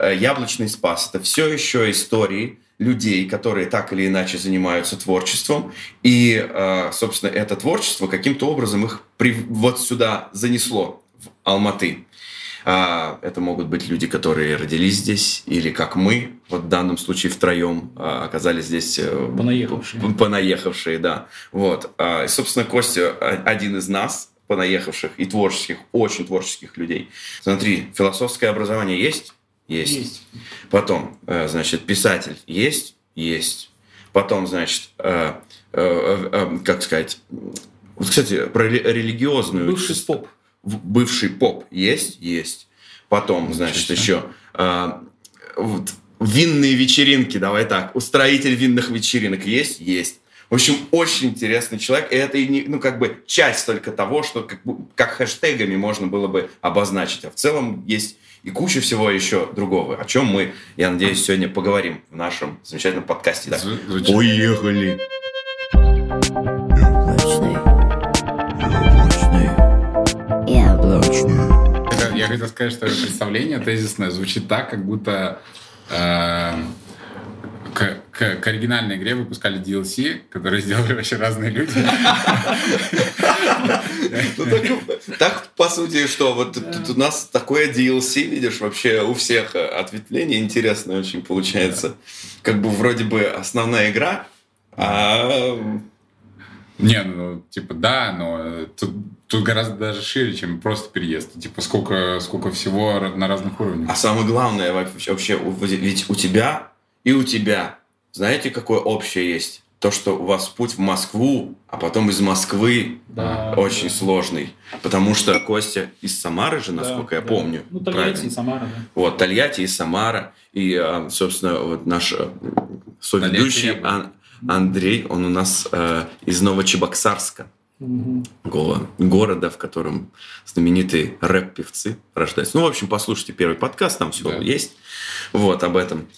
э, Яблочный спас. Это все еще истории людей, которые так или иначе занимаются творчеством. И, э, собственно, это творчество каким-то образом их вот сюда занесло, в Алматы. А, это могут быть люди, которые родились здесь, или как мы, вот в данном случае втроем а, оказались здесь. Э, понаехавшие. Понаехавшие, да. Вот. А, и, собственно, Костя один из нас, понаехавших и творческих, очень творческих людей. Смотри, философское образование есть? Есть. есть. Потом, э, значит, писатель есть? Есть. Потом, значит, э, как сказать, вот, кстати, про религиозную... Бывший поп бывший поп есть? Есть. Потом, значит, еще э, вот, винные вечеринки, давай так, устроитель винных вечеринок есть? Есть. В общем, очень интересный человек. И это, ну, как бы часть только того, что как, как хэштегами можно было бы обозначить. А в целом есть и куча всего еще другого, о чем мы, я надеюсь, сегодня поговорим в нашем замечательном подкасте. Так, поехали! Я хотел сказать, что представление тезисное звучит так, как будто э, к, к, к оригинальной игре выпускали DLC, которые сделали вообще разные люди. Ну, так, по сути, что вот тут у нас такое DLC, видишь, вообще у всех ответвление интересное очень получается. Как бы вроде бы основная игра, а не, ну, типа, да, но тут, тут гораздо даже шире, чем просто переезд. Типа, сколько, сколько всего на разных уровнях. А самое главное вообще, вообще ведь у тебя и у тебя, знаете, какое общее есть? То, что у вас путь в Москву, а потом из Москвы да, очень да. сложный. Потому что Костя из Самары же, насколько да, я да. помню. Ну, Тольятти и Самара, да. Вот, Тольятти и Самара. И, собственно, вот наш э, соведущий Андрей, он у нас э, из Новочебоксарска, угу. го- города, в котором знаменитые рэп-певцы рождаются. Ну, в общем, послушайте первый подкаст, там все да. есть. Вот, об этом.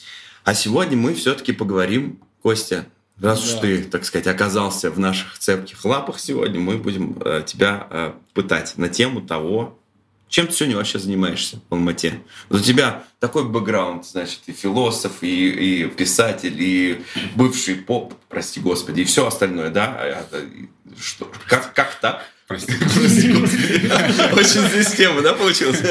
А сегодня мы все-таки поговорим, Костя, раз да. уж ты, так сказать, оказался в наших цепких лапах сегодня, мы будем э, тебя э, пытать на тему того, чем ты сегодня вообще занимаешься в Алмате? У тебя такой бэкграунд, значит, и философ, и, и писатель, и бывший поп, прости господи, и все остальное, да? А что? Как, как так? Прости, прости Очень здесь тема, да, получилась?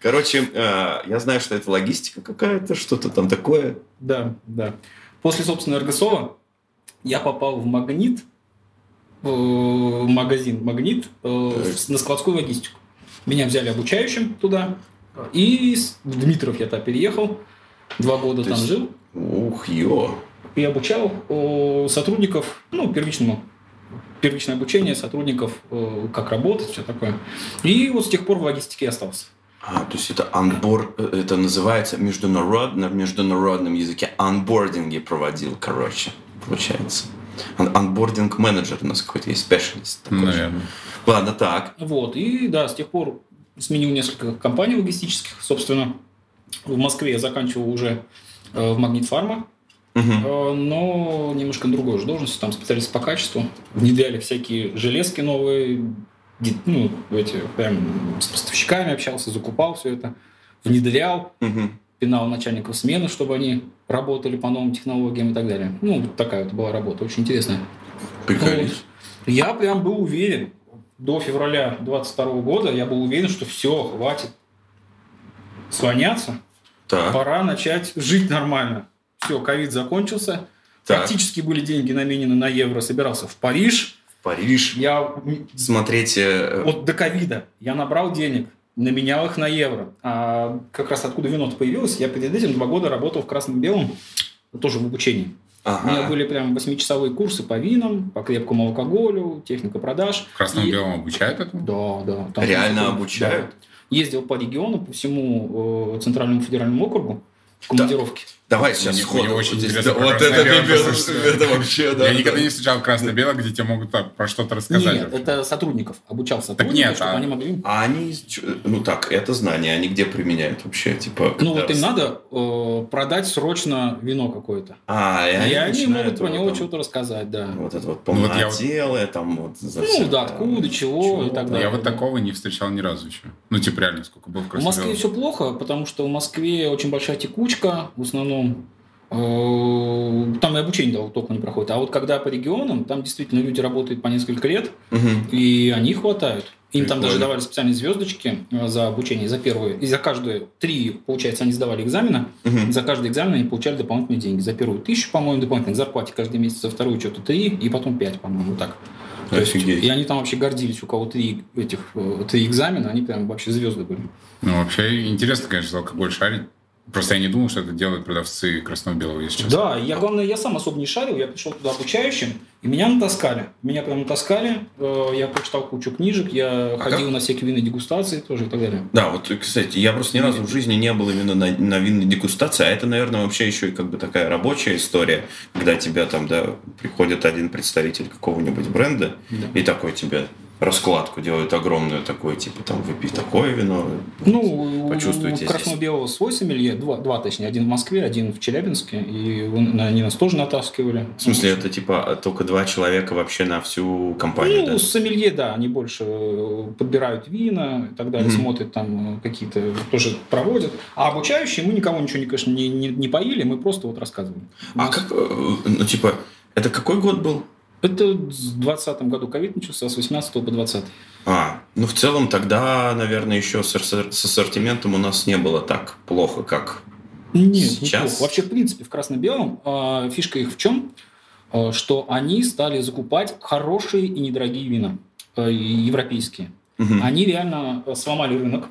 Короче, а, я знаю, что это логистика какая-то, что-то там такое. Да, да. После, собственно, Эргосова я попал в «Магнит», в магазин «Магнит» э, на складскую логистику. Меня взяли обучающим туда. И в Дмитров я туда переехал. Два года То там жил. Ух, ё. И обучал сотрудников, ну, первичному первичное обучение сотрудников, как работать, все такое. И вот с тех пор в логистике остался. А, то есть это анбор, э, это называется международ, на международном языке анбординги проводил, короче, получается. Анбординг менеджер у нас какой-то есть, специалист. Наверное. Ладно, так. Вот, и да, с тех пор сменил несколько компаний логистических, собственно. В Москве я заканчивал уже э, в Магнит Фарма, угу. э, но немножко на другой же должности, там специалист по качеству. Внедряли всякие железки новые, ну, эти, прям с поставщиками общался, закупал все это, внедрял, угу. пинал начальников смены, чтобы они работали по новым технологиям и так далее. Ну, вот такая вот была работа, очень интересная. Приколись. Вот. Я прям был уверен, до февраля 22 года я был уверен, что все, хватит слоняться. Так. Пора начать жить нормально. Все, ковид закончился. Так. Практически были деньги наменены на евро. Собирался в Париж. В Париж. Я... Смотрите... Э, вот до ковида я набрал денег, наменял их на евро. А как раз откуда вино появилось, я перед этим два года работал в красном-белом, тоже в обучении. Ага. У меня были прям восьмичасовые курсы по винам, по крепкому алкоголю, техника продаж. В Красном и... Белом обучают этому? Да, да. Там Реально обучают? Да. Ездил по региону, по всему э, Центральному федеральному округу в командировке. Давай сейчас Мне- сходу. мне очень здесь- интересно да, Вот это, это вообще, да. Я никогда да. не встречал красно-белое, где тебе могут про что-то рассказать. Нет, это сотрудников. Обучал сотрудников, нет, чтобы а- они могли... А они, ну так, это знание, они где применяют вообще? Типа, Ну вот им надо э, продать срочно вино какое-то. А, и И они, они начинают могут про его него там- что-то рассказать, да. Вот это вот Ну, я полнотелое, там вот за Ну, да, откуда, чего и так Я далее. вот такого не встречал ни разу еще. Ну, типа, реально, сколько был в В Москве все плохо, потому что в Москве очень большая текучка, в основном э, там и обучение да, только не проходит. А вот когда по регионам, там действительно люди работают по несколько лет, Мгм. и они хватают. Им там Прикольно. даже давали специальные звездочки э, за обучение, за первую. И за каждую три, получается, они сдавали экзамена. Мгм. За каждый экзамен они получали дополнительные деньги. За первую тысячу, по-моему, дополнительно к зарплате каждый месяц, за вторую что-то три, и потом пять, по-моему, так. То есть, и они там вообще гордились, у кого три этих э, три экзамена, они прям вообще звезды были. Ну, вообще, интересно, конечно, за алкоголь шарить. Просто я не думал, что это делают продавцы красного-белого, если честно. Да, я, главное, я сам особо не шарил, я пришел туда обучающим, и меня натаскали. Меня прям натаскали, э, я прочитал кучу книжек, я А ходил как? на всякие винные дегустации тоже и так далее. Да, вот, кстати, я просто ни разу в жизни не был именно на, на винной дегустации, а это, наверное, вообще еще и как бы такая рабочая история, когда тебя там, да, приходит один представитель какого-нибудь бренда Да. и такой тебе раскладку делают огромную, такой, типа, там, выпей такое вино. Ну, Почувствуйте красно-белого свой сомелье, два, два, точнее, один в Москве, один в Челябинске, и он- они нас тоже натаскивали. В смысле, это, типа, только два человека вообще на всю компанию, Ну, да? сомелье, да, они больше э, подбирают вина и так далее, Мгм. смотрят там э, какие-то, тоже проводят. А обучающие мы никого ничего, конечно, не, не, не поили, мы просто вот рассказывали. А как, э, ну, типа, это какой год был? Это в 2020 году ковид начался, с 18 по 20. А, ну в целом тогда, наверное, еще с, с ассортиментом у нас не было так плохо, как... Нет, Сейчас? неплохо. Вообще, в принципе, в красно-белом э, фишка их в чем? Э, что они стали закупать хорошие и недорогие вина, э, европейские. Мгм. Они реально э, сломали рынок.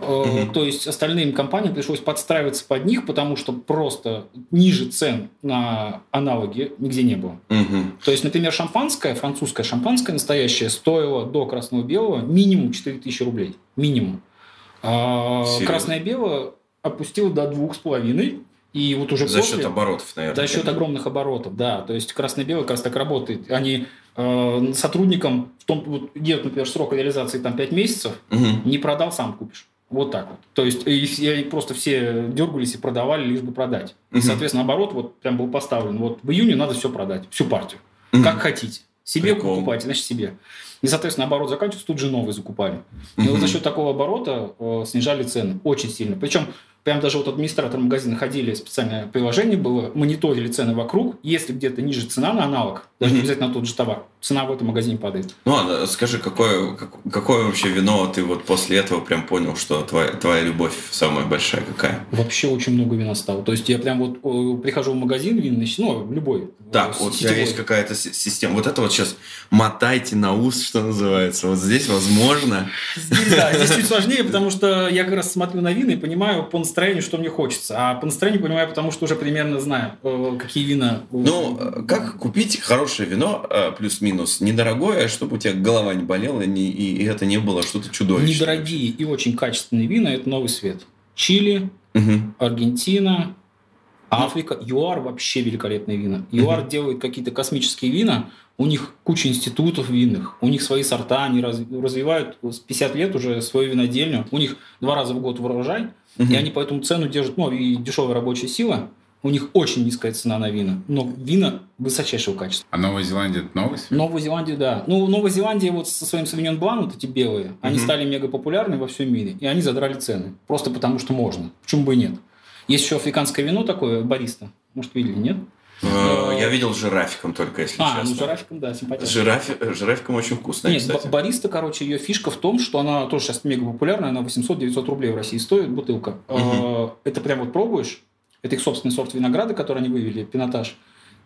Мгм. То есть остальным компаниям пришлось подстраиваться под них, потому что просто ниже цен на аналоги нигде не было. Мгм. То есть, например, шампанское, французское шампанское настоящее стоило до красного белого минимум 4000 рублей. Минимум. А Серьезно? красное белое опустило до двух с половиной. И вот уже За после- счет оборотов, наверное. за счет огромных оборотов, да. То есть красное-белое как раз так работает. Они э, сотрудникам, в том, вот, идет, например, срок реализации там 5 месяцев, Мгм. не продал, сам купишь. Вот так вот. То есть и и просто все дергались и продавали, лишь бы продать. И, соответственно, оборот вот прям был поставлен. Вот в июне надо все продать, всю партию. Как хотите. Себе Прикол. покупайте, значит себе. И, соответственно, оборот заканчивается, тут же новый закупали. И вот за счет такого оборота э, снижали цены очень сильно. Причем прям даже вот администратор магазина ходили, специальное приложение было, мониторили цены вокруг. Если где-то ниже цена на аналог, даже не обязательно на тот же товар, цена в этом магазине падает. Ну ладно, скажи, какое, как- какое вообще вино ты вот после этого прям понял, что твоя, твоя любовь самая большая какая? Вообще очень много вина стало. То есть я прям вот прихожу в магазин винный, ну, любой. Так, э, вот у тебя есть какая-то си- система. Вот это вот сейчас мотайте на ус, что называется. Вот здесь возможно. Здесь, да, здесь чуть сложнее, потому что я как раз смотрю на вина и понимаю по настроению, что мне хочется. А по настроению понимаю, потому что уже примерно знаю, э, какие вина. Ну, э, как купить хорошее вино, э, плюс-минус, недорогое, чтобы у тебя голова не болела, и, это не было что-то чудовищное? Недорогие и очень качественные вина – это новый свет. Чили, Мгм. Аргентина, Африка. ЮАР вообще великолепные вина. ЮАР делает какие-то космические вина, у них куча институтов винных, у них свои сорта, они раз- развивают с 50 лет уже свою винодельню, у них два раза в год урожай, Мгм. и они поэтому цену держат, ну и дешевая рабочая сила, у них очень низкая цена на вина, но вина высочайшего качества. А Новая Зеландия это свет? Новая Зеландия, да. Ну, Новая Зеландия вот со своим Sauvignon Blanc, вот эти белые, они Мгм. стали мега популярны во всем мире, и они задрали цены. Просто потому, что можно. Почему бы и нет? Есть еще африканское вино такое, бариста. Может, видели, нет? Э, Я видел жирафиком только, если а, ну, честно. с жирафиком, да, симпатично. Э, Жирафиком очень вкусная, Нет, кстати. ба- бариста, короче, ее фишка в том, что она тоже сейчас мега популярная, она 800-900 рублей в России стоит, бутылка. Э, Это прям вот пробуешь, это их собственный сорт винограда, который они вывели, пинотаж,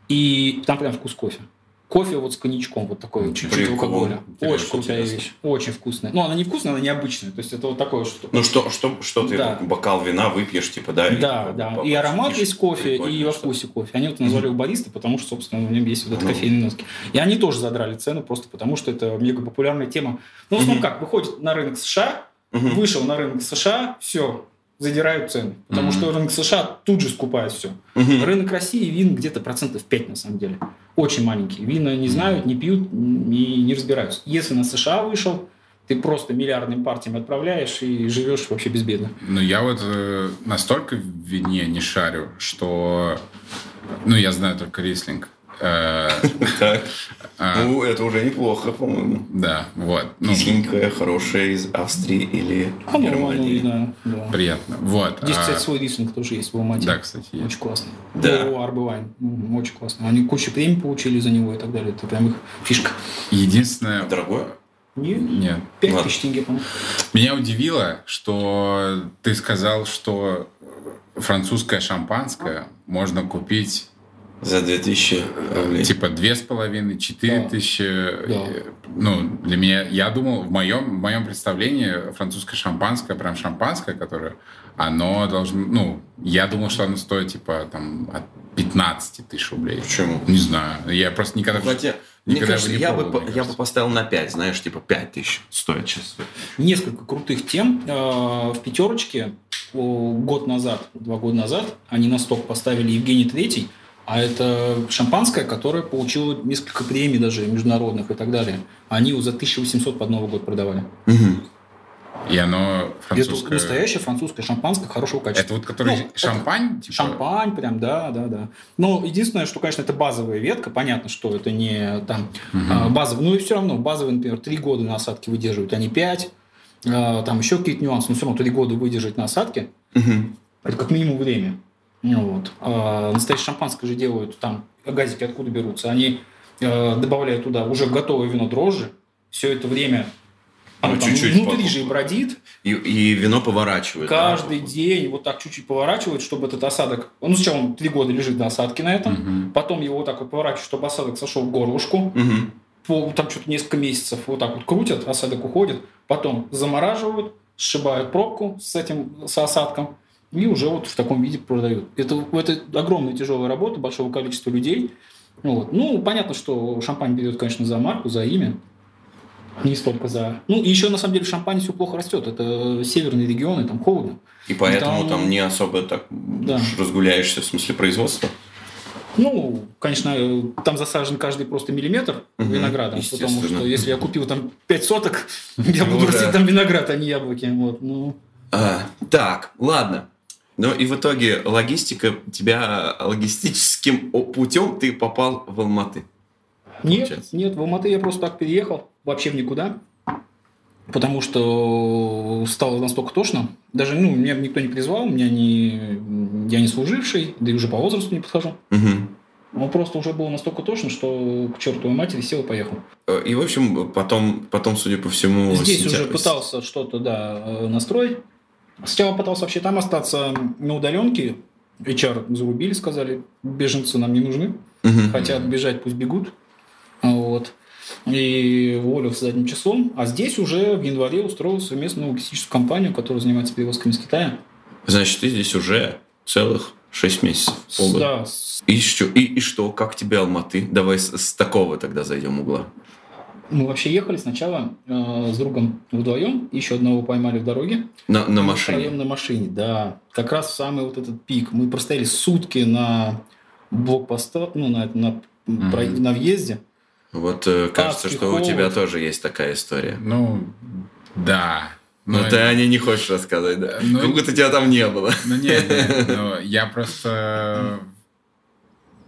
и там прям вкус кофе. Кофе вот с коньячком, вот такой, чуть-чуть Прикол. алкоголя. Интересно, Очень крутая интересно. вещь, очень вкусная. Ну, она не вкусная, она необычная, то есть это вот такое, что... Ну что, что, что ты Да. бокал вина выпьешь, типа, да? и Да, по- да. по- И аромат есть кофе, и во вкусе кофе. Они вот назвали его бариста, потому что, собственно, в нем есть вот этот Ну. кофейный носки. И они тоже задрали цену, просто потому что это мега популярная тема. Ну, в основном как, выходит на рынок США, вышел на рынок США, все, задирают цены. Потому mm-hmm. что рынок США тут же скупает все. Mm-hmm. Рынок России вин где-то процентов 5 на самом деле. Очень маленький. Вина не знают, не пьют и не разбираются. Если на США вышел, ты просто миллиардным партиям отправляешь и живешь вообще безбедно. Ну, я вот э, настолько в вине не шарю, что... Ну, я знаю только рислинг. Э, так. А. Ну, это уже неплохо, по-моему. Да, вот. Ну, Кисленькая, хорошая из Австрии или а, Германии. Приятно. Вот. Здесь, кстати, а свой рислинг тоже есть в Алмате. Да, кстати. Очень классно. Да. О, Арбывайн. Очень классно. Они кучу премий получили за него и так далее. Это прям их фишка. Единственное... Дорогое? Нет. Нет. 5 тысяч тенге, по-моему. Меня удивило, что ты сказал, что французское шампанское можно купить за 2000 рублей. Типа две с половиной, четыре да. тысячи. Ну, для меня, я думал, в моем, в моем представлении французское шампанское, прям шампанское, которое, оно должно, ну, я думал, что оно стоит, типа, там, от 15 тысяч рублей. Почему? Не знаю. Я просто никогда... Хотя, мне кажется, я, бы, я бы поставил на 5, знаешь, типа 5 тысяч стоит сейчас. Несколько крутых тем. Э, в пятерочке год назад, два года назад, они на сток поставили Евгений Третий, а это шампанское, которое получило несколько премий даже международных и так далее. Они его за 1800 под Новый год продавали. Угу. И оно французское... Это настоящее французское шампанское хорошего качества. Это вот который ну, шампань? Типа... Шампань прям, да, да, да. Но единственное, что, конечно, это базовая ветка. Понятно, что это не там угу. базовый. Но и все равно базовый, например, 3 года на осадке выдерживают, а не 5. А, там еще какие-то нюансы. Но все равно 3 года выдержать на осадке. Угу. Это как минимум время. Ну вот. А настоящее шампанское же делают там, газики откуда берутся. Они э, добавляют туда уже готовое вино дрожжи. Все это время оно ну, чуть-чуть внутри по... же и бродит. И, и вино поворачивает. Каждый да? день вот так чуть-чуть поворачивает, чтобы этот осадок... Ну, сначала он три года лежит на осадке на этом, угу. потом его вот так вот поворачивают, чтобы осадок сошел в горлышку. Угу. По, там что-то несколько месяцев вот так вот крутят, осадок уходит, потом замораживают, сшибают пробку с этим, с осадком, и уже вот в таком виде продают. Это, это огромная тяжелая работа большого количества людей. Вот. Ну, понятно, что шампань берет, конечно, за марку, за имя. Не столько за... Ну, и еще, на самом деле, в Шампане все плохо растет. Это северные регионы, там холодно. И поэтому там, там не особо так да. разгуляешься в смысле производства? Ну, конечно, там засажен каждый просто миллиметр угу, винограда, потому что если я купил там 5 соток, я буду растить там виноград, а не яблоки. Вот, ну. а, так, ладно. Ну и в итоге логистика, тебя логистическим путем ты попал в Алматы. Нет, получается. нет, в Алматы я просто так переехал, вообще в никуда. Потому что стало настолько тошно. Даже ну, меня никто не призвал, меня не, я не служивший, да и уже по возрасту не подхожу. Угу. Ну, просто уже было настолько тошно, что к чертовой матери сел и поехал. И, в общем, потом, потом судя по всему... Здесь сентя... уже пытался что-то, да, э, настроить. Сначала пытался вообще там остаться на удаленке. HR зарубили, сказали, беженцы нам не нужны. Угу. Хотят бежать, пусть бегут. Вот. И уволился задним числом. А здесь уже в январе устроился местную логистическую компанию, которая занимается перевозками из Китая. Значит, ты здесь уже целых 6 месяцев. Полгода. Да. И что, и, и что, как тебе Алматы? Давай с, с такого тогда зайдем угла. Мы вообще ехали сначала э, с другом вдвоем, еще одного поймали в дороге. На, на машине? на машине, да. Как раз в самый вот этот пик. Мы простояли сутки на блокпоста, ну, на, на, угу. про, на въезде. Вот э, кажется, что холод. у тебя тоже есть такая история. Ну, да. Но, но ты о ней не хочешь рассказать, да? Ну, как будто тебя там не было. Ну, нет, нет. Ну, я просто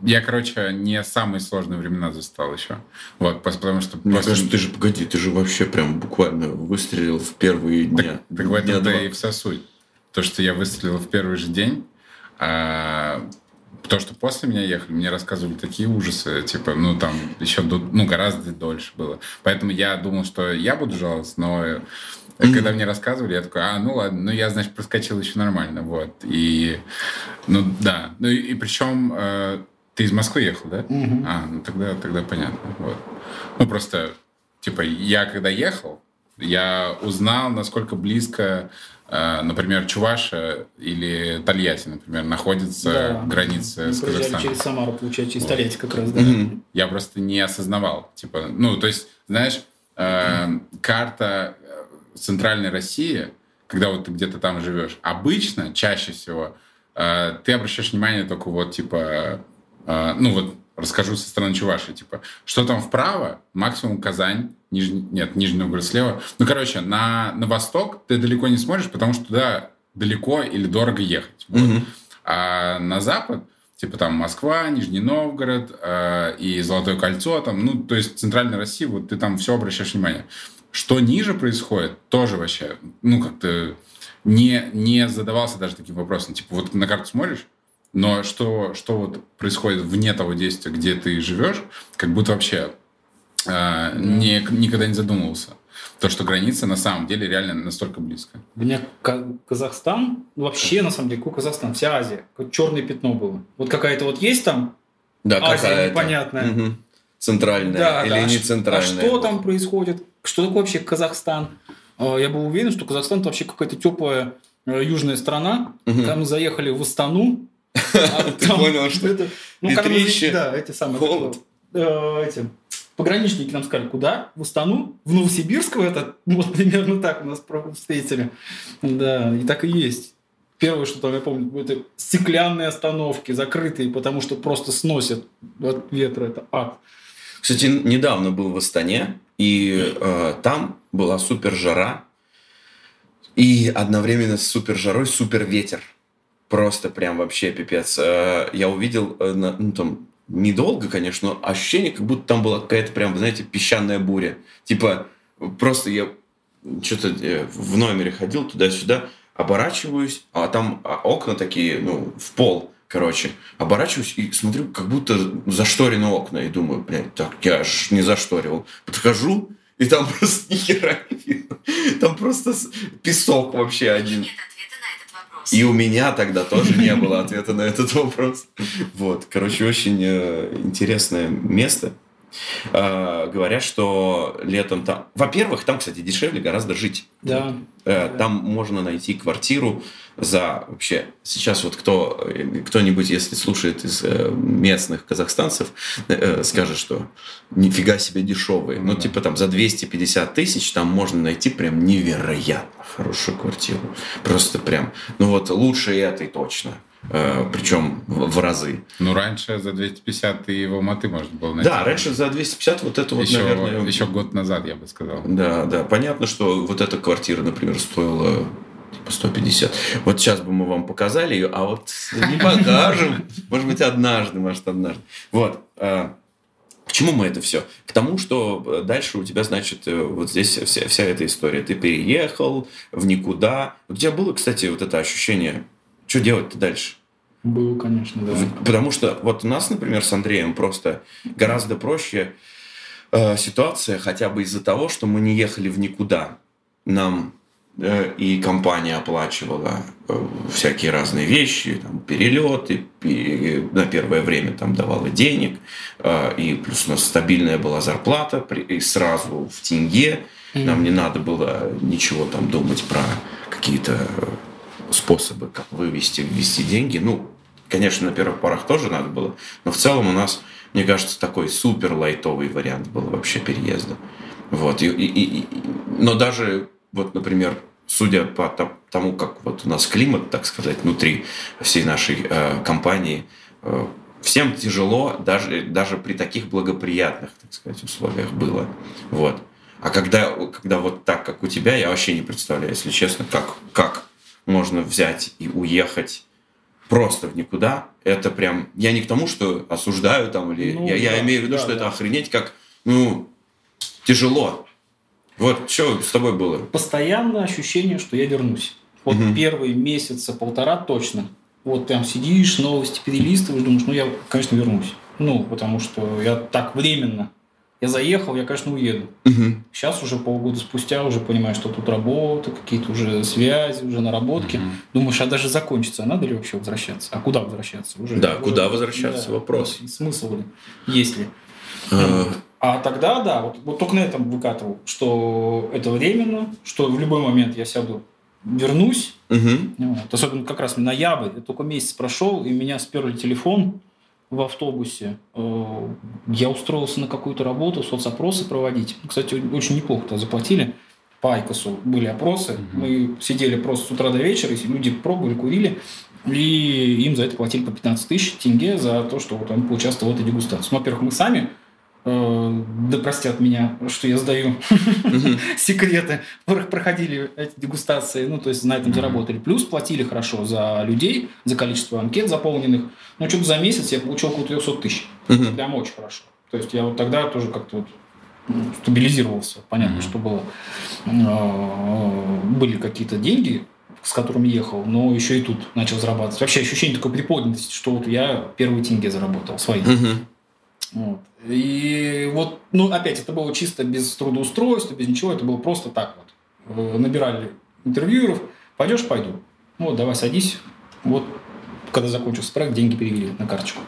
я, короче, не самые сложные времена застал еще. Вот, потому что... Мне просто... кажется, ты же, погоди, ты же вообще прям буквально выстрелил в первые дни. Так, так в этом-то и вся суть. То, что я выстрелил в первый же день, а, то, что после меня ехали, мне рассказывали такие ужасы, типа, ну, там еще, ну, гораздо дольше было. Поэтому я думал, что я буду жаловаться, но mm-hmm. когда мне рассказывали, я такой, а, ну, ладно, ну, я, значит, проскочил еще нормально, вот. И, ну, да. Ну, и, и причем э, ты из Москвы ехал, да? Угу. А, ну тогда, тогда понятно. Вот. Ну просто, типа, я когда ехал, я узнал, насколько близко, э, например, Чуваша или Тольятти, например, находится да. граница Мы с Казахстаном. через Самару, получается, через вот. Тольятти как раз, да. Угу. Я просто не осознавал. Типа, ну, то есть, знаешь, э, карта э, центральной России, когда вот ты где-то там живешь. Обычно, чаще всего, э, ты обращаешь внимание только вот, типа, ну вот, расскажу со стороны Чуваши, типа, что там вправо, максимум Казань, Нижний, нет, Нижний Новгород слева. Ну, короче, на, на восток ты далеко не смотришь, потому что туда далеко или дорого ехать. Вот. Mm-hmm. А на запад, типа там Москва, Нижний Новгород э, и Золотое кольцо, там, ну, то есть центральная Россия, вот ты там все обращаешь внимание. Что ниже происходит, тоже вообще, ну, как-то не, не задавался даже таким вопросом. Типа, вот на карту смотришь, но что, что вот происходит вне того действия, где ты живешь, как будто вообще э, не, никогда не задумывался. То, что граница на самом деле реально настолько близко. У меня Казахстан, вообще на самом деле, какой Казахстан, вся Азия, как черное пятно было. Вот какая-то вот есть там да, Азия непонятная. Угу. Центральная да, или да. не центральная. А что там происходит? Что такое вообще Казахстан? А, я был уверен, что Казахстан это вообще какая-то теплая э, южная страна. Угу. Там мы заехали в Астану. А Ты понял, что это... Ну, да, эти самые... Э, эти Пограничники нам сказали, куда? В Устану? В Новосибирск в этот? Вот примерно так нас встретили. Да, и так и есть. Первое, что там я помню, это стеклянные остановки, закрытые, потому что просто сносят от ветра. Это ад. Кстати, недавно был в Астане, и э, там была супер жара, и одновременно с супер жарой супер ветер. Просто прям вообще пипец. Э, я увидел, э, ну, там, недолго, конечно, но ощущение, как будто там была какая-то прям, знаете, песчаная буря. Типа, просто я что-то э, в номере ходил туда-сюда, оборачиваюсь, а там а, окна такие, ну, в пол, короче. Оборачиваюсь и смотрю, как будто зашторены окна. И думаю, блядь, так, я ж не зашторил. Подхожу, и там просто ни не видно. Там просто песок вообще один. И у меня тогда тоже не было ответа на этот вопрос. Вот, короче, очень э, интересное место. А, говорят, что летом там... Во-первых, там, кстати, дешевле гораздо жить. Да. Э, там можно найти квартиру за вообще... Сейчас вот кто, кто-нибудь, если слушает из э, местных казахстанцев, скажет, что нифига себе дешевые. Ну, типа там за 250 тысяч там можно найти прям невероятно хорошую квартиру. Просто прям... Ну вот лучше этой точно. Э, причем в, разы. Ну, раньше за 250 и в Алматы можно было найти. Да, раньше за 250 вот это вот, еще, наверное... Еще год назад, я бы сказал. Да, да. Понятно, что вот эта квартира, например, стоила типа 150. Вот сейчас бы мы вам показали ее, а вот не покажем. Может быть, однажды, может, однажды. Вот. Э, к чему мы это все? К тому, что дальше у тебя, значит, э, вот здесь вся, вся эта история. Ты переехал в никуда. У тебя было, кстати, вот это ощущение что делать-то дальше? Было, конечно, да. Потому что вот у нас, например, с Андреем просто гораздо проще э, ситуация, хотя бы из-за того, что мы не ехали в никуда. Нам э, и компания оплачивала э, всякие разные вещи, там, перелеты, и на первое время там давала денег, э, и плюс у нас стабильная была зарплата, при, и сразу в тенге. Mm-hmm. Нам не надо было ничего там думать про какие-то способы, как вывести, ввести деньги. Ну, конечно, на первых порах тоже надо было, но в целом у нас, мне кажется, такой супер лайтовый вариант был вообще переезда. Вот. И, и, и, но даже, вот, например, судя по тому, как вот у нас климат, так сказать, внутри всей нашей э, компании, э, всем тяжело даже, даже при таких благоприятных, так сказать, условиях было. Вот. А когда, когда вот так, как у тебя, я вообще не представляю, если честно, как, как можно взять и уехать просто в никуда. Это прям... Я не к тому, что осуждаю там, или... Ну, я, да, я имею в виду, да, что да. это охренеть как, ну, тяжело. Вот, что с тобой было? Постоянное ощущение, что я вернусь. Вот угу. первые месяца, полтора точно. Вот прям сидишь, новости перелистываешь, думаешь, ну, я, конечно, вернусь. Ну, потому что я так временно я заехал, я, конечно, уеду. Угу. Сейчас уже полгода спустя уже понимаю, что тут работа, какие-то уже связи, уже наработки. Угу. Думаешь, а даже закончится, а надо ли вообще возвращаться? А куда возвращаться? Уже, да, уже, куда возвращаться? Да, Вопрос. Смысл ли? Есть ли? А... а тогда, да, вот, вот только на этом выкатывал, что это временно, что в любой момент я сяду, вернусь. Угу. Вот. Особенно как раз ноябрь, только месяц прошел, и меня сперли телефон, в автобусе. Э, я устроился на какую-то работу, соцопросы проводить. Кстати, очень неплохо-то заплатили. по Айкосу были опросы. Угу. Мы сидели просто с утра до вечера, и люди пробовали, курили. И им за это платили по 15 тысяч тенге за то, что вот он поучаствовал в этой дегустации. Ну, во-первых, мы сами да простят меня, что я сдаю секреты, проходили эти дегустации, ну, то есть на этом заработали. Плюс платили хорошо за людей, за количество анкет заполненных. Ну, что-то за месяц я получил около 300 тысяч. Прям очень хорошо. То есть я вот тогда тоже как-то вот ну, стабилизировался. Понятно, что было. Э, были какие-то деньги, с которым ехал, но еще и тут начал зарабатывать. Вообще ощущение такой приподнятости, что вот я первый тенге заработал свои. Uh-huh. Вот. И вот, ну, опять, это было чисто без трудоустройства, без ничего, это было просто так вот. Э, набирали интервьюеров, пойдешь, пойду. Вот, давай садись. Вот, когда закончился проект, деньги перевели на карточку.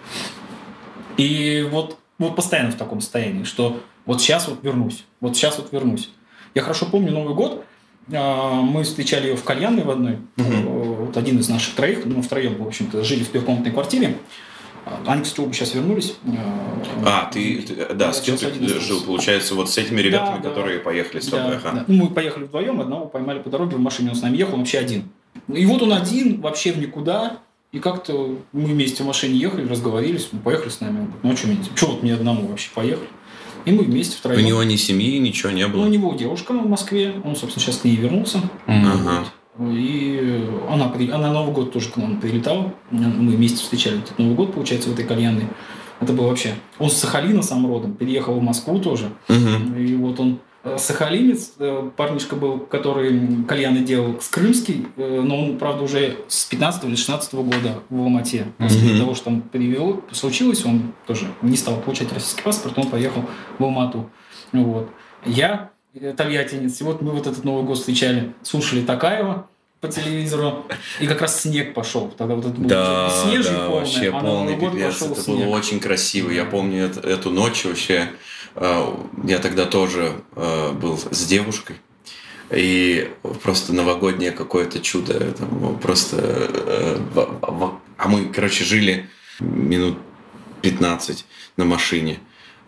И вот, вот постоянно в таком состоянии, что вот сейчас вот вернусь, вот сейчас вот вернусь. Я хорошо помню Новый год, а, мы встречали ее в кальянной в одной. Угу. Вот один из наших троих, ну, втроем, в общем-то, жили в трехкомнатной квартире. Они, кстати, оба сейчас вернулись. А, ты, ты да, с кем ты жил, получается, вот с этими ребятами, да, которые да. поехали с тобой? Да, ага. да. Мы поехали вдвоем, одного поймали по дороге в машине, он с нами ехал, он вообще один. И вот он один, вообще в никуда, и как-то мы вместе в машине ехали, разговорились, мы поехали с нами. Он говорит, ну а что мне, что вот мне одному вообще поехали? И мы вместе втроем. У него ни семьи, ничего не было? Ну, у него девушка в Москве. Он, собственно, сейчас к ней вернулся. Ага. И она, она Новый год тоже к нам прилетала. Мы вместе встречали этот Новый год, получается, в этой кальянной. Это было вообще... Он с Сахалина сам родом, переехал в Москву тоже. Угу. И вот он Э, сахалинец, э, парнишка был, который кальяны делал с крымский, э, но он, правда, уже с 15 или 16 года в Алмате. После mm-hmm. того, что там привел, случилось, он тоже не стал получать российский паспорт, он поехал в Алмату. Вот. Я тольяттинец, и вот мы вот этот Новый год встречали, слушали Такаева, по телевизору, и как раз снег пошел. Тогда вот это было да, снежный да, полный, вообще а полный пипец. Это снег. было очень красиво. Я помню эту, эту ночь вообще. Э, я тогда тоже э, был с девушкой. И просто новогоднее какое-то чудо. Там, просто... Э, а мы, короче, жили минут 15 на машине.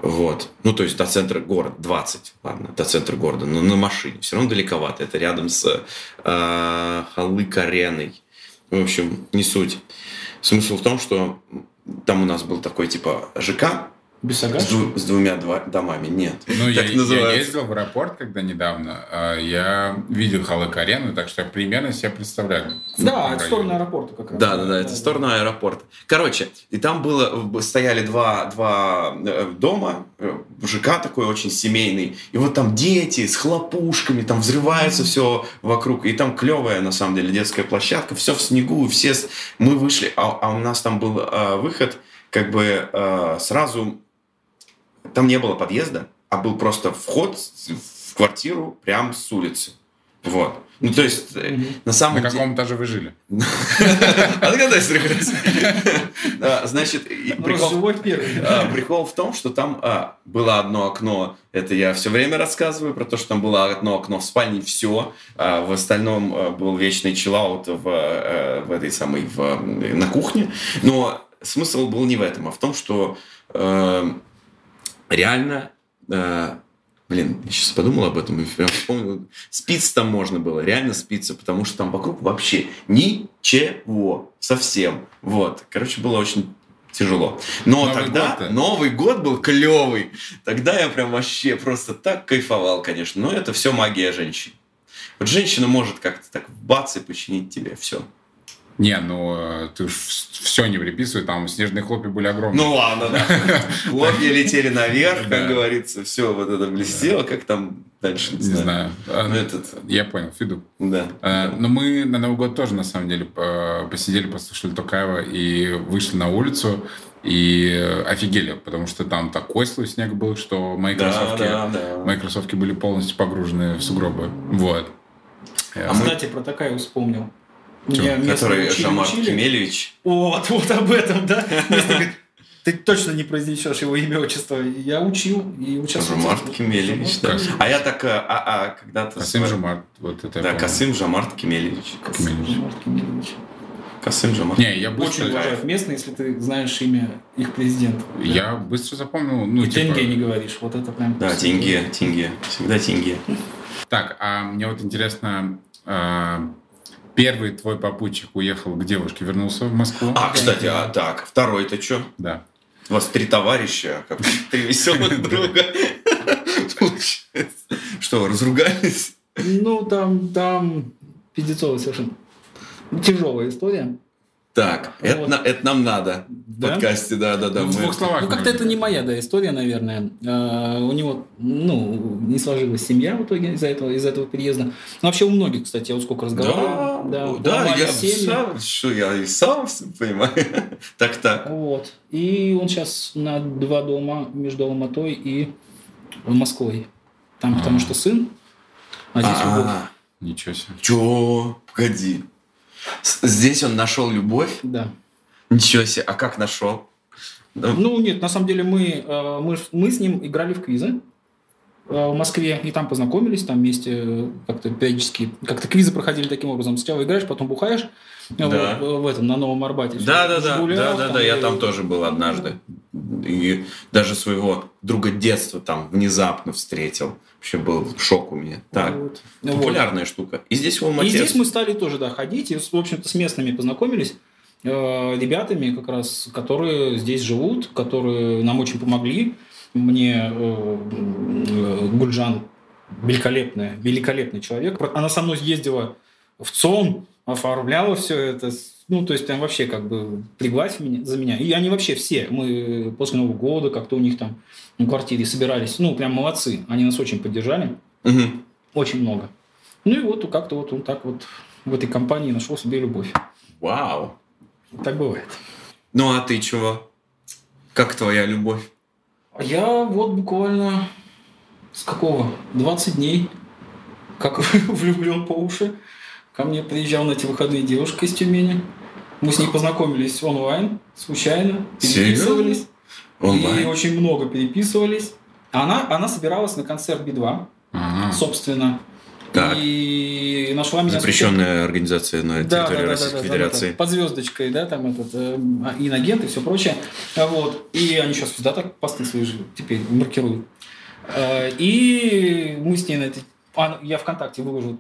Вот. Ну, то есть до центра города, 20, ладно, до центра города, но на машине. Все равно далековато. Это рядом с э, Халык-ареной. В общем, не суть. Смысл в том, что там у нас был такой типа ЖК, Бесагаш? С, дву, с двумя два, домами, нет. Ну, я, я ездил в аэропорт, когда недавно. А, я видел Халык-арену, так что я примерно себе представляю. Да, это сторону аэропорта как раз. Да, да, да, это сторона аэропорта. Короче, и там было, стояли два, два э, дома, э, ЖК такой очень семейный, и вот там дети с хлопушками, там взрывается mm-hmm. все вокруг, и там клевая, на самом деле, детская площадка, все в снегу, все... Мы вышли, а, а у нас там был а, выход, как бы а, сразу там не было подъезда, а был просто вход в квартиру прямо с улицы. Вот. Ну, то есть, mm-hmm. на самом деле... На каком этаже вы жили? Отгадайся, Значит, а, прикол в том, что там а, было одно окно, это я все время рассказываю про то, что там было одно окно в спальне, все. В остальном был вечный чиллаут в э, в этой самой, на кухне. Но смысл был не в этом, а в том, что э, реально, э, блин, я сейчас подумал об этом и прям вспомнил, спиться там можно было, реально спиться, потому что там вокруг вообще ничего, совсем. Вот, короче, было очень тяжело. Но Новый тогда год Новый год был клевый. Тогда я прям вообще просто так кайфовал, конечно. Но это все магия женщин. Вот женщина может как-то так бац и починить тебе все. Не, ну э, ты все не приписывай, там снежные хлопья были огромные. Ну ладно, да. Хлопья летели наверх, как говорится, все вот это блестело, как там дальше, не знаю. А, ну, я понял, Фиду. Да. Э, но мы на Новый год тоже, на самом деле, посидели, послушали Токаева и вышли на улицу, и офигели, потому что там такой слой снег был, что мои кроссовки, мои кроссовки были полностью погружены в сугробы. Вот. А, кстати, про Токаева вспомнил. Меня Который Жамар Кемелевич. Вот, вот об этом, да. Ты точно не произнесешь его имя, отчество. Я учил и участвовал. Жамарт Кемелевич, да. А я так, а, а когда-то... Касым Жамарт, вот это Да, Касым Жамарт Кемелевич. Кемелевич. Касым Жамарт. Не, я быстро... Очень уважают местные, если ты знаешь имя их президента. Я быстро запомнил, ну, И типа... тенге не говоришь, вот это прям... Да, тенге, тенге. Всегда тенге. Так, а мне вот интересно, а, первый твой попутчик уехал к девушке, вернулся в Москву? А, кстати, а так, второй-то что? Да. У вас три товарища, как три веселых друга. Что, разругались? Ну, там, там пиздецовая совершенно тяжелая история. Так, вот. это, это нам надо да? в подкасте, да, да, да. Ну, в двух словах. Ну, как-то это не моя, да, история, наверное. А, у него, ну, не сложилась семья в итоге из-за этого, из этого переезда. Ну, вообще у многих, кстати, я вот сколько разговаривал. Да, да, да я сам, что я и сам понимаю. так, так. Вот. И он сейчас на два дома между Алматой и Москвой. Там, потому что сын, а здесь А-а-а. Ничего себе. Чё? Погоди. Здесь он нашел любовь? Да. Ничего себе. А как нашел? Ну, нет, на самом деле мы, э, мы, мы с ним играли в квизы в Москве, и там познакомились, там вместе э, как-то периодически, как-то квизы проходили таким образом. Сначала играешь, потом бухаешь да. в, в этом, на Новом Арбате. Да, да, да, да, да, да, я там тоже был однажды. И даже своего друга детства там внезапно встретил. Вообще был шок у меня. Так, вот. популярная вот. штука. И здесь в И здесь мы стали тоже, да, ходить. И, в общем-то, с местными познакомились э, ребятами, как раз, которые здесь живут, которые нам очень помогли. Мне э, э, Гульжан великолепная, великолепный человек. Она со мной ездила в ЦОН, оформляла все это. Ну, то есть, там вообще как бы приглась меня, за меня. И они вообще все, мы после Нового года как-то у них там на квартире собирались. Ну, прям молодцы. Они нас очень поддержали. Угу. Очень много. Ну и вот как-то вот он так вот в этой компании нашел себе любовь. Вау. Так бывает. Ну а ты чего? Как твоя любовь? Я вот буквально с какого? 20 дней, как влюблен по уши. Ко мне приезжал на эти выходные девушка из Тюмени. Мы с ней познакомились онлайн, случайно, переписывались. Онлайн? И очень много переписывались. Она, она собиралась на концерт Би-2, ага. собственно. Так. И нашла меня... Запрещенная случайно. организация на территории да, да, Российской да, да, Федерации. Да, под звездочкой, да, там этот э, инагент и все прочее. Вот. И они сейчас да, так посты свои же теперь маркируют. Э, и мы с ней на этой а, я ВКонтакте выложил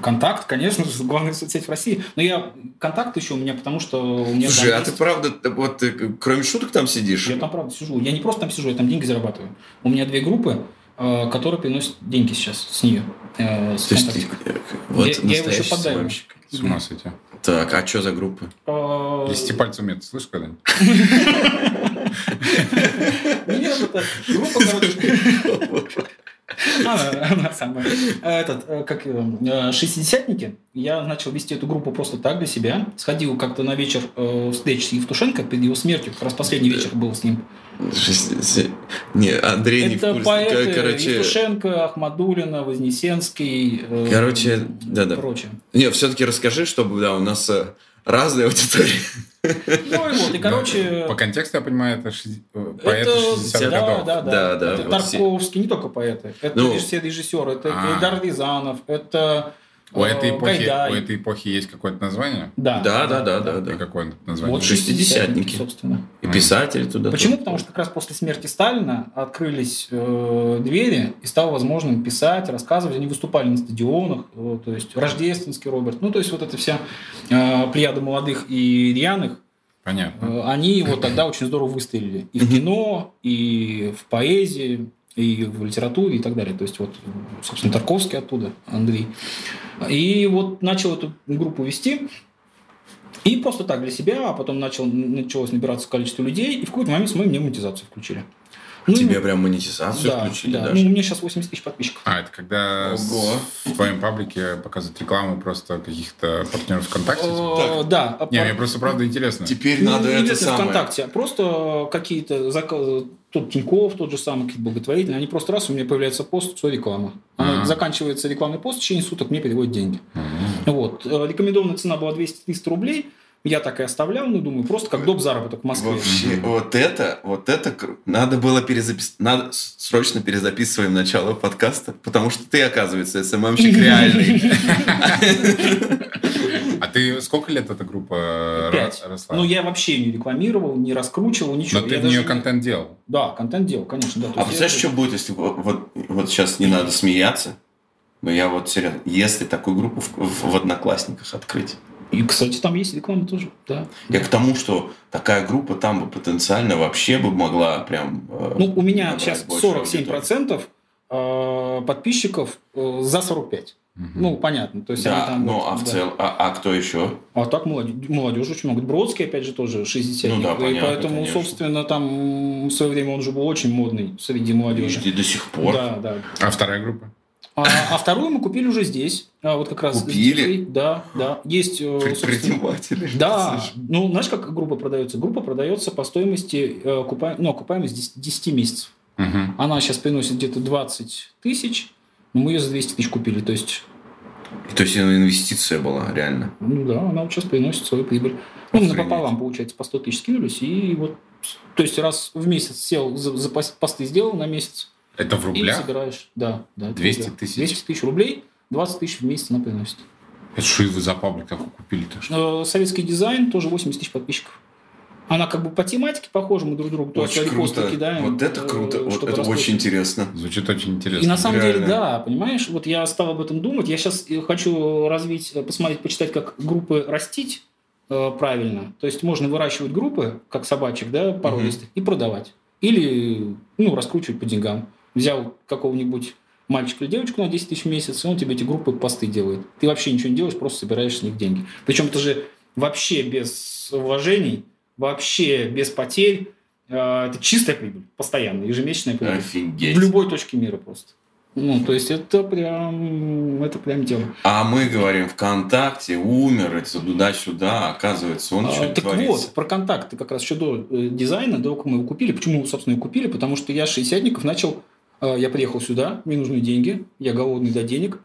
Контакт, конечно же, главная соцсеть в России. Но я контакт еще у меня, потому что у меня Слушай, а есть... ты правда, вот ты, кроме шуток там сидишь? Я там правда сижу. Я не просто там сижу, я там деньги зарабатываю. У меня две группы, э, которые приносят деньги сейчас с нее. Э, с То есть ты, вот я, я его еще подаю. С ума сойти. Так, а что за группы? Э, Десяти пальцев метод, слышишь когда-нибудь? Нет, это группа, короче. Она самая. Этот, э, как э, шестидесятники. Я начал вести эту группу просто так для себя. Сходил как-то на вечер э, встреч с Евтушенко перед его смертью. Как раз последний вечер был с ним. Не, Андрей не Это поэты короче... Евтушенко, Ахмадулина, Вознесенский. Короче, да-да. Прочее. Не, все-таки расскажи, чтобы да, у нас разная аудитория. Ну и вот, и короче... По контексту, я понимаю, это поэты 60-х да, годов. Да, да, да. да это Тарковский, не только поэты. Это ну, все режиссеры, это а. Эльдар Рязанов, это у этой, э, эпохи, у этой эпохи есть какое-то название? Да. Да, да, да, да. да. И какое название? Вот шестидесятники, собственно. И писатели туда. Почему? Потому что как раз после смерти Сталина открылись э, двери, и стало возможным писать, рассказывать. Они выступали на стадионах, э, то есть Рождественский Роберт. Ну, то есть вот эта вся э, плеяда молодых и рьяных, Понятно. Э, они вот тогда очень здорово выстрелили. И в кино, и в поэзии, и в литературе и так далее. То есть вот, собственно, Тарковский оттуда, Андрей. И вот начал эту группу вести. И просто так для себя, а потом начал, началось набираться количество людей, и в какой-то момент с моей мне монетизацию включили. Ну, Тебе прям монетизацию да, включили да. даже? Ну, у меня сейчас 80 тысяч подписчиков. А, это когда Ого. в твоем паблике показывают рекламу просто каких-то партнеров ВКонтакте? О, типа? да. Не, мне просто правда интересно. Теперь ну, надо это самое. ВКонтакте, а просто какие-то заказы, тот Тиньков, тот же самый, какие-то благотворительные, они просто раз, у меня появляется пост, все реклама. Она а заканчивается рекламный пост, в течение суток мне переводят деньги. а Вот. Э, рекомендованная цена была 200-300 рублей. Я так и оставлял, ну, думаю, просто как доп. заработок в Москве. Вообще, вот это, вот это, надо было перезаписать, надо срочно перезаписываем начало подкаста, потому что ты, оказывается, СММщик реальный. Ты сколько лет эта группа Пять. росла? Ну, я вообще не рекламировал, не раскручивал, ничего. Но ты в нее контент делал? Да, контент делал, конечно. Да. А представляешь, что будет, если вот, вот сейчас не надо смеяться, Но я вот серьезно, если такую группу в, в, в Одноклассниках открыть. И, кстати, там есть реклама тоже, да. Я к тому, что такая группа там бы потенциально вообще бы могла прям... Э, ну, у меня сейчас 47% э, подписчиков э, за 45. Угу. Ну, понятно. То есть да, там, ну, вот, а в да. целом, а, а кто еще? А так молодежь, молодежь очень много. Бродский, опять же, тоже 60 Ну, да, понятно, поэтому, конечно. собственно, там в свое время он же был очень модный среди молодежи. И до сих пор. Да, да. А вторая группа? А, а вторую мы купили уже здесь. А, вот как раз. Купили? Да, да. Есть... Э, Предприниматели. Да. Ну, знаешь, как группа продается? Группа продается по стоимости, э, купа... ну, окупаемость 10 месяцев. Угу. Она сейчас приносит где-то 20 тысяч, но мы ее за 200 тысяч купили. То есть то есть инвестиция была реально? Ну да, она вот сейчас приносит свою прибыль. Ну, напополам, получается, по 100 тысяч скинулись, и вот, то есть раз в месяц сел, за, за посты сделал на месяц. Это в рублях? И собираешь, да. да 200 тысяч? 200 тысяч рублей, 20 тысяч в месяц она приносит. Это что вы за паблик такой купили-то? Э, советский дизайн, тоже 80 тысяч подписчиков. Она как бы по тематике похожа, мы друг другу то очень круто. кидаем. Вот это круто, вот это очень интересно. Звучит очень интересно. И на самом Реально. деле, да, понимаешь, вот я стал об этом думать. Я сейчас хочу развить, посмотреть, почитать, как группы растить э, правильно. То есть можно выращивать группы, как собачек, да, породистых, угу. и продавать. Или, ну, раскручивать по деньгам. Взял какого-нибудь мальчика или девочку на 10 тысяч в месяц, и он тебе эти группы посты делает. Ты вообще ничего не делаешь, просто собираешь с них деньги. Причем это же вообще без вложений – вообще без потерь. Э, это чистая прибыль, постоянная, ежемесячная прибыль. Офигеть. В любой точке мира просто. Ну, то есть это прям, это прям дело. А мы говорим, ВКонтакте умер, это туда-сюда, оказывается, он а, что-то Так творится. вот, про контакты как раз еще до э, дизайна, до как мы его купили. Почему, собственно, его купили? Потому что я шестидесятников начал, э, я приехал сюда, мне нужны деньги, я голодный до денег,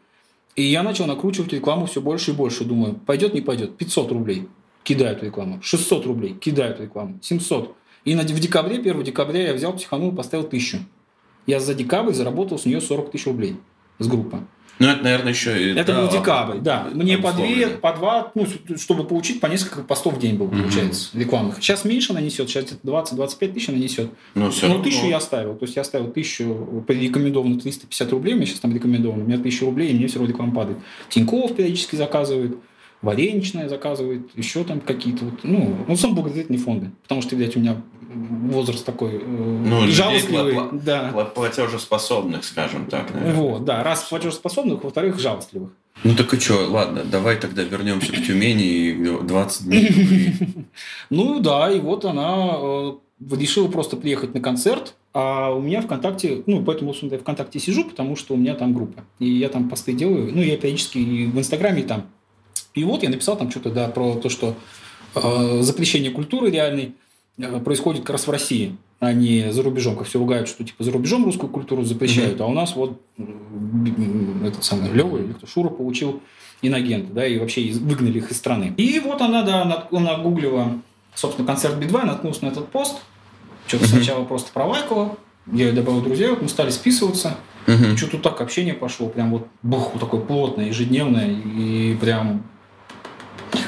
и я начал накручивать рекламу все больше и больше. Думаю, пойдет, не пойдет, 500 рублей кидают рекламу. 600 рублей кидают рекламу. 700. И на, в декабре, 1 декабря я взял, психанул, поставил 1000. Я за декабрь заработал с нее 40 тысяч рублей с группы. Ну, это, наверное, еще... Это да, был декабрь, да. Мне по две, по два, ну, чтобы получить по несколько постов в день было, получается, угу. рекламных. Сейчас меньше она несет, сейчас где-то 20-25 тысяч она несет. Ну, все Но тысячу я оставил. То есть я оставил тысячу, рекомендованно 350 рублей, мне сейчас там рекомендовано, у меня тысяча рублей, и мне все равно реклама падает. Тиньков периодически заказывает вареничное заказывает, еще там какие-то вот, ну, ну, сам благотворительные фонды, потому что, видать, у меня возраст такой э, ну, жалостливый. Пла- да. Платежеспособных, скажем так. Наверное. Вот, да, раз платежеспособных, во-вторых, жалостливых. Ну так и что, ладно, давай тогда вернемся к Тюмени и 20 дней. Ну да, и вот она э, решила просто приехать на концерт, а у меня ВКонтакте, ну, поэтому, собственно, я ВКонтакте сижу, потому что у меня там группа. И я там посты делаю, ну, я периодически и в Инстаграме, там и вот я написал там что-то, да, про то, что э, запрещение культуры реальной э, происходит как раз в России, а не за рубежом. Как все ругают, что типа за рубежом русскую культуру запрещают, mm-hmm. а у нас вот э, этот самый Лева или кто Шура получил инагент, да, и вообще выгнали их из страны. И вот она, да, она гуглила, собственно, концерт Би-2, наткнулась на этот пост, что-то mm-hmm. сначала просто пролайкала, я ее добавил друзья, вот мы стали списываться, mm-hmm. что-то так общение пошло, прям вот бух, такое плотное, ежедневное, и прям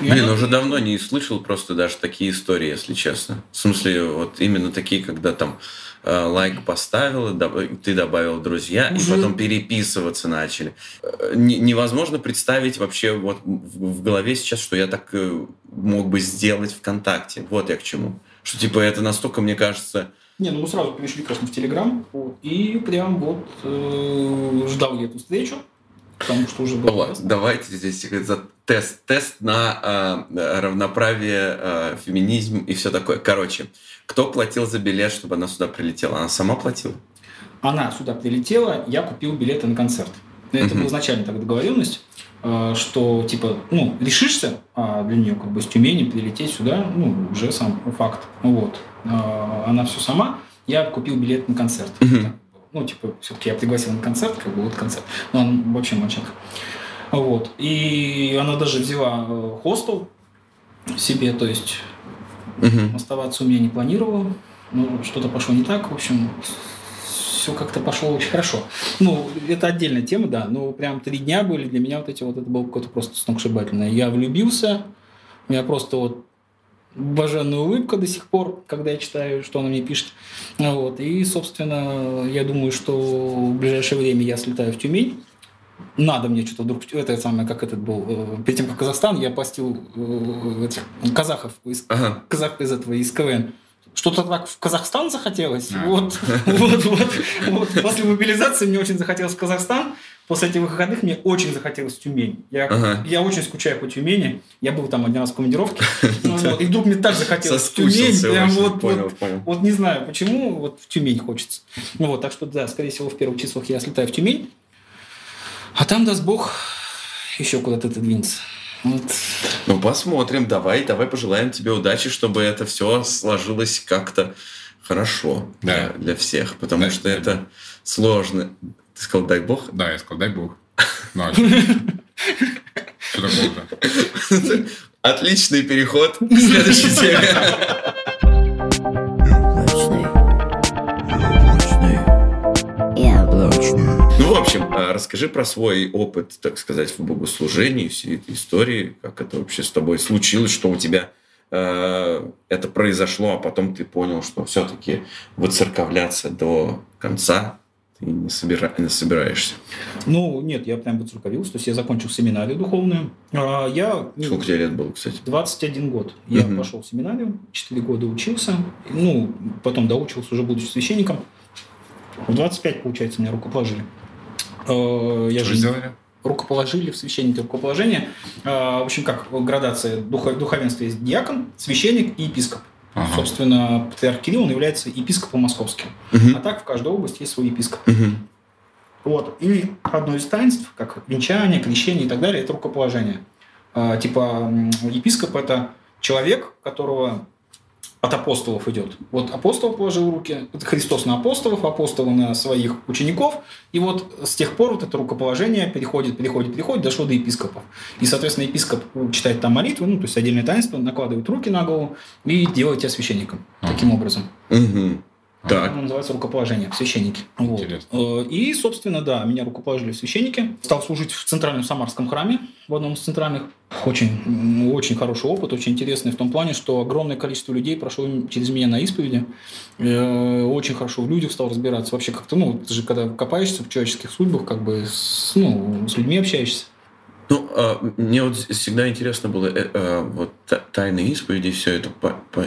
Блин, уже давно не слышал просто даже такие истории, если честно. В смысле, вот именно такие, когда там э, лайк поставил, ты добавил друзья, уже... и потом переписываться начали. Э, невозможно представить вообще вот в голове сейчас, что я так э, мог бы сделать ВКонтакте. Вот я к чему. Что типа это настолько, мне кажется... Не, ну мы сразу перешли, конечно, в Телеграм, и прям вот э, ждал я эту встречу потому что уже было. Давайте здесь за тест, тест на э, равноправие, э, феминизм и все такое. Короче, кто платил за билет, чтобы она сюда прилетела? Она сама платила? Она сюда прилетела, я купил билеты на концерт. Это была изначально так договоренность, э, что типа, ну, решишься а для нее как бы с Тюмени прилететь сюда, ну, уже сам факт. Вот. Э, она все сама. Я купил билет на концерт. Ну, типа, все-таки я пригласил на концерт, как бы вот концерт, но он вообще мальчик. Вот. И она даже взяла э, хостел себе, то есть угу. оставаться у меня не планировала. Ну, что-то пошло не так, в общем, все как-то пошло очень хорошо. Ну, это отдельная тема, да, но прям три дня были для меня вот эти вот, это было какое-то просто сногсшибательное. Я влюбился, у меня просто вот блаженная улыбка до сих пор, когда я читаю, что она мне пишет. Вот. И, собственно, я думаю, что в ближайшее время я слетаю в Тюмень надо мне что-то вдруг, это самое, как этот был, э, перед тем, как Казахстан, я постил э, этих казахов, из, ага. казах из этого, из КВН. Что-то так в Казахстан захотелось. А. Вот, вот, вот, вот. После мобилизации мне очень захотелось в Казахстан. После этих выходных мне очень захотелось в Тюмень. Я, ага. я очень скучаю по Тюмени. Я был там один раз в командировке. Ну, и вдруг мне так захотелось в Тюмень. Прям вот, вот, вот не знаю почему, вот в Тюмень хочется. Ну, вот, так что да, скорее всего, в первых числах я слетаю в Тюмень. А там, даст Бог, еще куда-то это двинется. Вот. Ну, посмотрим. Давай, давай пожелаем тебе удачи, чтобы это все сложилось как-то хорошо да. для, для всех. Потому да, что да. это сложно. Ты сказал, дай бог? Да, я сказал, дай бог. Ну, а что такого-то? Отличный переход к следующей теме. общем, а, расскажи про свой опыт, так сказать, в богослужении, всей этой истории, как это вообще с тобой случилось, что у тебя э, это произошло, а потом ты понял, что все-таки выцерковляться до конца ты не, собира... не собираешься. Ну, нет, я прям выцерковился, то есть я закончил семинарию духовную. А я... Сколько тебе лет было, кстати? 21 год. Я угу. пошел в семинарию, 4 года учился, ну, потом доучился уже будучи священником. В 25, получается, меня рукоположили. Э, я Что же сделали? рукоположили в священники рукоположение. Э, в общем, как градация духовенства есть диакон, священник и епископ. Ага. Собственно, патриарх Кирилл, он является епископом московским. Угу. А так в каждой области есть свой епископ. Угу. Вот. И одно из таинств, как венчание, крещение и так далее, это рукоположение. Э, типа епископ – это человек, которого от апостолов идет. Вот апостол положил руки, это Христос на апостолов, апостолы на своих учеников, и вот с тех пор вот это рукоположение переходит, переходит, переходит, дошло до епископов. И, соответственно, епископ читает там молитву, ну, то есть отдельное таинство, накладывает руки на голову и делает тебя священником. Таким образом. Угу. Так. Оно называется рукоположение в священнике. Вот. Э, и, собственно, да, меня рукоположили в священники. Стал служить в Центральном Самарском храме, в одном из центральных. Очень, очень хороший опыт, очень интересный в том плане, что огромное количество людей прошло через меня на исповеди. Э, очень хорошо в людях стал разбираться. Вообще как-то, ну, ты же когда копаешься в человеческих судьбах, как бы с, ну, с людьми общаешься. Ну, а, мне вот всегда интересно было э, а, вот тайные исповеди, все это,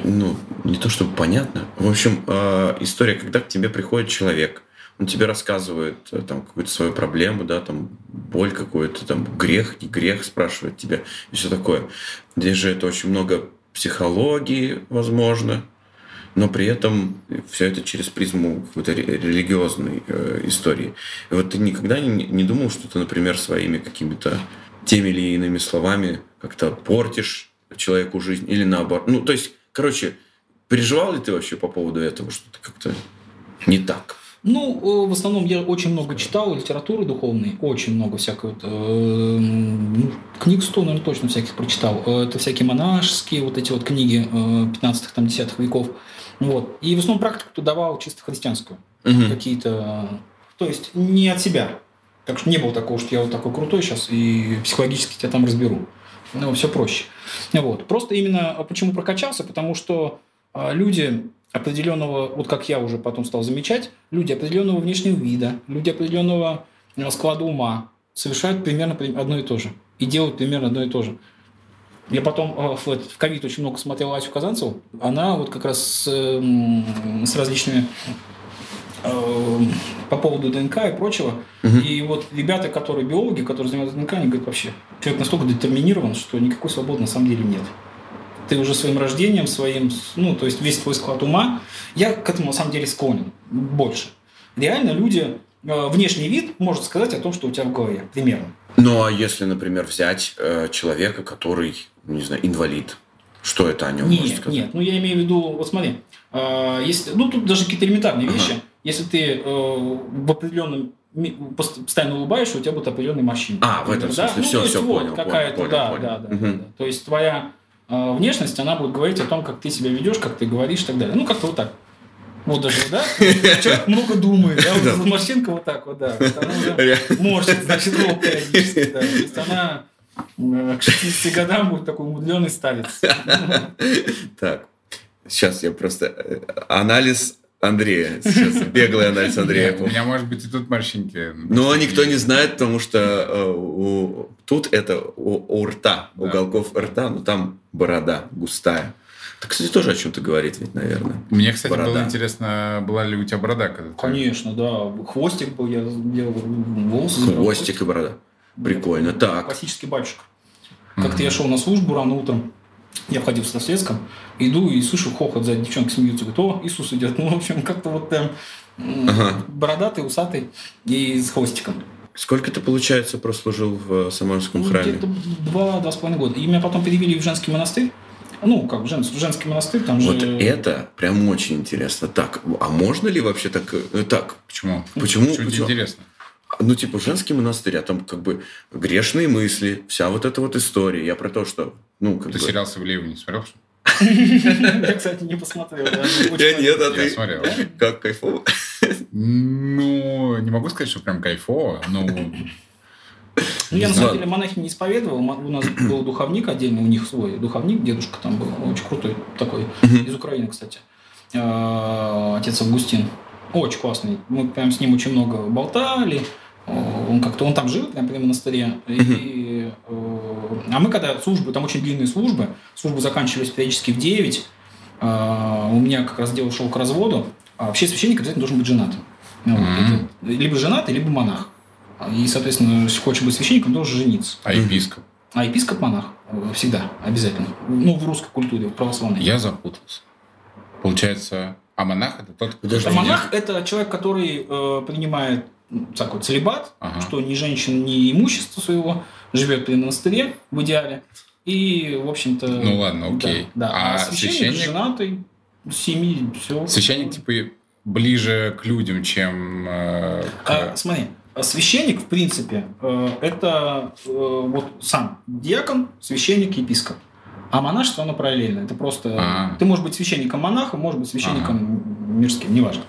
ну, не то чтобы понятно. В общем, а, история, когда к тебе приходит человек, он тебе рассказывает э, там какую-то свою проблему, да, там боль какую-то, там грех, не грех, спрашивает тебя и все такое. Здесь же это очень много психологии, возможно, но при этом все это через призму какой-то религиозной э, истории. И вот ты никогда не, не думал, что ты, например, своими какими-то теми или иными словами как-то портишь человеку жизнь или наоборот. Ну, то есть, короче, переживал ли ты вообще по поводу этого, что ты как-то не так? Ну, в основном я очень много читал литературы духовной, очень много всякой э, ну, книг 100, наверное, точно всяких прочитал. Э, это всякие монашеские вот эти вот книги 15-х, там, 10 веков. Вот. И в основном практику давал чисто христианскую. Угу. Какие-то... То есть не от себя. Так что не было такого, что я вот такой крутой сейчас и психологически тебя там разберу. Ну, все проще. Вот. Просто именно а почему прокачался, потому что а, люди определенного, вот как я уже потом стал замечать, люди определенного внешнего вида, люди определенного а, склада ума совершают примерно одно и то же. И делают примерно одно и то же. Я потом в ковид очень много смотрел Асю Казанцеву. Она вот как раз с, с различными по поводу ДНК и прочего. Угу. И вот ребята, которые биологи, которые занимаются ДНК, они говорят вообще, человек настолько детерминирован, что никакой свободы на самом деле нет. Ты уже своим рождением, своим, ну, то есть весь твой склад ума, я к этому на самом деле склонен больше. Реально люди, э, внешний вид может сказать о том, что у тебя в голове, примерно. Ну, а если, например, взять э, человека, который, не знаю, инвалид, что это о нем нет, может сказать? Нет, ну я имею в виду, вот смотри, э, если, ну тут даже какие-то элементарные ага. вещи. Если ты э, в определенном постоянно улыбаешься, у тебя будут определенные морщины. А, в этом да? смысле, ну, все, все, вот, понял, какая-то, понял, да, понял. да, да, угу. да. То есть твоя э, внешность, она будет говорить о том, как ты себя ведешь, как ты говоришь и так далее. Ну, как-то вот так. Вот даже, да? Человек много думает, да? Вот да. морщинка вот так вот, да. Она уже морщит, значит, лоб периодически, да. То есть она э, к 60 годам будет такой умудренный старец. Так, сейчас я просто... Э, анализ Андрея сейчас, беглый анализ Андрея. Нет, у меня, может быть, и тут морщинки. Но никто не знает, потому что э, у, тут это у, у рта, да. уголков рта, ну там борода густая. Это, кстати, тоже о чем-то говорит ведь, наверное. Мне, кстати, борода. было интересно, была ли у тебя борода когда -то? Конечно, да. Хвостик был, я делал волосы. Хвостик и борода. Прикольно. Так. Классический батюшка. Как-то я шел на службу рано утром, я входил в Соседском, иду и слышу хохот за девчонки смеются. Говорит, о, Иисус идет. Ну, в общем, как-то вот прям ага. бородатый, усатый и с хвостиком. Сколько ты, получается, прослужил в Самарском ну, храме? Где-то два, два с половиной года. И меня потом перевели в женский монастырь. Ну, как жен, женский монастырь, там вот же... Вот это прям очень интересно. Так, а можно ли вообще так? Э, так? Почему? Почему? Почему, Почему? интересно? Ну, типа, женский монастырь, а там как бы грешные мысли, вся вот эта вот история. Я про то, что... Ну, как ты бы... сериал Савлеева не смотрел, что Я, кстати, не посмотрел. Я нет, а ты? смотрел. Как кайфово? Ну, не могу сказать, что прям кайфово, но... Ну, я, на самом деле, монахи не исповедовал. У нас был духовник отдельно, у них свой духовник, дедушка там был, очень крутой такой, из Украины, кстати. А, отец Августин. Очень классный. Мы прям с ним очень много болтали. Он как-то, он там жил, прям при монастыре. И, э, а мы когда службы, там очень длинные службы, службы заканчивались периодически в 9, а, у меня как раз дело шел к разводу, а вообще священник обязательно должен быть женат. Mm-hmm. либо женатый, либо монах. И, соответственно, если хочешь быть священником, должен жениться. А епископ? А епископ монах. Всегда, обязательно. Ну, в русской культуре, в православной. Я запутался. Получается, а монах это тот, кто... А монах это человек, который э, принимает такой целебат, ага. что ни женщин, ни имущества своего, живет при монастыре в идеале. И, в общем-то... Ну ладно, окей. Да, да. А, а священник, священник женатый, семьи, все. Священник, типа, ближе к людям, чем э, к... А, смотри, священник, в принципе, э, это э, вот сам диакон, священник, епископ. А монашество, оно параллельно. Это просто... А-а-а. Ты можешь быть священником-монахом, можешь быть священником А-а-а. мирским, неважно.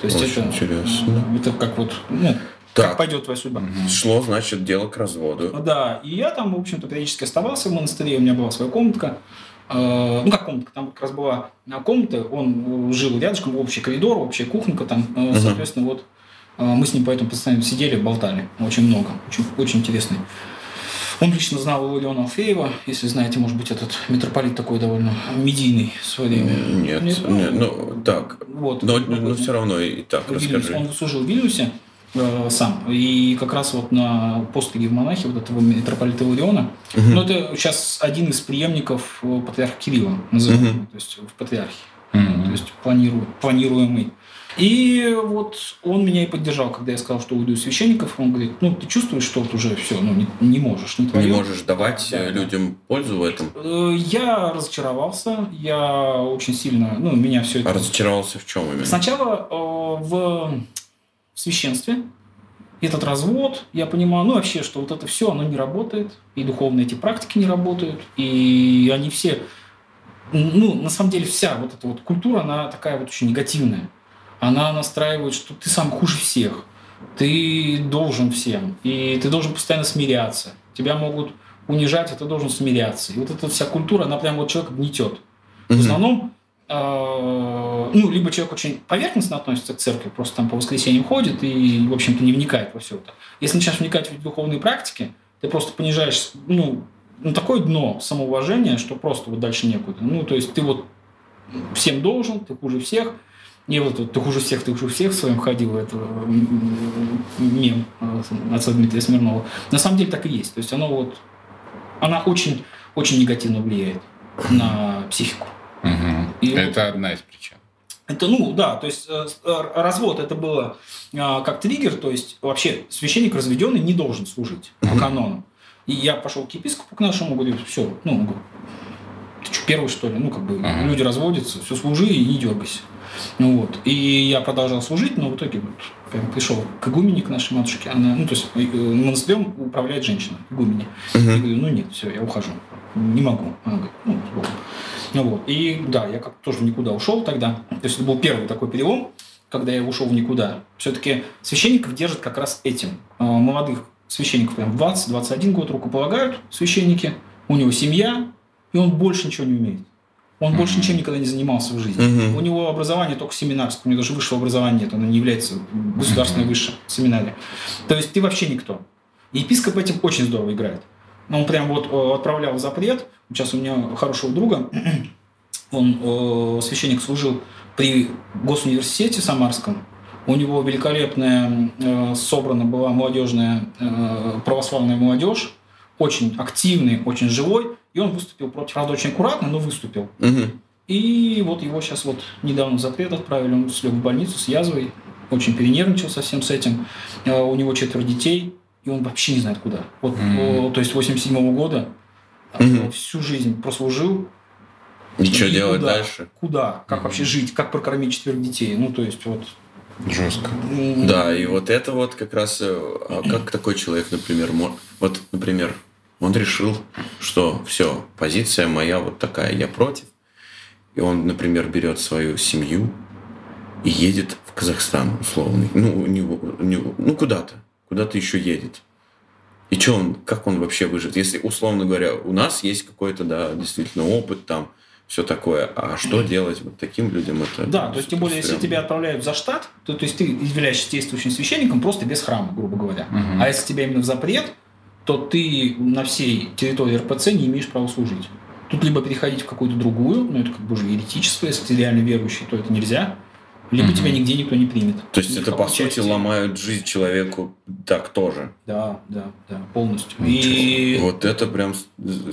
То есть Очень это, интересно. это как вот, ну, так. как пойдет твоя судьба. Угу. Шло, значит, дело к разводу. Да, и я там, в общем-то, периодически оставался в монастыре, у меня была своя комнатка. Э, ну, как комнатка, там как раз была комната, он жил рядышком, общий коридор, общая кухонка там, угу. соответственно, вот мы с ним поэтому постоянно сидели, болтали очень много, очень, очень интересный он лично знал Иллиона Алфеева, если знаете, может быть, этот митрополит такой довольно медийный в свое время. Нет, нет, нет ну, так. Вот, но, но, но все равно и так расскажи. Он служил в Вильнюсе э, сам. И как раз вот на постыге в монахе вот этого митрополита Илариона, угу. ну, это сейчас один из преемников э, патриарха Кирилла, называемый, угу. то есть в патриархе. Угу. То есть планируемый. И вот он меня и поддержал, когда я сказал, что уйду из священников. Он говорит, ну, ты чувствуешь, что вот уже все, ну, не, не можешь, не твое. Не можешь давать да, людям да. пользу в этом? Э, я разочаровался, я очень сильно, ну, меня все это... А разочаровался в чем именно? Сначала э, в священстве, этот развод, я понимаю, ну вообще, что вот это все, оно не работает, и духовные эти практики не работают, и они все, ну, на самом деле вся вот эта вот культура, она такая вот очень негативная она настраивает, что ты сам хуже всех, ты должен всем, и ты должен постоянно смиряться. Тебя могут унижать, а ты должен смиряться. И вот эта вся культура, она прям вот человека гнетет. В основном, э, ну, либо человек очень поверхностно относится к церкви, просто там по воскресеньям ходит и, в общем-то, не вникает во все это. Если начинаешь вникать в духовные практики, ты просто понижаешь, ну, на такое дно самоуважения, что просто вот дальше некуда. Ну, то есть ты вот всем должен, ты хуже всех – не вот ты хуже всех, ты хуже всех в своем ходил, это мем э, отца Дмитрия Смирнова. На самом деле так и есть. То есть оно вот, она очень, очень негативно влияет на психику. Угу. И это вот, одна из причин. Это, ну, да, то есть э, развод это было как триггер, то есть вообще священник разведенный не должен служить по канону. И я пошел к епископу к нашему, говорю, все, ну, ты что, первый, что ли? Ну, как бы, ага. люди разводятся, все, служи и не дергайся. Ну, вот. И я продолжал служить, но в итоге вот, пришел к игумене, к нашей матушке. Она, ну, то есть э, монастырем управляет женщина, игумене. Uh-huh. Я говорю, ну нет, все, я ухожу. Не могу. Она говорит, ну, ну вот. И да, я как-то тоже никуда ушел тогда. То есть это был первый такой перелом, когда я ушел в никуда. Все-таки священников держат как раз этим. А, молодых священников прям 20-21 год рукополагают священники, у него семья, и он больше ничего не умеет. Он mm-hmm. больше ничем никогда не занимался в жизни. Mm-hmm. У него образование только семинарское, у него даже высшего образования нет, оно не является государственной mm-hmm. высшей семинарией. То есть ты вообще никто. И епископ этим очень здорово играет. Он прям вот э, отправлял в запрет. Сейчас у меня хорошего друга, он э, священник служил при госуниверситете Самарском. У него великолепная э, собрана была молодежная православная молодежь, очень активный, очень живой, и он выступил против, правда, очень аккуратно, но выступил. Угу. И вот его сейчас вот недавно в запрет отправили, он слег в больницу с язвой, очень перенервничал со всем с этим. Э, у него четверо детей, и он вообще не знает куда. Вот, mm то есть 87 -го года mm всю жизнь прослужил. Что делать куда, дальше? Куда? Как mm вообще жить? Как прокормить четверых детей? Ну, то есть вот... Жестко. Да, и вот это вот как раз, э, а как такой человек, например, вот, например, он решил, что все, позиция моя вот такая, я против. И он, например, берет свою семью и едет в Казахстан, условно. Ну, у него, у него, ну куда-то куда-то еще едет. И что он, как он вообще выживет? Если, условно говоря, у нас есть какой-то, да, действительно опыт там, все такое. А что делать вот таким людям? Это да, то есть, тем более, если тебя отправляют за штат, то, то есть ты являешься действующим священником просто без храма, грубо говоря. Угу. А если тебя именно в запрет, то ты на всей территории РПЦ не имеешь права служить. Тут либо переходить в какую-то другую, ну это как бы уже еретичество, если ты реально верующий, то это нельзя либо угу. тебя нигде никто не примет. То есть это, по сути, ломают жизнь человеку так тоже? Да, да, да, полностью. И... Вот это прям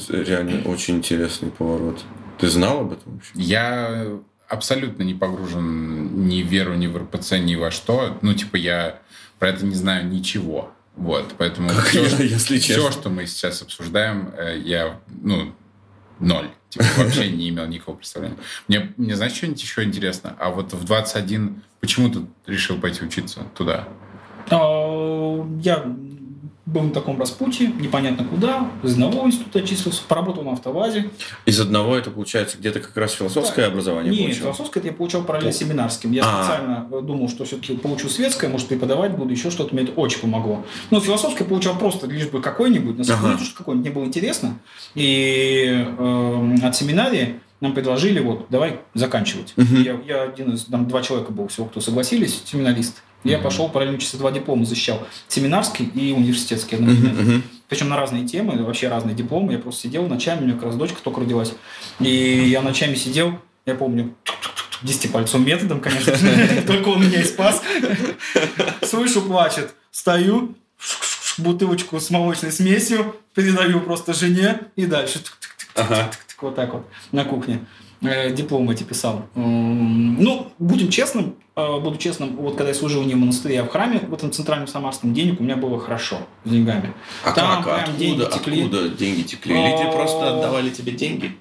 реально очень интересный поворот. Ты знал об этом вообще? Я абсолютно не погружен ни в веру, ни в РПЦ, ни во что. Ну, типа, я про это не знаю ничего. Вот, поэтому как все, я, если все, что мы сейчас обсуждаем, э, я, ну, ноль. Типа, вообще не имел никакого представления. Мне, мне знаешь, что-нибудь еще интересно? А вот в 21 почему ты решил пойти учиться туда? А, я был на таком распутье, непонятно куда, из одного института отчислился, поработал на автовазе. Из одного это, получается, где-то как раз философское да. образование Нет, получил? философское это я получал параллельно О. семинарским. Я а. специально думал, что все-таки получу светское, может, преподавать буду, еще что-то, мне это очень помогло. Но философское получал просто, лишь бы какой-нибудь, на самом деле, что какой-нибудь, мне было интересно. И э, от семинарии нам предложили, вот, давай заканчивать. Угу. Я, я один из, там два человека был всего, кто согласились, семинаристы. Я пошел параллельно часа два диплома защищал. Семинарский и университетский одновременно. Mm-hmm. Причем на разные темы, вообще разные дипломы. Я просто сидел ночами, у меня как раз дочка только родилась. И я ночами сидел, я помню, десятипальцевым методом, конечно, только он меня и спас. Слышу, плачет. Стою, бутылочку с молочной смесью, передаю просто жене и дальше. Вот так вот на кухне. Э, диплом эти писал. Ну, будем честным, э, буду честным, вот когда я служил не в монастыре, а в храме, в этом центральном самарском, денег у меня было хорошо с деньгами. А Там как? Откуда, деньги текли. откуда деньги текли? Или тебе просто отдавали тебе деньги?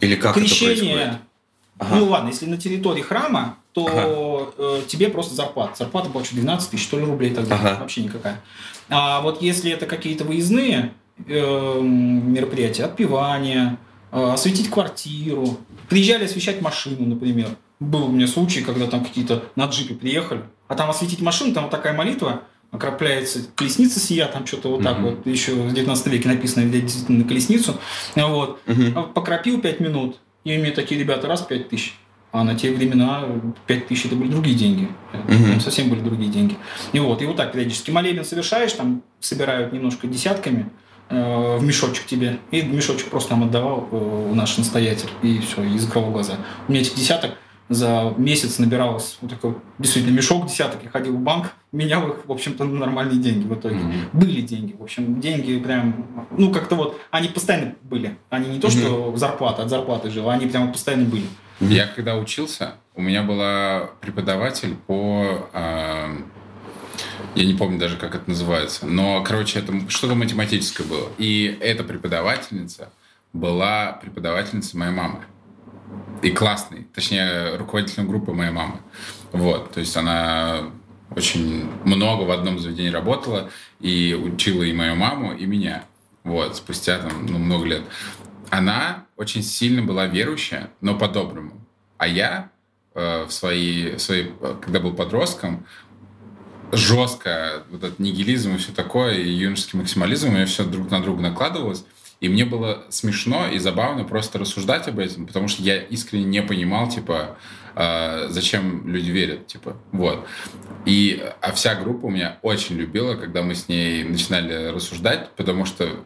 Или как Крещение. это происходит? Ага. Ну ладно, если на территории храма, то ага. э, тебе просто зарплата. Зарплата была что 12 тысяч, что ли, рублей тогда. Ага. Вообще никакая. А вот если это какие-то выездные э, мероприятия, отпевания, осветить квартиру, Приезжали освещать машину, например. Был у меня случай, когда там какие-то на джипе приехали, а там осветить машину, там вот такая молитва, окропляется колесница сия, там что-то вот так вот, еще в 19 веке написано, действительно на колесницу. Вот. Uh-huh. Покропил 5 минут, и мне такие ребята, раз 5 тысяч. А на те времена 5 тысяч это были другие деньги. Uh-huh. совсем были другие деньги. И вот, и вот так периодически молебен совершаешь, там собирают немножко десятками, в мешочек тебе. И мешочек просто нам отдавал э, наш настоятель. И все, и закрывал глаза. У меня этих десяток за месяц набиралось вот такой действительно мешок десяток. Я ходил в банк, менял их, в общем-то, на нормальные деньги в итоге. Mm-hmm. Были деньги, в общем, деньги прям, ну, как-то вот, они постоянно были. Они не то, что mm-hmm. зарплата, от зарплаты жил, они прям постоянно были. Я когда учился, у меня была преподаватель по э, я не помню даже, как это называется. Но, короче, это что-то математическое было. И эта преподавательница была преподавательницей моей мамы. И классной. Точнее, руководителем группы моей мамы. Вот. То есть она очень много в одном заведении работала и учила и мою маму, и меня. Вот, спустя там ну, много лет. Она очень сильно была верующая, но по-доброму. А я э, в свои, в свои, когда был подростком, жестко вот этот нигилизм и все такое, и юношеский максимализм, у меня все друг на друга накладывалось. И мне было смешно и забавно просто рассуждать об этом, потому что я искренне не понимал, типа, э, зачем люди верят, типа, вот. И а вся группа у меня очень любила, когда мы с ней начинали рассуждать, потому что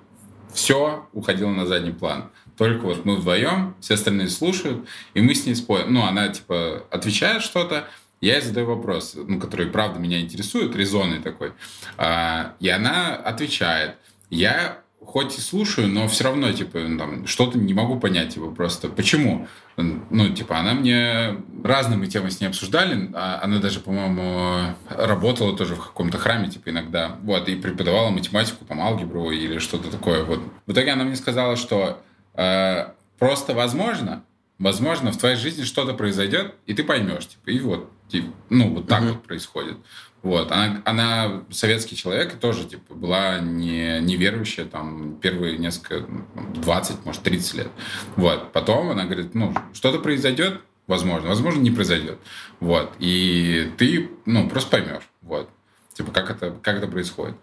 все уходило на задний план. Только вот мы вдвоем, все остальные слушают, и мы с ней спорим. Ну, она, типа, отвечает что-то, я ей задаю вопрос, ну, который, правда, меня интересует, резонный такой. А, и она отвечает. Я хоть и слушаю, но все равно, типа, там, что-то не могу понять его просто. Почему? Ну, типа, она мне... Разные мы темы с ней обсуждали. А она даже, по-моему, работала тоже в каком-то храме, типа, иногда. Вот, и преподавала математику, там, алгебру или что-то такое. Вот. В итоге она мне сказала, что э, просто возможно, возможно, в твоей жизни что-то произойдет, и ты поймешь, типа, и вот, типа, ну, вот так uh-huh. вот происходит. Вот. Она, она советский человек тоже типа, была не, неверующая там первые несколько, 20, может, 30 лет. Вот. Потом она говорит, ну, что-то произойдет, возможно, возможно, не произойдет. Вот. И ты, ну, просто поймешь. Вот. Типа, как это, как это происходит.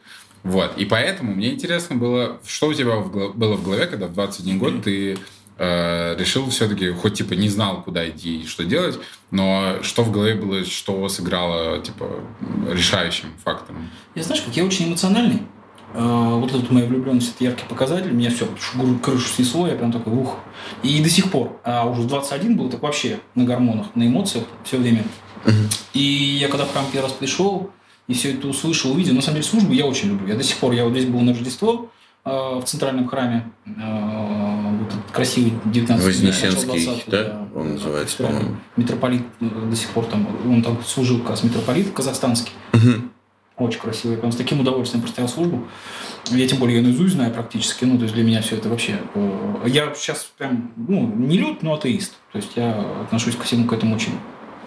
Вот. И поэтому мне интересно было, что у тебя было в голове, когда в 21 год ты решил все-таки, хоть типа не знал, куда идти и что делать, но что в голове было, что сыграло типа решающим фактором? Я знаешь, как я очень эмоциональный. Э, вот эта моя влюбленность, это яркий показатель. Меня все крышу снесло, я прям такой, ух. И до сих пор, а уже в 21 был так вообще на гормонах, на эмоциях все время. И я когда в храм первый раз пришел, и все это услышал, увидел, на самом деле службу я очень люблю. Я до сих пор, я вот здесь был на Рождество, Э, в центральном храме, э, вот этот красивый 19 Вознесенский, 20 да? да? Он называется, по-моему. Митрополит э, до сих пор там, он там служил как раз митрополит казахстанский. Угу. Очень красивый. Я прям с таким удовольствием простоял службу. Я тем более ее наизусть знаю практически. Ну, то есть для меня все это вообще... Я сейчас прям, ну, не люд, но атеист. То есть я отношусь ко всему к этому очень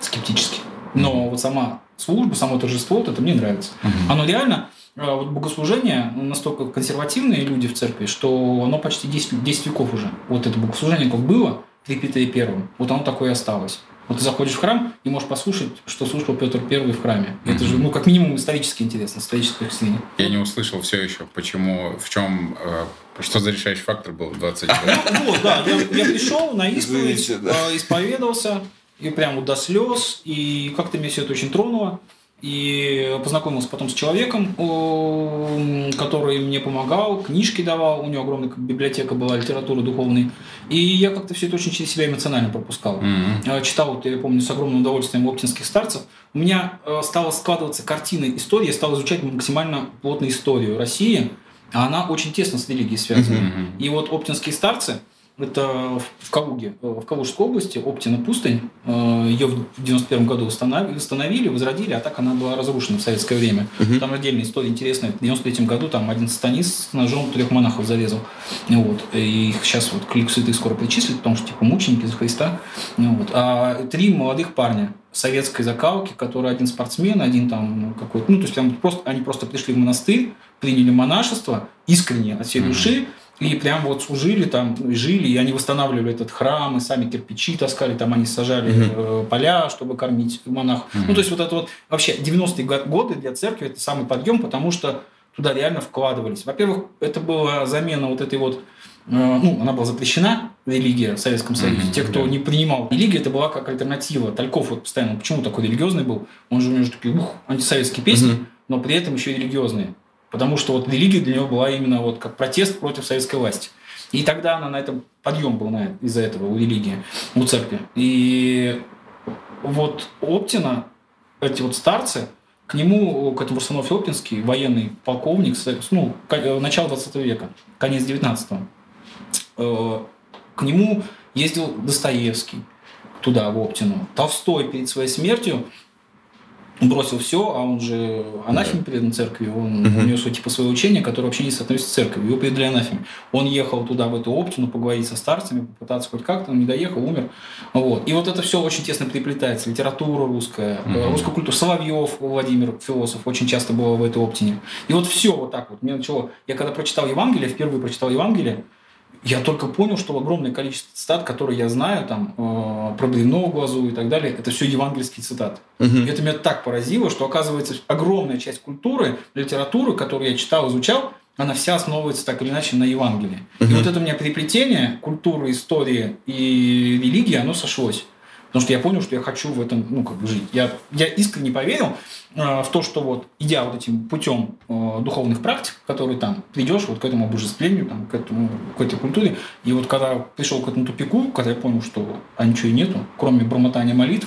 скептически. Но вот сама служба, само торжество, вот это мне нравится. Угу. Оно реально вот богослужение настолько консервативные люди в церкви, что оно почти 10, 10 веков уже. Вот это богослужение как было при Петре Первом, вот оно такое и осталось. Вот ты заходишь в храм и можешь послушать, что слушал Петр Первый в храме. Mm-hmm. Это же, ну, как минимум, исторически интересно, историческое впечатление. Я не услышал все еще, почему, в чем, э, что за решающий фактор был в 20 лет. Ну, вот, да, я, я пришел на исповедь, э, исповедовался, и прям вот до слез, и как-то меня все это очень тронуло. И познакомился потом с человеком, который мне помогал, книжки давал, у него огромная библиотека была литературы духовной. И я как-то все это очень через себя эмоционально пропускал. Mm-hmm. Читал, вот, я помню, с огромным удовольствием оптинских старцев. У меня э, стала складываться картина истории, я стал изучать максимально плотно историю России, а она очень тесно с религией связана. Mm-hmm. И вот оптинские старцы, это в Калуге, э, в Калужской области, Оптина пустынь. Э, Ее в 91 году восстановили, возродили, а так она была разрушена в советское время. Угу. Там отдельная история интересная. В 93 году там один сатанист с ножом трех монахов зарезал. Вот. И их сейчас вот к лику святых скоро причислят, потому что типа мученики за Христа. Вот. А три молодых парня советской закалки, которые один спортсмен, один там какой-то, ну, то есть там просто, они просто пришли в монастырь, приняли монашество искренне от всей души, и прям вот служили там, жили, и они восстанавливали этот храм, и сами кирпичи таскали, там они сажали mm-hmm. поля, чтобы кормить монахов. Mm-hmm. Ну, то есть вот это вот вообще 90-е годы для церкви это самый подъем, потому что туда реально вкладывались. Во-первых, это была замена вот этой вот э, ну, она была запрещена, религия в Советском Союзе. Mm-hmm, Те, кто да. не принимал религию, это была как альтернатива. Тальков вот постоянно, почему такой религиозный был? Он же у него же такие, ух, антисоветские песни, mm-hmm. но при этом еще и религиозные. Потому что вот религия для него была именно вот как протест против советской власти. И тогда она на этом подъем был из-за этого у религии, у церкви. И вот Оптина, эти вот старцы, к нему, к этому Рустанов Оптинский, военный полковник, ну, э, начало 20 века, конец 19-го, э, к нему ездил Достоевский туда, в Оптину. Толстой перед своей смертью бросил все, а он же анафеме да. предан церкви, он угу. у него типа свое учение, которое вообще не соотносится с церковью, его предали анафеме. Он ехал туда, в эту Оптину, поговорить со старцами, попытаться хоть как-то, он не доехал, умер. Вот. И вот это все очень тесно переплетается. Литература русская, угу. русская культура. Соловьев, Владимир, философ, очень часто был в этой Оптине. И вот все вот так вот. Мне начало... Я когда прочитал Евангелие, впервые прочитал Евангелие, я только понял, что огромное количество цитат, которые я знаю, там, э, про длинного глазу и так далее, это все евангельские цитаты. Угу. И это меня так поразило, что, оказывается, огромная часть культуры, литературы, которую я читал, изучал, она вся основывается так или иначе на Евангелии. Угу. И вот это у меня переплетение культуры, истории и религии, оно сошлось. Потому что я понял, что я хочу в этом ну, как бы жить. Я, я искренне поверил э, в то, что вот идя вот этим путем э, духовных практик, которые там придешь вот к этому обожествлению, там, к, этому, к этой культуре, и вот когда пришел к этому тупику, когда я понял, что а ничего и нету, кроме бормотания молитв,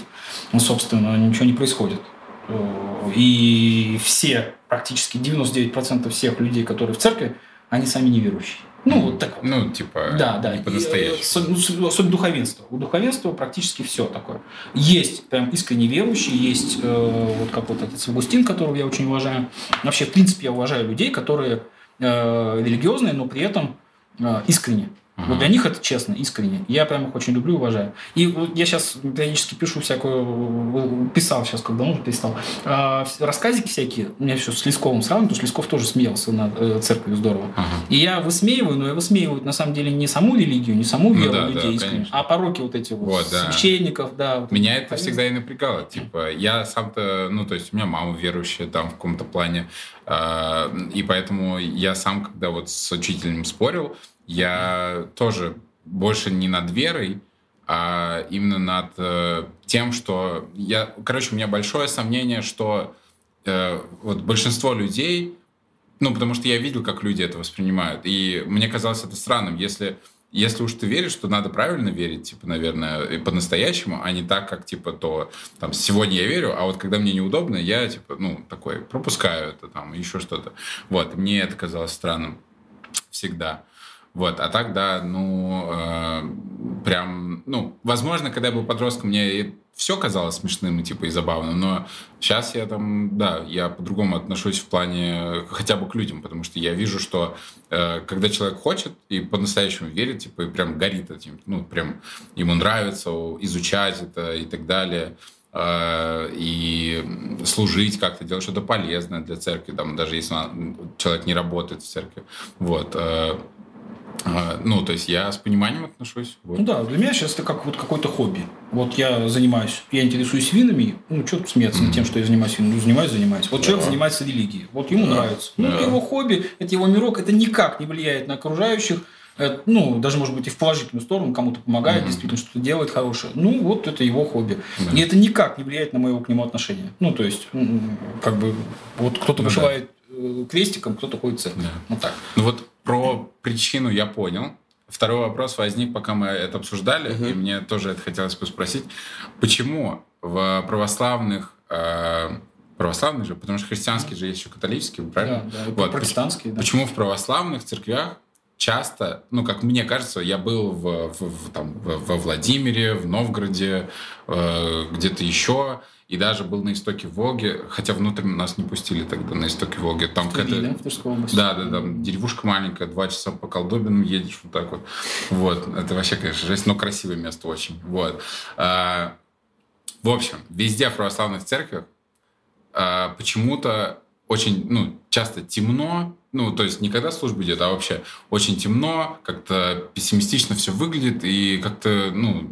ну, собственно, ничего не происходит. Э, и все, практически 99% всех людей, которые в церкви, они сами неверующие. Ну, вот так вот. Ну, типа, да, да. по-настоящему. Ну, особенно духовенство. У духовенства практически все такое. Есть прям искренне верующие, есть э, вот как вот отец Августин, которого я очень уважаю. Вообще, в принципе, я уважаю людей, которые э, религиозные, но при этом э, искренне. Вот для них это честно, искренне. Я прям их очень люблю, уважаю. И я сейчас периодически пишу всякую, писал сейчас, когда уже перестал, э, рассказики всякие, у меня еще с Лесковым сравниваю, потому что Лесков тоже смеялся над э, церковью здорово. Ага. И я высмеиваю, но я высмеиваю на самом деле не саму религию, не саму ну веру ну, да, людей, да, искренне, а пороки вот эти вот, вот да. священников, да. Вот меня это всегда и напрягало. Типа, я сам-то, ну, то есть у меня мама верующая там в каком-то плане, э, и поэтому я сам, когда вот с учителем спорил, я тоже больше не над верой, а именно над э, тем, что я, короче, у меня большое сомнение, что э, вот большинство людей, ну, потому что я видел, как люди это воспринимают, и мне казалось это странным, если если уж ты веришь, то надо правильно верить, типа, наверное, по-настоящему, а не так, как, типа, то, там, сегодня я верю, а вот когда мне неудобно, я, типа, ну, такой, пропускаю это, там, еще что-то. Вот, мне это казалось странным всегда. Вот, а так, да, ну, э, прям, ну, возможно, когда я был подростком, мне все казалось смешным и, типа, и забавным, но сейчас я там, да, я по-другому отношусь в плане хотя бы к людям, потому что я вижу, что э, когда человек хочет и по-настоящему верит, типа, и прям горит этим, ну, прям ему нравится изучать это и так далее, э, и служить как-то, делать что-то полезное для церкви, там, даже если человек не работает в церкви, вот, э, ну, то есть я с пониманием отношусь. Вот. Ну да, для меня сейчас это как вот какое-то хобби. Вот я занимаюсь, я интересуюсь винами, ну, что тут смеяться mm-hmm. над тем, что я занимаюсь винами, ну, занимаюсь, занимаюсь. Вот да. человек занимается религией, вот ему да. нравится. Ну, да. это его хобби, это его мирок, это никак не влияет на окружающих, это, ну, даже, может быть, и в положительную сторону кому-то помогает, mm-hmm. действительно что-то делает хорошее. Ну, вот это его хобби. Mm-hmm. И это никак не влияет на моего к нему отношение. Ну, то есть, как бы, вот кто-то ну, вышивает. Э, крестиком, кто-то ходит в церковь. Да. Вот так. Ну, вот про причину я понял. Второй вопрос возник, пока мы это обсуждали, uh-huh. и мне тоже это хотелось бы спросить. Почему в православных э, православных же, потому что христианские же есть еще католические, правильно? Да, да, вот. протестантские. Да. Почему в православных церквях часто, ну, как мне кажется, я был в, в, в, там, во Владимире, в Новгороде, э, где-то еще, и даже был на истоке Волги, хотя внутрь нас не пустили тогда на истоке Волги. Там какая-то... Да, да, да, деревушка маленькая, два часа по колдобинам едешь вот так вот. Вот, это вообще, конечно, жесть, но красивое место очень. Вот. А, в общем, везде в православных церквях а, почему-то очень, ну, часто темно, ну, то есть не когда служба идет, а вообще очень темно, как-то пессимистично все выглядит и как-то, ну,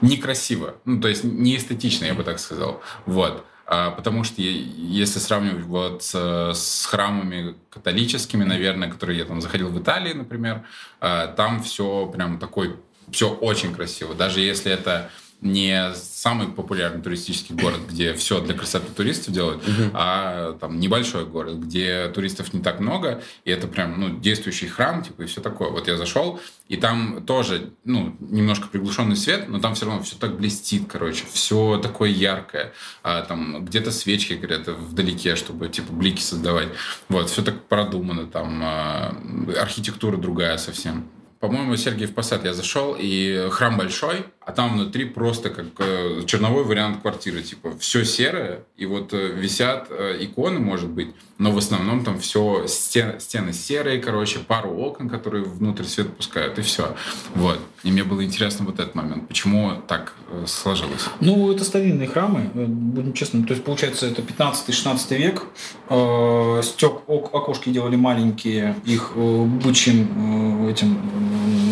некрасиво. Ну, то есть не эстетично, я бы так сказал. Вот. А, потому что если сравнивать вот с, с храмами католическими, наверное, которые я там заходил в Италии, например, а, там все прям такой, все очень красиво. Даже если это не самый популярный туристический город, где все для красоты туристов делают, угу. а там небольшой город, где туристов не так много, и это прям ну, действующий храм, типа, и все такое. Вот я зашел, и там тоже, ну, немножко приглушенный свет, но там все равно все так блестит, короче, все такое яркое. А, там где-то свечки горят вдалеке, чтобы, типа, блики создавать. Вот, все так продумано, там а, архитектура другая совсем. По-моему, Сергиев Посад я зашел, и храм большой, а там внутри просто как э, черновой вариант квартиры. Типа все серое, и вот э, висят э, иконы, может быть, но в основном там все стен, стены серые, короче, пару окон, которые внутрь свет пускают, и все. Вот. И мне было интересно вот этот момент. Почему так э, сложилось? Ну, это старинные храмы, э, будем честны. То есть, получается, это 15-16 век. Э, стек, окошки делали маленькие, их э, бычьим э, этим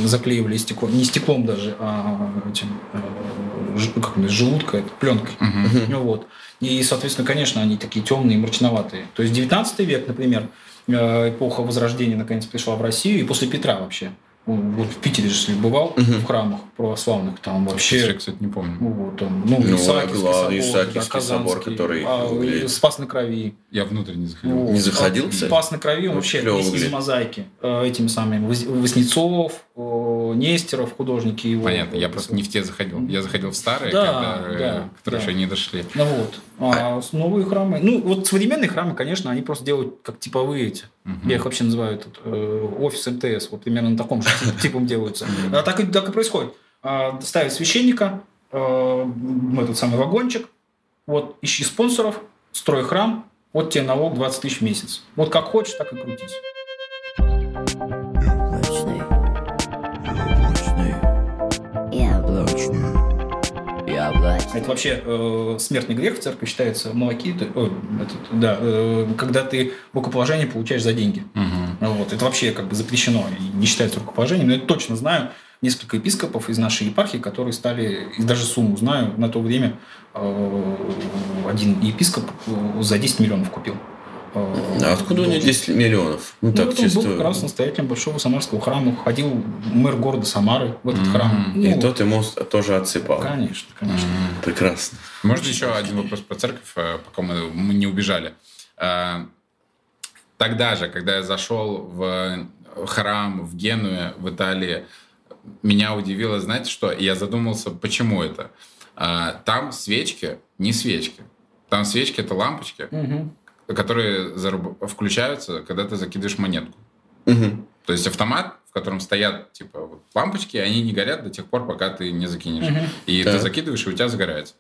заклеивали стеклом, не стеклом даже, а этим, э, как это, желудка, пленкой. Uh-huh. Вот. И, соответственно, конечно, они такие темные, мрачноватые. То есть 19 век, например, э, эпоха Возрождения наконец пришла в Россию, и после Петра вообще вот в Питере же бывал угу. в храмах православных, там вообще... Я, кстати, не помню. Ну, вот, там, ну, ну Исаакиевский собор, Исаакиевский да, собор, который... А, Спас на крови. Я внутрь не заходил. Вот. Не заходил, кстати? Спас на крови, он вообще весь из мозаики. Э, этими самыми Воснецов, Нестеров, художники его. Понятно, я просто не в те заходил. Я заходил в старые, да, когда, э, да, которые да. еще не дошли. Ну вот. А, а новые храмы... Ну, вот современные храмы, конечно, они просто делают как типовые эти. Угу. Я их вообще называю тут, э, офис МТС. Вот примерно на таком же типом делаются. А так, и, так и происходит. А, ставят священника, э, этот самый вагончик, вот, ищи спонсоров, строй храм, вот тебе налог 20 тысяч в месяц. Вот как хочешь, так и крутись. Это вообще э, смертный грех в церкви считается молоки, о, этот, да, э, когда ты рукоположение получаешь за деньги. Угу. Вот, это вообще как бы запрещено и не считается рукоположением. Но я точно знаю несколько епископов из нашей епархии, которые стали, и даже сумму знаю, на то время э, один епископ э, за 10 миллионов купил. А откуда у него 10 миллионов? Ну, ну так, чисто... был как раз настоятелем Большого Самарского храма. Ходил мэр города Самары в этот mm-hmm. храм. И ну, тот ему тоже отсыпал. Конечно, конечно. Mm-hmm. Прекрасно. Можно еще один вопрос про церковь, э, пока мы, мы не убежали. Э, тогда же, когда я зашел в храм в Генуе, в Италии, меня удивило, знаете что? Я задумался, почему это. Э, там свечки не свечки. Там свечки это лампочки. Mm-hmm которые заруб... включаются, когда ты закидываешь монетку. Угу. То есть автомат, в котором стоят типа вот, лампочки, они не горят до тех пор, пока ты не закинешь. Угу. И да. ты закидываешь, и у тебя загорается.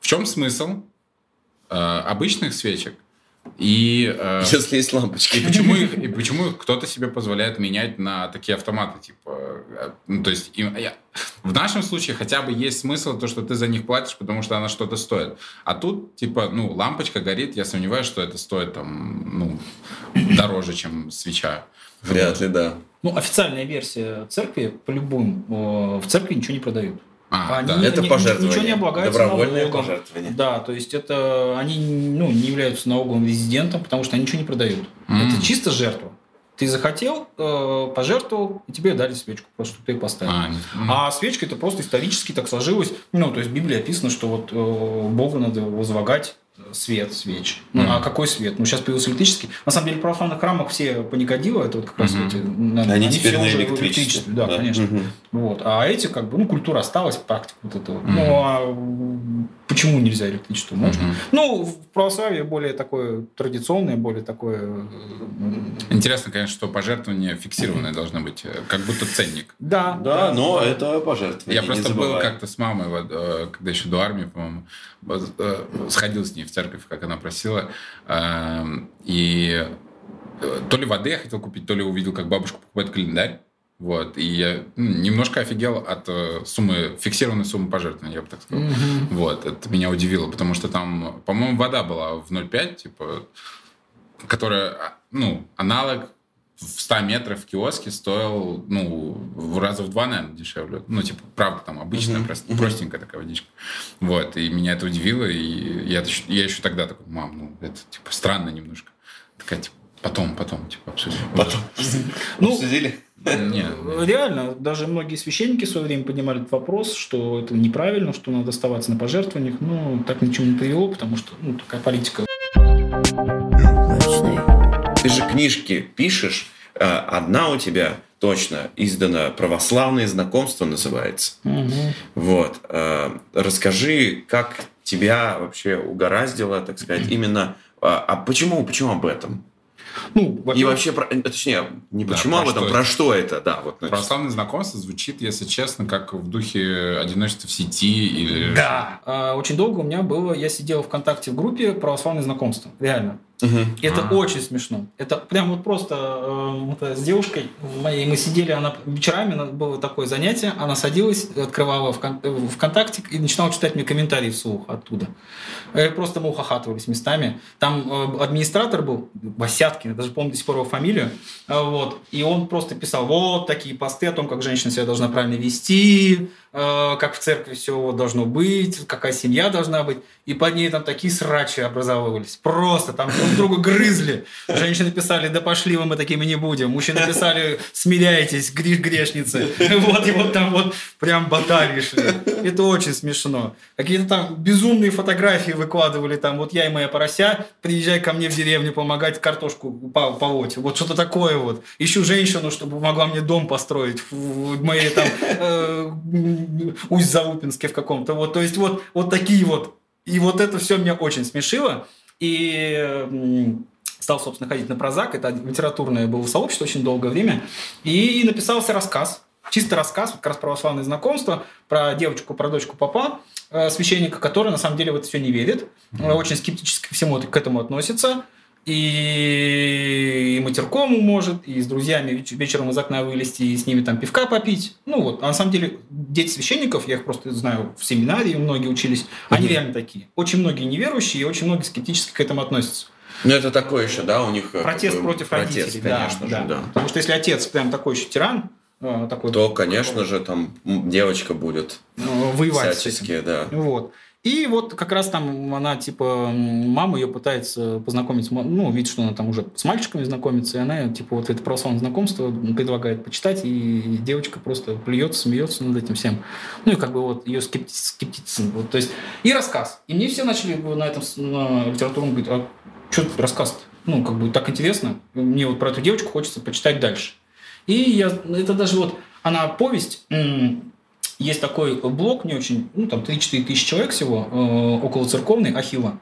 В чем смысл э, обычных свечек и, э, Если есть лампочки. И почему, их, и почему кто-то себе позволяет менять на такие автоматы? Типа, э, ну, то есть, им, я, в нашем случае хотя бы есть смысл то, что ты за них платишь, потому что она что-то стоит. А тут, типа, ну, лампочка горит, я сомневаюсь, что это стоит там, ну, дороже, чем свеча. Вряд ли, да. Ну, официальная версия церкви, по-любому, в церкви ничего не продают. А, они, да. Это не, пожертвование. Ничего не облагаются Добровольное налогом. пожертвование. Да, то есть это они ну, не являются налоговым резидентом, потому что они ничего не продают. Mm. Это чисто жертва. Ты захотел, э, пожертвовал, и тебе дали свечку, просто чтобы ты поставил. А, а свечка это просто исторически так сложилось. Ну, то есть в Библии описано, что вот э, Богу надо возлагать свет, свеч. Ну, а какой свет? Ну, сейчас появился электрический. На самом деле, в православных храмах все паникодило, это вот как раз mm-hmm. эти... Они, они теперь на электричестве. электричестве. Да, да. конечно. Mm-hmm. Вот. А эти, как бы, ну, культура осталась, практика вот этого. Mm-hmm. Ну, а почему нельзя электричество? Можно. Mm-hmm. Ну, в православии более такое традиционное, более такое... Э, Интересно, конечно, что пожертвования фиксированные mm-hmm. должны быть, э, как будто ценник. Да. Да, да но это пожертвование. Я просто был как-то с мамой, э, когда еще до армии, по-моему, сходил с ней в церковь, как она просила. Эм, и то ли воды я хотел купить, то ли увидел, как бабушка покупает календарь. Вот, и я ну, немножко офигел от э, суммы, фиксированной суммы пожертвований, я бы так сказал. Mm-hmm. Вот, это меня удивило, потому что там, по-моему, вода была в 0,5, типа, которая, а, ну, аналог в 100 метров в киоске стоил, ну, в раза в два, наверное, дешевле. Ну, типа, правда, там обычная, uh-huh. прост, простенькая такая водичка. Вот, и меня это удивило, и я, я еще тогда такой, мам, ну, это, типа, странно немножко. Такая, типа, потом, потом, типа, обсудим. Потом. Ну, обсудили? Нет. Реально, даже многие священники в свое время поднимали этот вопрос, что это неправильно, что надо оставаться на пожертвованиях. Ну, так ничего не привело, потому что, ну, такая политика. Ты же книжки пишешь, э, одна у тебя точно издана «Православные знакомства» называется. Угу. Вот. Э, расскажи, как тебя вообще угораздило, так сказать, именно... А, а почему, почему об этом? Ну, и вообще, про, э, точнее, не да, почему об этом, про что это, да. Вот, значит. Православное знакомство звучит, если честно, как в духе одиночества в сети или... Да, а, очень долго у меня было, я сидел ВКонтакте в группе православное знакомство, реально. Угу. Это А-а-а. очень смешно. Это прям вот просто э, с девушкой моей мы сидели, она вечерами было такое занятие, она садилась, открывала вкон, ВКонтакте и начинала читать мне комментарии вслух оттуда. И просто мы ухахатывались местами. Там э, администратор был, Басяткин, я даже помню до сих пор его фамилию, э, вот, и он просто писал вот такие посты о том, как женщина себя должна правильно вести, э, как в церкви все должно быть, какая семья должна быть. И под ней там такие срачи образовывались. Просто там друг друга грызли. Женщины писали, да пошли вы, мы такими не будем. Мужчины писали, смиряйтесь, гриш грешницы. Вот, и вот там вот прям баталии шли. Это очень смешно. Какие-то там безумные фотографии выкладывали, там, вот я и моя порося, приезжай ко мне в деревню помогать картошку полоть. Вот что-то такое вот. Ищу женщину, чтобы помогла мне дом построить в моей там э, Усть-Заупинске в каком-то. Вот, то есть вот, вот такие вот. И вот это все меня очень смешило. И стал, собственно, ходить на прозак. Это литературное было сообщество очень долгое время. И написался рассказ. Чисто рассказ, вот как раз православное знакомство, про девочку, про дочку папа, э, священника, который на самом деле в это все не верит, mm-hmm. очень скептически всему к этому относится и, и матеркому может, и с друзьями вечером из окна вылезти, и с ними там пивка попить. Ну вот, а на самом деле дети священников, я их просто знаю в семинарии, многие учились, они реально такие. Очень многие неверующие, и очень многие скептически к этому относятся. Ну, это такое еще, да, у них... Протест против протест, родителей, конечно да, же, да. да. Потому что если отец прям такой еще тиран, э, такой, то, конечно же, там девочка будет ну, воевать всячески, да. Вот. И вот как раз там она, типа, мама ее пытается познакомить, ну, видит, что она там уже с мальчиками знакомится, и она, типа, вот это православное знакомство предлагает почитать, и девочка просто плюется, смеется над этим всем. Ну, и как бы вот ее скептицизм. Вот, то есть, и рассказ. И мне все начали на этом на литературном говорить, а что рассказ Ну, как бы так интересно. Мне вот про эту девочку хочется почитать дальше. И я, это даже вот, она повесть, есть такой блог, не очень, ну там 3-4 тысячи человек всего, э, около церковный, Ахилла.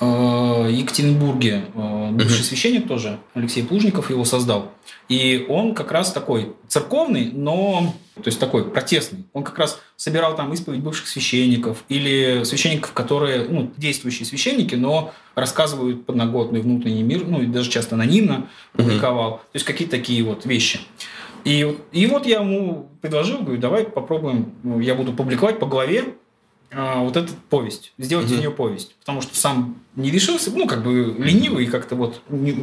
Э, Екатеринбурге э, бывший uh-huh. священник тоже, Алексей Плужников его создал. И он как раз такой церковный, но то есть такой протестный. Он как раз собирал там исповедь бывших священников или священников, которые, ну, действующие священники, но рассказывают подноготный внутренний мир, ну, и даже часто анонимно публиковал. Uh-huh. То есть какие-то такие вот вещи. И, и вот я ему предложил, говорю, давай попробуем, ну, я буду публиковать по главе а, вот эту повесть, сделать угу. из нее повесть. Потому что сам не решился, ну, как бы ленивый, как-то вот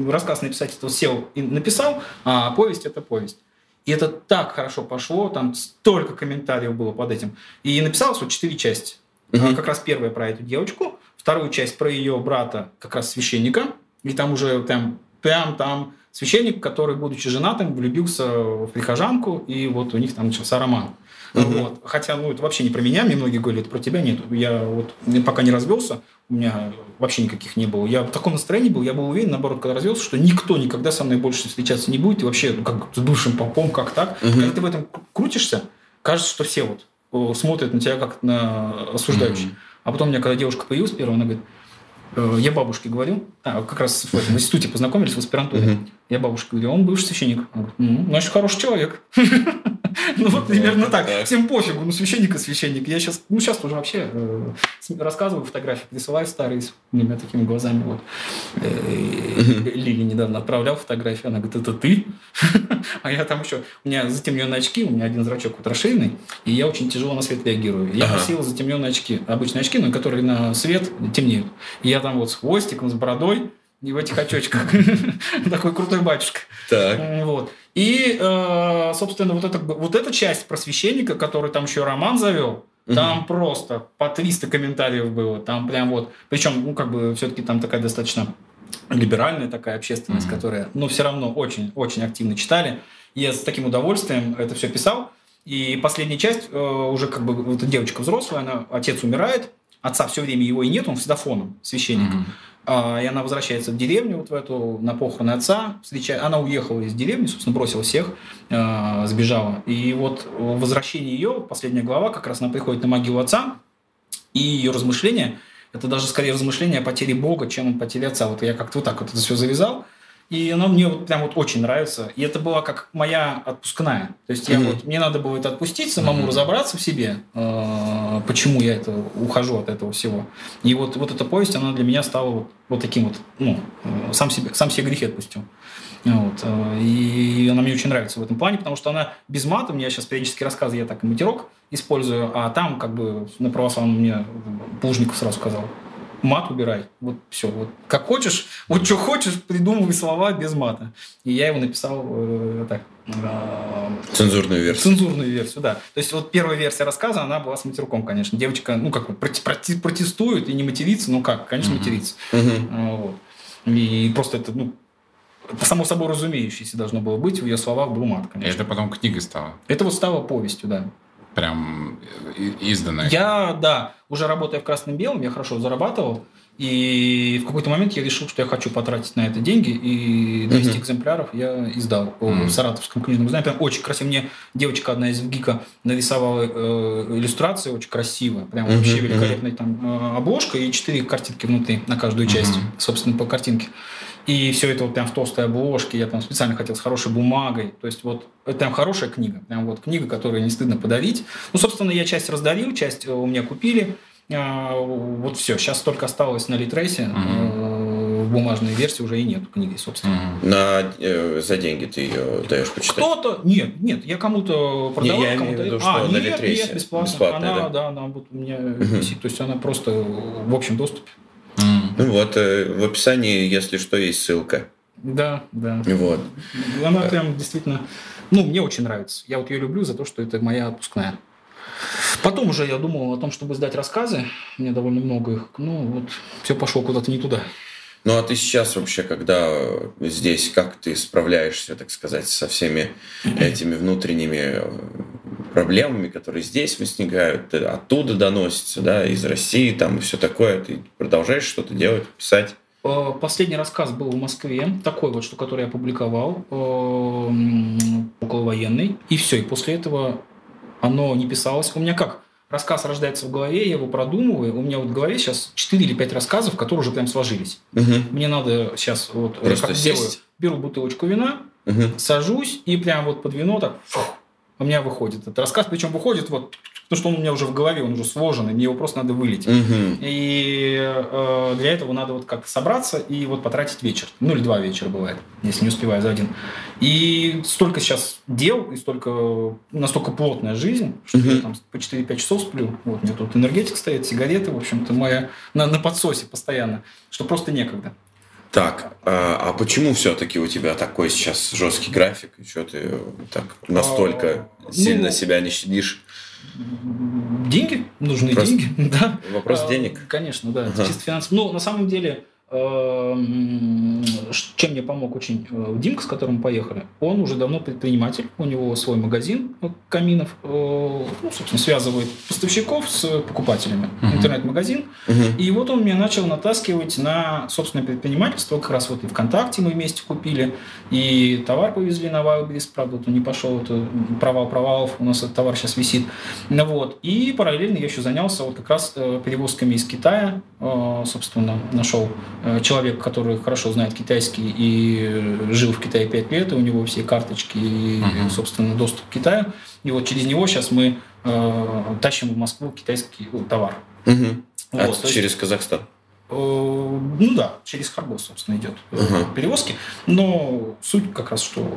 рассказ написать, это сел и написал, а повесть – это повесть. И это так хорошо пошло, там столько комментариев было под этим. И написалось вот четыре части. Угу. Как раз первая про эту девочку, вторую часть про ее брата, как раз священника, и там уже там, прям там священник, который, будучи женатым, влюбился в прихожанку, и вот у них там начался роман. Uh-huh. Вот. Хотя, ну, это вообще не про меня, мне многие говорили, это про тебя нет. Я вот пока не развелся, у меня вообще никаких не было. Я в таком настроении был, я был уверен, наоборот, когда развелся, что никто никогда со мной больше встречаться не будет. И вообще, ну, как с бывшим попом, как так. Uh-huh. Когда ты в этом крутишься, кажется, что все вот смотрят на тебя как на осуждающий. Uh-huh. А потом у меня, когда девушка появилась первая, она говорит, Э, я бабушке говорю, а, как раз в, этом, в институте познакомились, в аспирантуре. Угу. Я бабушке говорю, он бывший священник. Он говорит, ну, значит, хороший человек. Ну, вот примерно так. Всем пофигу, ну, священник и священник. Я сейчас, ну, сейчас уже вообще э, рассказываю фотографии, присылаю старые с меня такими глазами. Вот. Э, Лили недавно отправлял фотографию, она говорит, это ты? А я там еще, у меня затемненные очки, у меня один зрачок вот расширенный, и я очень тяжело на свет реагирую. Я носил затемненные очки, обычные очки, но которые на свет темнеют. И я там вот с хвостиком, с бородой, и в этих очочках. Такой крутой батюшка. Так. Вот. И, э, собственно, вот, это, вот эта часть просвещенника, который там еще роман завел, там просто по 300 комментариев было. Там прям вот... Причем, ну, как бы, все-таки там такая достаточно либеральная такая общественность, которая, ну, все равно очень-очень активно читали. Я с таким удовольствием это все писал. И последняя часть, э, уже как бы вот девочка взрослая, она, отец умирает, отца все время его и нет, он всегда фоном священника. Mm-hmm. И она возвращается в деревню, вот в эту, на похороны отца. Встречает, она уехала из деревни, собственно, бросила всех, а, сбежала. И вот возвращение ее, последняя глава, как раз она приходит на могилу отца, и ее размышления, это даже скорее размышления о потере Бога, чем о потере отца. Вот я как-то вот так вот это все завязал. И оно мне вот прям вот очень нравится. И это была как моя отпускная. То есть я вот, мне надо было это отпустить, самому mm-hmm. разобраться в себе, э, почему я это ухожу от этого всего. И вот, вот эта повесть, она для меня стала вот, вот таким вот, ну, э, сам, себе, сам себе грехи отпустил. Вот. Э, и она мне очень нравится в этом плане, потому что она без мата, мне сейчас периодически рассказы, я так и матерок использую, а там как бы на православном мне Плужников сразу сказал, мат убирай. Вот все. Вот как хочешь, вот что хочешь, придумывай слова без мата. И я его написал э, так. Э, цензурную версию. Цензурную версию, да. То есть вот первая версия рассказа, она была с матерком, конечно. Девочка, ну как, проти, проти, протестует и не матерится, ну как, конечно, mm-hmm. матерится. Mm-hmm. Вот. И просто это, ну, само собой разумеющееся должно было быть, в ее словах был мат, конечно. И это потом книгой стало? Это вот стало повестью, да. Прям изданная? Я, да, уже работая в красном-белом, я хорошо зарабатывал, и в какой-то момент я решил, что я хочу потратить на это деньги, и 200 mm-hmm. экземпляров я издал mm-hmm. в Саратовском книжном издании. Прям очень красиво. Мне девочка одна из ГИКа нарисовала э, иллюстрации очень красивые. Прям mm-hmm. вообще великолепная там э, обложка и четыре картинки внутри на каждую часть, mm-hmm. собственно, по картинке. И все это вот прям в толстой обложке, я там специально хотел с хорошей бумагой. То есть вот это прям хорошая книга. Прям вот книга, которую не стыдно подарить. Ну, собственно, я часть раздарил, часть у меня купили. А, вот все, сейчас только осталось на Литрейсе. Угу. В бумажной версии уже и нету книги, собственно. На, э, за деньги ты ее даешь почитать? Кто-то, нет, нет, я кому-то продавал, не, я кому-то... Виду, что а, на нет, Литрейсе. нет, бесплатно. Бесплатная, она, да? да, она вот у меня угу. висит, то есть она просто в общем доступе. Ну вот, э, в описании, если что, есть ссылка. Да, да. Вот. Она прям действительно, ну, мне очень нравится. Я вот ее люблю за то, что это моя отпускная. Потом уже я думал о том, чтобы сдать рассказы. Меня довольно много их. Ну, вот все пошло куда-то не туда. Ну, а ты сейчас вообще, когда здесь, как ты справляешься, так сказать, со всеми этими внутренними проблемами, которые здесь возникают, оттуда доносятся, да, из России, там и все такое. Ты продолжаешь что-то делать, писать? Э, последний рассказ был в Москве, такой вот, что который я опубликовал, э, околовоенный. И все, и после этого оно не писалось. У меня как? Рассказ рождается в голове, я его продумываю. У меня вот в голове сейчас 4 или 5 рассказов, которые уже прям сложились. Угу. Мне надо сейчас вот Просто как делаю, беру бутылочку вина, угу. сажусь и прям вот под вино так фух, у меня выходит этот рассказ, причем выходит вот Потому что он у меня уже в голове, он уже сложенный, мне его просто надо вылить. Угу. И э, для этого надо вот как-то собраться и вот потратить вечер. Ну, или два вечера бывает, если не успеваю за один. И столько сейчас дел, и столько, настолько плотная жизнь, что угу. я там по 4-5 часов сплю. Вот, у меня тут энергетик стоит, сигареты, в общем-то, моя на, на подсосе постоянно, что просто некогда. Так, а, а почему все-таки у тебя такой сейчас жесткий график? И что ты так настолько а, сильно ну, себя не щадишь? Деньги, нужны Просто деньги, да. Вопрос а, денег. Конечно, да, ага. чисто финансово. Ну, на самом деле, чем мне помог очень э, Димка, с которым мы поехали, он уже давно предприниматель, у него свой магазин э, каминов, э, ну, собственно, связывает поставщиков с покупателями, uh-huh. интернет-магазин. Uh-huh. И вот он меня начал натаскивать на собственное предпринимательство, как раз вот и ВКонтакте мы вместе купили, и товар повезли на Wildberries, правда, вот он не пошел, это провал провалов, у нас этот товар сейчас висит. Ну, вот. И параллельно я еще занялся вот как раз перевозками из Китая, собственно, нашел человек, который хорошо знает китайский и жил в Китае 5 лет, и у него все карточки и, uh-huh. собственно, доступ к Китаю. И вот через него сейчас мы э, тащим в Москву китайский товар. Uh-huh. Вот, а через есть, Казахстан? Э, ну да, через Харбос, собственно, идет uh-huh. перевозки. Но суть как раз, что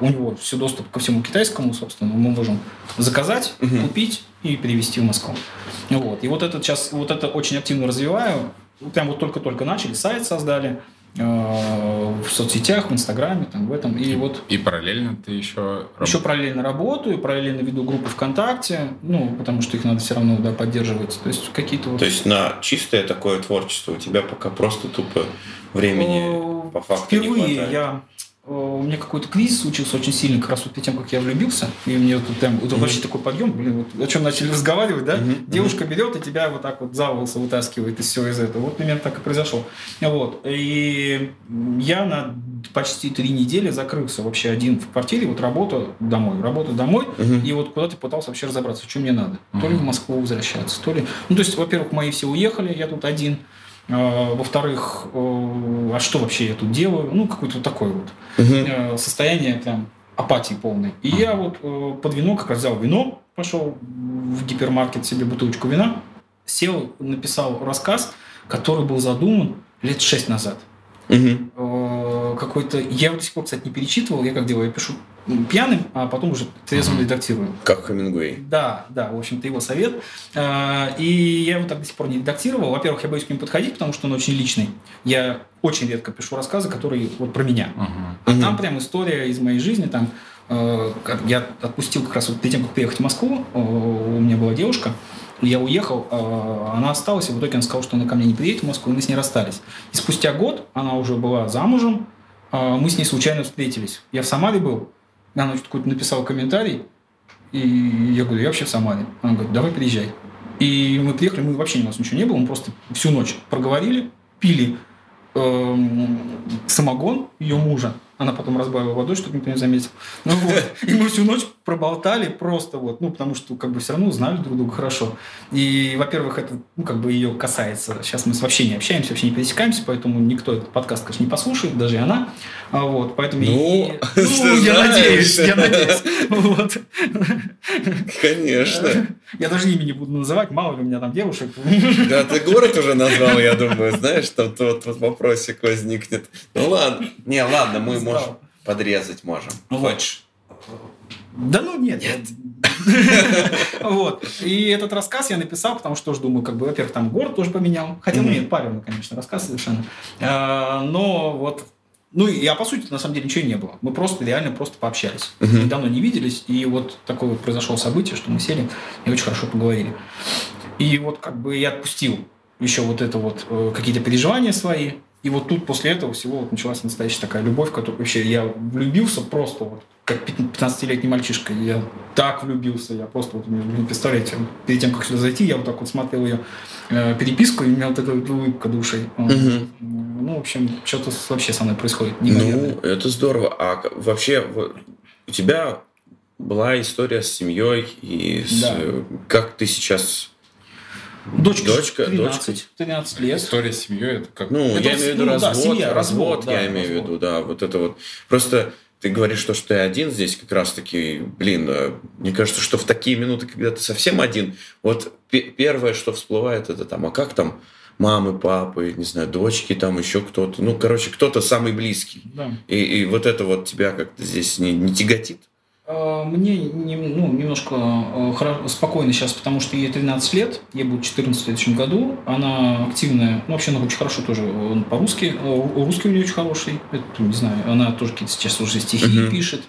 у него все доступ ко всему китайскому, собственно, мы можем заказать, uh-huh. купить и перевести в Москву. Вот. И вот это сейчас, вот это очень активно развиваю прям вот только-только начали, сайт создали э, в соцсетях, в Инстаграме, там, в этом. И, вот... И параллельно ты еще... Еще параллельно работаю, параллельно веду группы ВКонтакте, ну, потому что их надо все равно да, поддерживать. То есть какие-то вот... То есть на чистое такое творчество у тебя пока просто тупо времени по факту Впервые не хватает. я у меня какой-то кризис случился очень сильный, как раз вот перед тем, как я влюбился. И мне тут прям вот, mm-hmm. вообще такой подъем, блин, вот о чем начали разговаривать, да? Mm-hmm. Девушка берет и тебя вот так вот за волосы вытаскивает из всего из этого. Вот примерно так и произошло. Вот. И я на почти три недели закрылся вообще один в квартире, вот работа домой, работа домой, mm-hmm. и вот куда-то пытался вообще разобраться, что мне надо. Mm-hmm. То ли в Москву возвращаться, то ли... Ну, то есть, во-первых, мои все уехали, я тут один. А, во-вторых, а что вообще я тут делаю? Ну, какое-то такое вот угу. состояние прям апатии полной. И я вот э, под вино как раз взял вино, пошел в гипермаркет себе бутылочку вина, сел, написал рассказ, который был задуман лет шесть назад. Угу. Какой-то... Я его до сих пор, кстати, не перечитывал. Я как делаю? Я пишу пьяным, а потом уже трезвым mm-hmm. редактирую. Как Хемингуэй. Да, да, в общем-то, его совет. А, и я его так до сих пор не редактировал. Во-первых, я боюсь к нему подходить, потому что он очень личный. Я очень редко пишу рассказы, которые вот про меня. Uh-huh. А uh-huh. там прям история из моей жизни, там э, я отпустил как раз вот перед тем, как приехать в Москву, э, у меня была девушка, я уехал, э, она осталась, и в итоге она сказала, что она ко мне не приедет в Москву, и мы с ней расстались. И спустя год она уже была замужем, мы с ней случайно встретились. Я в Самаре был, она какой-то написала комментарий, и я говорю, я вообще в Самаре. Она говорит, давай приезжай. И мы приехали, мы вообще у нас ничего не было, мы просто всю ночь проговорили, пили э, самогон ее мужа. Она потом разбавила водой, чтобы никто не заметил. Ну, вот. И мы всю ночь проболтали просто вот, ну, потому что как бы все равно знали друг друга хорошо. И, во-первых, это, ну, как бы ее касается. Сейчас мы вообще не общаемся, вообще не пересекаемся, поэтому никто этот подкаст, конечно, не послушает, даже и она. А вот, поэтому... Ну, и, ну я знаешь. надеюсь, я надеюсь. Вот. Конечно. Я даже имя не буду называть, мало ли у меня там девушек. Да, ты город уже назвал, я думаю, знаешь, там тот вопросик возникнет. Ну ладно, не, ладно, мы можем подрезать можем. Ну, Хочешь? Да ну нет. Нет. Вот. И этот рассказ я написал, потому что тоже думаю, как бы, во-первых, там город тоже поменял. Хотя, ну нет, парень, конечно, рассказ совершенно. А, но вот ну, я, по сути, на самом деле ничего не было. Мы просто реально просто пообщались. Uh-huh. давно не виделись, и вот такое вот произошло событие, что мы сели и очень хорошо поговорили. И вот как бы я отпустил еще вот это вот э, какие-то переживания свои, и вот тут после этого всего вот началась настоящая такая любовь, которую вообще я влюбился просто вот как 15-летний мальчишка. Я так влюбился, я просто вот, не представляете, перед тем, как сюда зайти, я вот так вот смотрел ее э, переписку, и у меня вот эта улыбка душей. Угу. Ну, в общем, что-то вообще со мной происходит. Ну, это здорово. А вообще у тебя была история с семьей, и с... да. как ты сейчас Дочка, дочка 13, дочка. 13 лет. История с семьей это как... Ну, это, я имею в виду ну, развод, да, семья, развод, развод, я имею в виду, да, вот это вот. Просто ты говоришь, что, что ты один здесь, как раз-таки, блин, э, мне кажется, что в такие минуты, когда ты совсем один, вот первое, что всплывает, это там, а как там мамы, папы, не знаю, дочки, там еще кто-то, ну, короче, кто-то самый близкий. Да. И, и вот это вот тебя как-то здесь не, не тяготит? А, мне не, ну, немножко э, спокойно сейчас, потому что ей 13 лет, ей будет 14 в следующем году. Она активная, ну, вообще она очень хорошо тоже по-русски. Э, русский у нее очень хороший. Это, не знаю, она тоже какие-то сейчас уже стихи uh-huh. пишет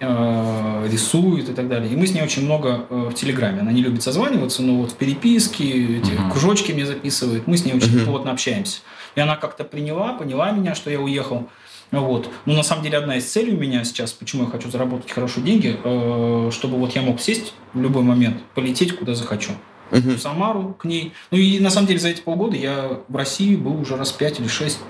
э, рисует и так далее. И мы с ней очень много в Телеграме. Она не любит созваниваться, но вот в переписке, эти uh-huh. кружочки мне записывает. Мы с ней очень uh-huh. плотно общаемся. И она как-то приняла, поняла меня, что я уехал. Вот. Ну, на самом деле, одна из целей у меня сейчас, почему я хочу заработать хорошие деньги, э, чтобы вот я мог сесть в любой момент, полететь куда захочу. Угу. В Самару к ней. Ну и на самом деле за эти полгода я в России был уже раз пять или шесть.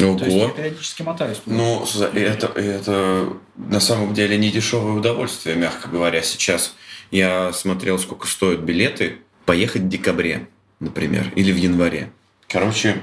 Ого. То есть я периодически мотаюсь. Туда. Ну, это, это на самом деле не дешевое удовольствие, мягко говоря. Сейчас я смотрел, сколько стоят билеты поехать в декабре, например, или в январе. Короче,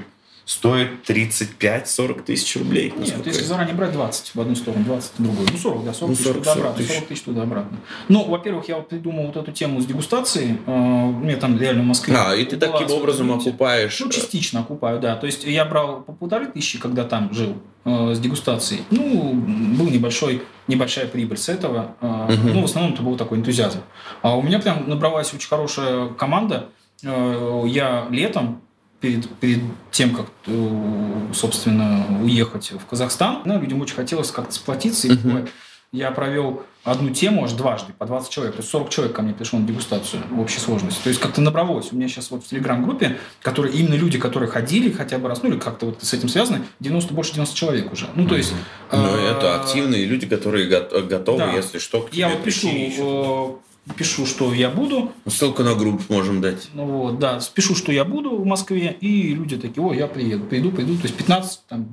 стоит 35-40 тысяч рублей. Нет, если заранее брать 20 в одну сторону, 20 в другую. Ну, 40, да, 40, ну, 40 тысяч туда-обратно. 40 тысяч туда-обратно. Ну, во-первых, я вот придумал вот эту тему с дегустацией. У э, меня там реально в Москве. А, и ты таким образом окупаешь... Ну, э, частично окупаю, да. То есть я брал по полторы тысячи, когда там жил э, с дегустацией. Ну, был небольшой, небольшая прибыль с этого. Угу. Ну, в основном это был такой энтузиазм. А у меня прям набралась очень хорошая команда. Я летом перед, перед тем, как, э, собственно, уехать в Казахстан, ну, людям очень хотелось как-то сплотиться. И uh-huh. я провел одну тему аж дважды, по 20 человек. То есть 40 человек ко мне пришло на дегустацию в общей сложности. То есть как-то набралось. У меня сейчас вот в Телеграм-группе, которые именно люди, которые ходили хотя бы раз, ну или как-то вот с этим связаны, 90, больше 90 человек уже. Ну, то есть... Ну, э- это активные люди, которые готовы, да. если что, к тебе Я вот пишу пишу, что я буду. Ссылку на группу можем дать. Ну вот, да, пишу, что я буду в Москве, и люди такие, о, я приеду, приду, приду. То есть 15, там,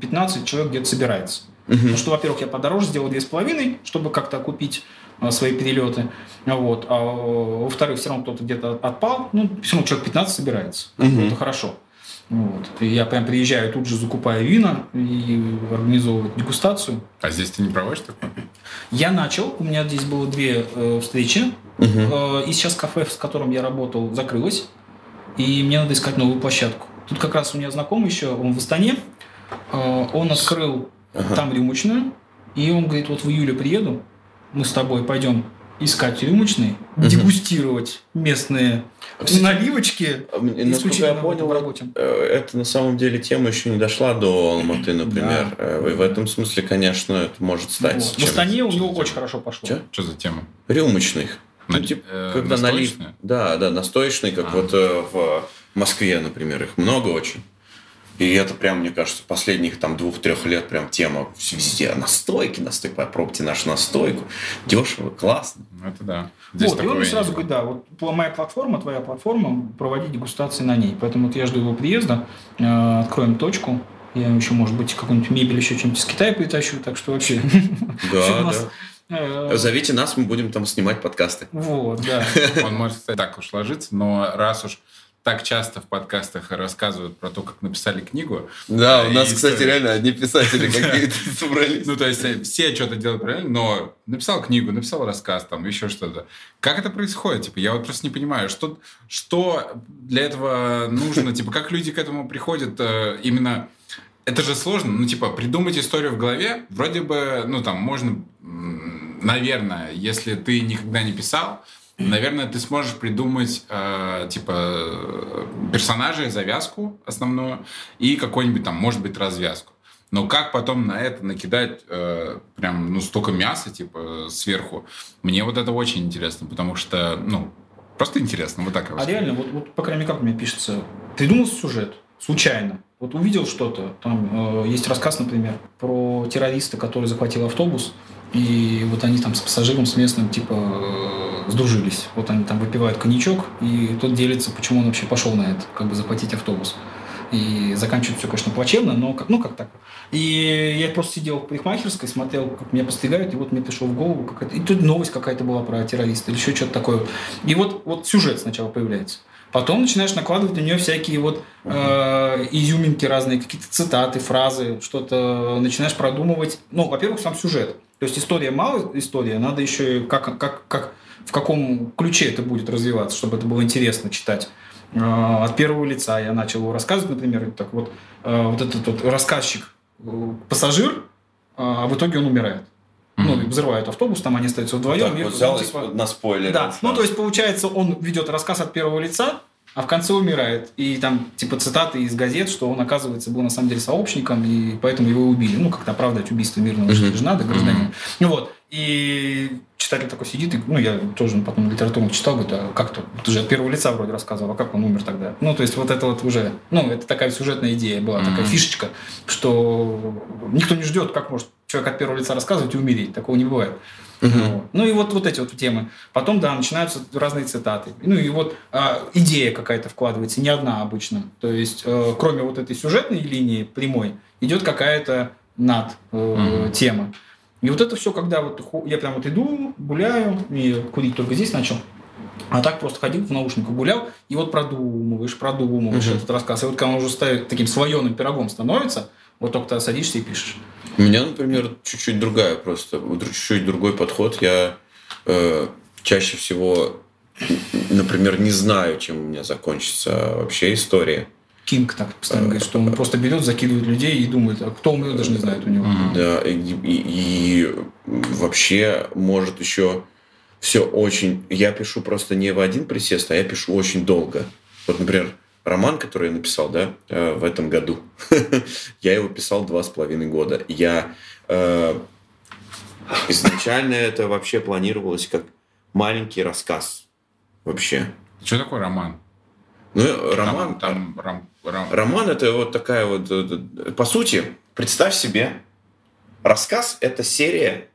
15 человек где-то собирается. Угу. Потому что, во-первых, я подороже сделал две с половиной, чтобы как-то окупить а, свои перелеты. Вот. А во-вторых, все равно кто-то где-то отпал. Ну, все равно человек 15 собирается. Угу. Это хорошо. Вот. И я прям приезжаю, тут же закупаю вина и организовываю дегустацию. А здесь ты не проводишь такое? Я начал, у меня здесь было две э, встречи, угу. э, и сейчас кафе, с которым я работал, закрылось, и мне надо искать новую площадку. Тут как раз у меня знакомый еще, он в Астане, э, он открыл ага. там рюмочная, и он говорит, вот в июле приеду, мы с тобой пойдем искать рюмочные, угу. дегустировать местные Кстати, наливочки. А насколько я понял, работе. Э, это на самом деле тема еще не дошла до Алматы, например. Да. Э, и в этом смысле, конечно, это может стать. Вот. В Астане у него очень хорошо пошло. Что? Что за тема? Рюмочных. Ну, типа, э, когда налив... Да, да, настоечный, как а. вот э, в Москве, например, их много очень. И это прям, мне кажется, последних там двух-трех лет прям тема везде. Настойки, настойки, попробуйте нашу настойку. Дешево, классно. Ну, это да. Здесь вот, и он сразу говорит, да, вот моя платформа, твоя платформа, проводить дегустации на ней. Поэтому вот я жду его приезда, э, откроем точку, я еще, может быть, какую-нибудь мебель еще чем-нибудь из Китая притащу, так что вообще... Да, да. Э, Зовите нас, мы будем там снимать подкасты. Вот, да. Он может, кстати, так уж ложиться, но раз уж так часто в подкастах рассказывают про то, как написали книгу. Да, у нас, кстати, реально одни писатели какие-то собрались. Ну, то есть э, все что-то делают правильно, но написал книгу, написал рассказ, там, еще что-то. Как это происходит? Типа, я вот просто не понимаю, что, что для этого нужно, типа, как люди к этому приходят э, именно... Это же сложно, ну, типа, придумать историю в голове, вроде бы, ну, там, можно, наверное, если ты никогда не писал, Наверное, ты сможешь придумать э, типа персонажей, завязку основную и какой-нибудь там, может быть, развязку. Но как потом на это накидать э, прям ну столько мяса типа сверху? Мне вот это очень интересно, потому что ну просто интересно, вот так. А реально, вот, вот по крайней мере, как меня пишется, придумал сюжет случайно, вот увидел что-то, там э, есть рассказ, например, про террориста, который захватил автобус, и вот они там с пассажиром, с местным, типа, э, сдружились. Вот они там выпивают коньячок, и тот делится, почему он вообще пошел на это, как бы захватить автобус. И заканчивается все, конечно, плачевно, но как, ну как так. И я просто сидел в парикмахерской, смотрел, как меня постигают, и вот мне пришло в голову какая-то... И тут новость какая-то была про террориста или еще что-то такое. И вот, вот сюжет сначала появляется. Потом начинаешь накладывать на нее всякие вот э, изюминки разные, какие-то цитаты, фразы, что-то начинаешь продумывать. Ну, во-первых, сам сюжет. То есть история мало история, надо еще как, как, как, в каком ключе это будет развиваться, чтобы это было интересно читать. Э, от первого лица я начал его рассказывать, например, так вот, э, вот этот вот рассказчик, э, пассажир, а в итоге он умирает взрывают автобус, там они остаются вдвоем. Так, вот взял типа... на спойлере. Да, ну, то есть, получается, он ведет рассказ от первого лица, а в конце умирает. И там, типа, цитаты из газет, что он, оказывается, был на самом деле сообщником, и поэтому его убили. Ну, как-то оправдать убийство мирного mm-hmm. же надо, гражданина. Mm-hmm. Вот. И читатель такой сидит, и, ну, я тоже потом литературу читал, говорит, а как то Ты же от первого лица вроде рассказывал, а как он умер тогда? Ну, то есть, вот это вот уже, ну, это такая сюжетная идея была, mm-hmm. такая фишечка, что никто не ждет, как может человек от первого лица рассказывать и умереть. Такого не бывает. Угу. Ну и вот, вот эти вот темы. Потом, да, начинаются разные цитаты. Ну и вот э, идея какая-то вкладывается, не одна обычно. То есть, э, кроме вот этой сюжетной линии прямой, идет какая-то над э, угу. тема. И вот это все, когда вот я прям вот иду, гуляю, и курить только здесь начал. А так просто ходил в наушниках, гулял, и вот продумываешь, продумываешь угу. этот рассказ. И вот когда он уже ставит таким слоеным пирогом становится, вот только ты садишься и пишешь. У меня, например, чуть-чуть другая просто, чуть-чуть другой подход. Я э, чаще всего, например, не знаю, чем у меня закончится вообще история. Кинг так постоянно говорит, что он просто берет, закидывает людей и думает, а кто умрет, даже не знает у него. Да, и, и, и вообще может еще все очень... Я пишу просто не в один присест, а я пишу очень долго. Вот, например, роман, который я написал, да, э, в этом году, я его писал два с половиной года. Я э, изначально это вообще планировалось как маленький рассказ вообще. Что такое роман? Ну, роман... Там, там, ром, ром... Роман это вот такая вот... Э, по сути, представь себе, рассказ это серия,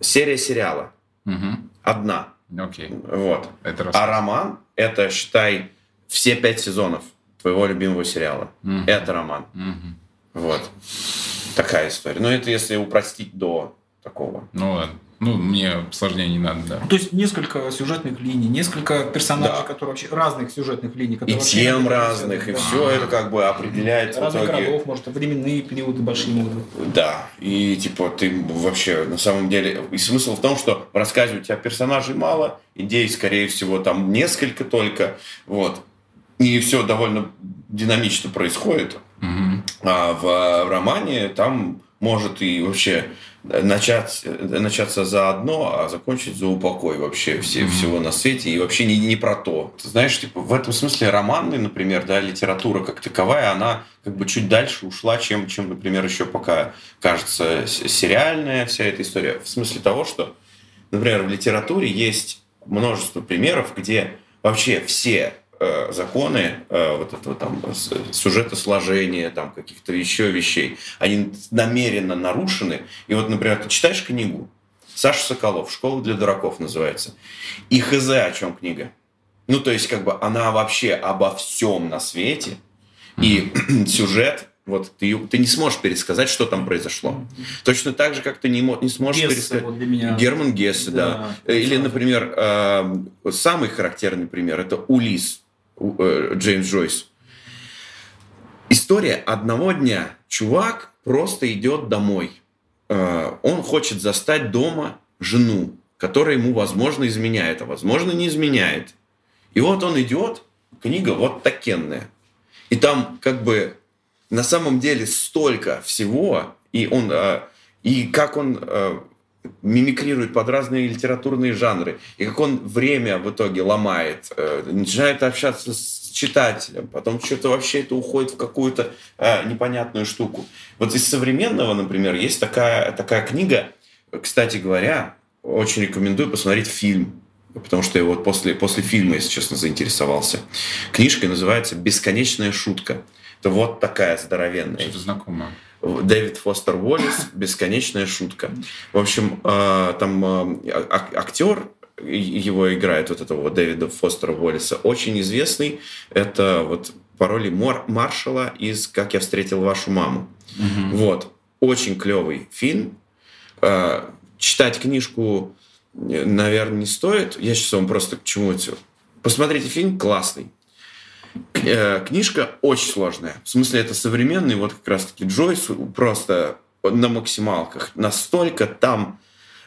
серия сериала. Угу. Одна. Окей. Вот. Это а роман это, считай, все пять сезонов твоего любимого сериала. Mm-hmm. Это роман. Mm-hmm. Вот. Такая история. Но это если упростить до такого. Ну ладно. Ну, мне сложнее не надо, да. То есть несколько сюжетных линий, несколько персонажей, да. которые вообще разных сюжетных линий. Которые и тем разных, и да. все это как бы определяется Разных в итоге. городов, может, временные периоды большие могут быть. Да, и типа ты вообще на самом деле... И смысл в том, что в рассказе у тебя персонажей мало, идей, скорее всего, там несколько только, вот. И все довольно динамично происходит. Угу. А в романе там может и вообще начать, начаться за одно, а закончить за упокой вообще все, mm-hmm. всего на свете и вообще не, не про то. Ты знаешь, типа, в этом смысле романный, например, да, литература как таковая, она как бы чуть дальше ушла, чем, чем например, еще пока кажется сериальная вся эта история. В смысле того, что, например, в литературе есть множество примеров, где вообще все Э, законы э, вот этого там сюжетосложения, там каких-то еще вещей, они намеренно нарушены. И вот, например, ты читаешь книгу, Саша Соколов, «Школа для дураков» называется, и хз о чем книга. Ну, то есть, как бы она вообще обо всем на свете, и сюжет вот ты, ты не сможешь пересказать, что там произошло. Точно так же, как ты не, не сможешь Гессе, пересказать. Вот для меня. Герман Гессе, да. да. Или, например, э, самый характерный пример это Улис Джеймс Джойс. История одного дня. Чувак просто идет домой. Э, он хочет застать дома жену, которая ему, возможно, изменяет, а возможно, не изменяет. И вот он идет, книга вот такенная. И там как бы на самом деле столько всего, и он, э, и как он мимикрирует под разные литературные жанры, и как он время в итоге ломает, э, начинает общаться с читателем, потом что-то вообще это уходит в какую-то э, непонятную штуку. Вот из современного, например, есть такая, такая книга, кстати говоря, очень рекомендую посмотреть фильм, потому что я вот после, после фильма, если честно, заинтересовался. Книжка называется «Бесконечная шутка». Это вот такая здоровенная. Что-то знакомое. Дэвид Фостер Уоллес «Бесконечная шутка». В общем, э, там э, актер его играет вот этого вот Дэвида Фостера Уоллеса, очень известный. Это вот по роли Мор Маршала из «Как я встретил вашу маму». Угу. Вот. Очень клевый фильм. Э, читать книжку, наверное, не стоит. Я сейчас вам просто к чему-то... Посмотрите фильм, классный. Э, книжка очень сложная. В смысле, это современный, вот как раз-таки Джойс просто на максималках. Настолько там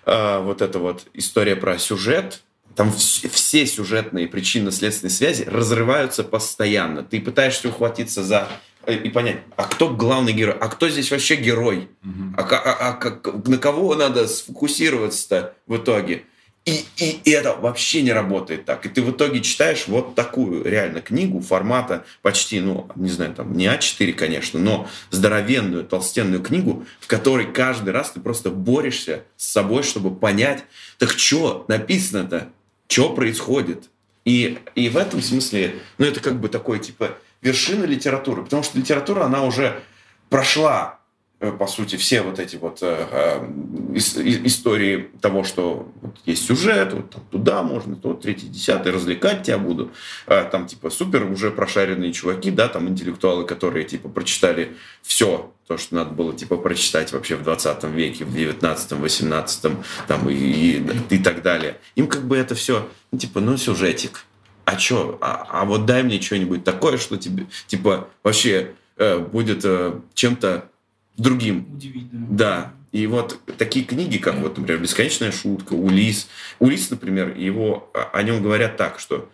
э, вот эта вот история про сюжет, там все сюжетные причинно-следственные связи разрываются постоянно. Ты пытаешься ухватиться за э, и понять, а кто главный герой, а кто здесь вообще герой, угу. а, а, а, а на кого надо сфокусироваться-то в итоге. И, и, это вообще не работает так. И ты в итоге читаешь вот такую реально книгу формата почти, ну, не знаю, там не А4, конечно, но здоровенную, толстенную книгу, в которой каждый раз ты просто борешься с собой, чтобы понять, так что написано-то, что происходит. И, и в этом смысле, ну, это как бы такой, типа, вершина литературы, потому что литература, она уже прошла по сути, все вот эти вот э, э, истории того, что вот есть сюжет, вот там, туда можно, то третий, десятый, развлекать тебя буду. А, там типа супер уже прошаренные чуваки, да, там интеллектуалы, которые типа прочитали все, то, что надо было типа прочитать вообще в 20 веке, в 19-м, 18-м, там и, и, и так далее. Им как бы это все, ну, типа, ну, сюжетик. А что? А, а вот дай мне что-нибудь такое, что тебе, типа, вообще э, будет э, чем-то другим. Удивительно. Да. И вот такие книги, как вот, например, «Бесконечная шутка», «Улис». Улис, например, его, о нем говорят так, что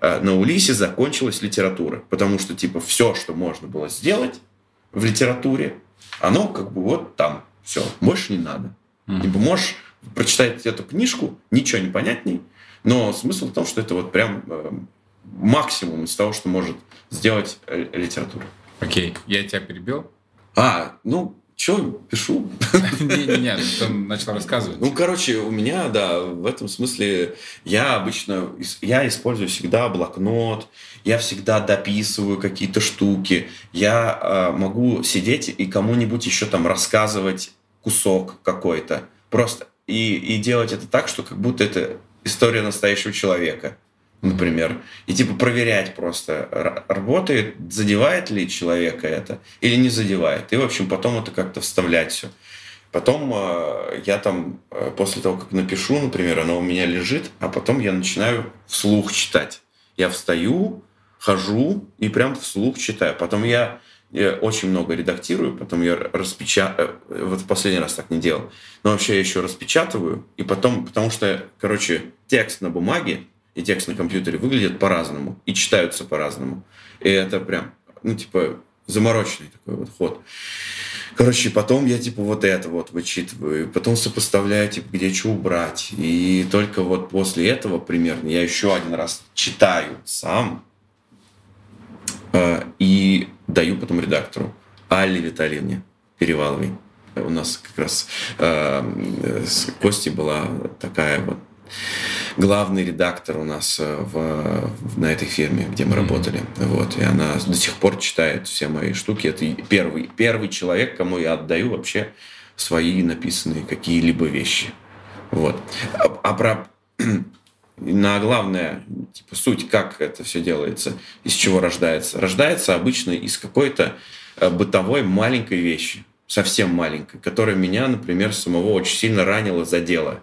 э, на Улисе закончилась литература, потому что, типа, все, что можно было сделать в литературе, оно как бы вот там, все, больше не надо. Mm-hmm. Типа, можешь прочитать эту книжку, ничего не понятней, но смысл в том, что это вот прям э, максимум из того, что может сделать э, литература. Окей, okay. я тебя перебил. А, ну, что, пишу? Не-не-не, ты начал рассказывать. Ну, короче, у меня, да, в этом смысле я обычно, я использую всегда блокнот, я всегда дописываю какие-то штуки, я э, могу сидеть и кому-нибудь еще там рассказывать кусок какой-то. Просто и, и делать это так, что как будто это история настоящего человека например, и типа проверять просто, работает, задевает ли человека это или не задевает. И, в общем, потом это как-то вставлять все. Потом э, я там, э, после того, как напишу, например, оно у меня лежит, а потом я начинаю вслух читать. Я встаю, хожу и прям вслух читаю. Потом я, я очень много редактирую, потом я распечатаю. Э, вот в последний раз так не делал. Но вообще я еще распечатываю. И потом, потому что, короче, текст на бумаге и текст на компьютере выглядят по-разному и читаются по-разному. И это прям, ну, типа, замороченный такой вот ход. Короче, потом я типа вот это вот вычитываю, потом сопоставляю, типа, где что убрать. И только вот после этого примерно я еще один раз читаю сам э, и даю потом редактору Алле Витальевне Переваловой. У нас как раз э, с Костей была такая вот главный редактор у нас э, в, на этой фирме, где мы mm-hmm. работали. Вот. И она до сих пор читает все мои штуки. Это первый, первый человек, кому я отдаю вообще свои написанные какие-либо вещи. Вот. А, а про на главное, типа, суть, как это все делается, из чего рождается. Рождается обычно из какой-то э, бытовой маленькой вещи, совсем маленькой, которая меня, например, самого очень сильно ранила, задела.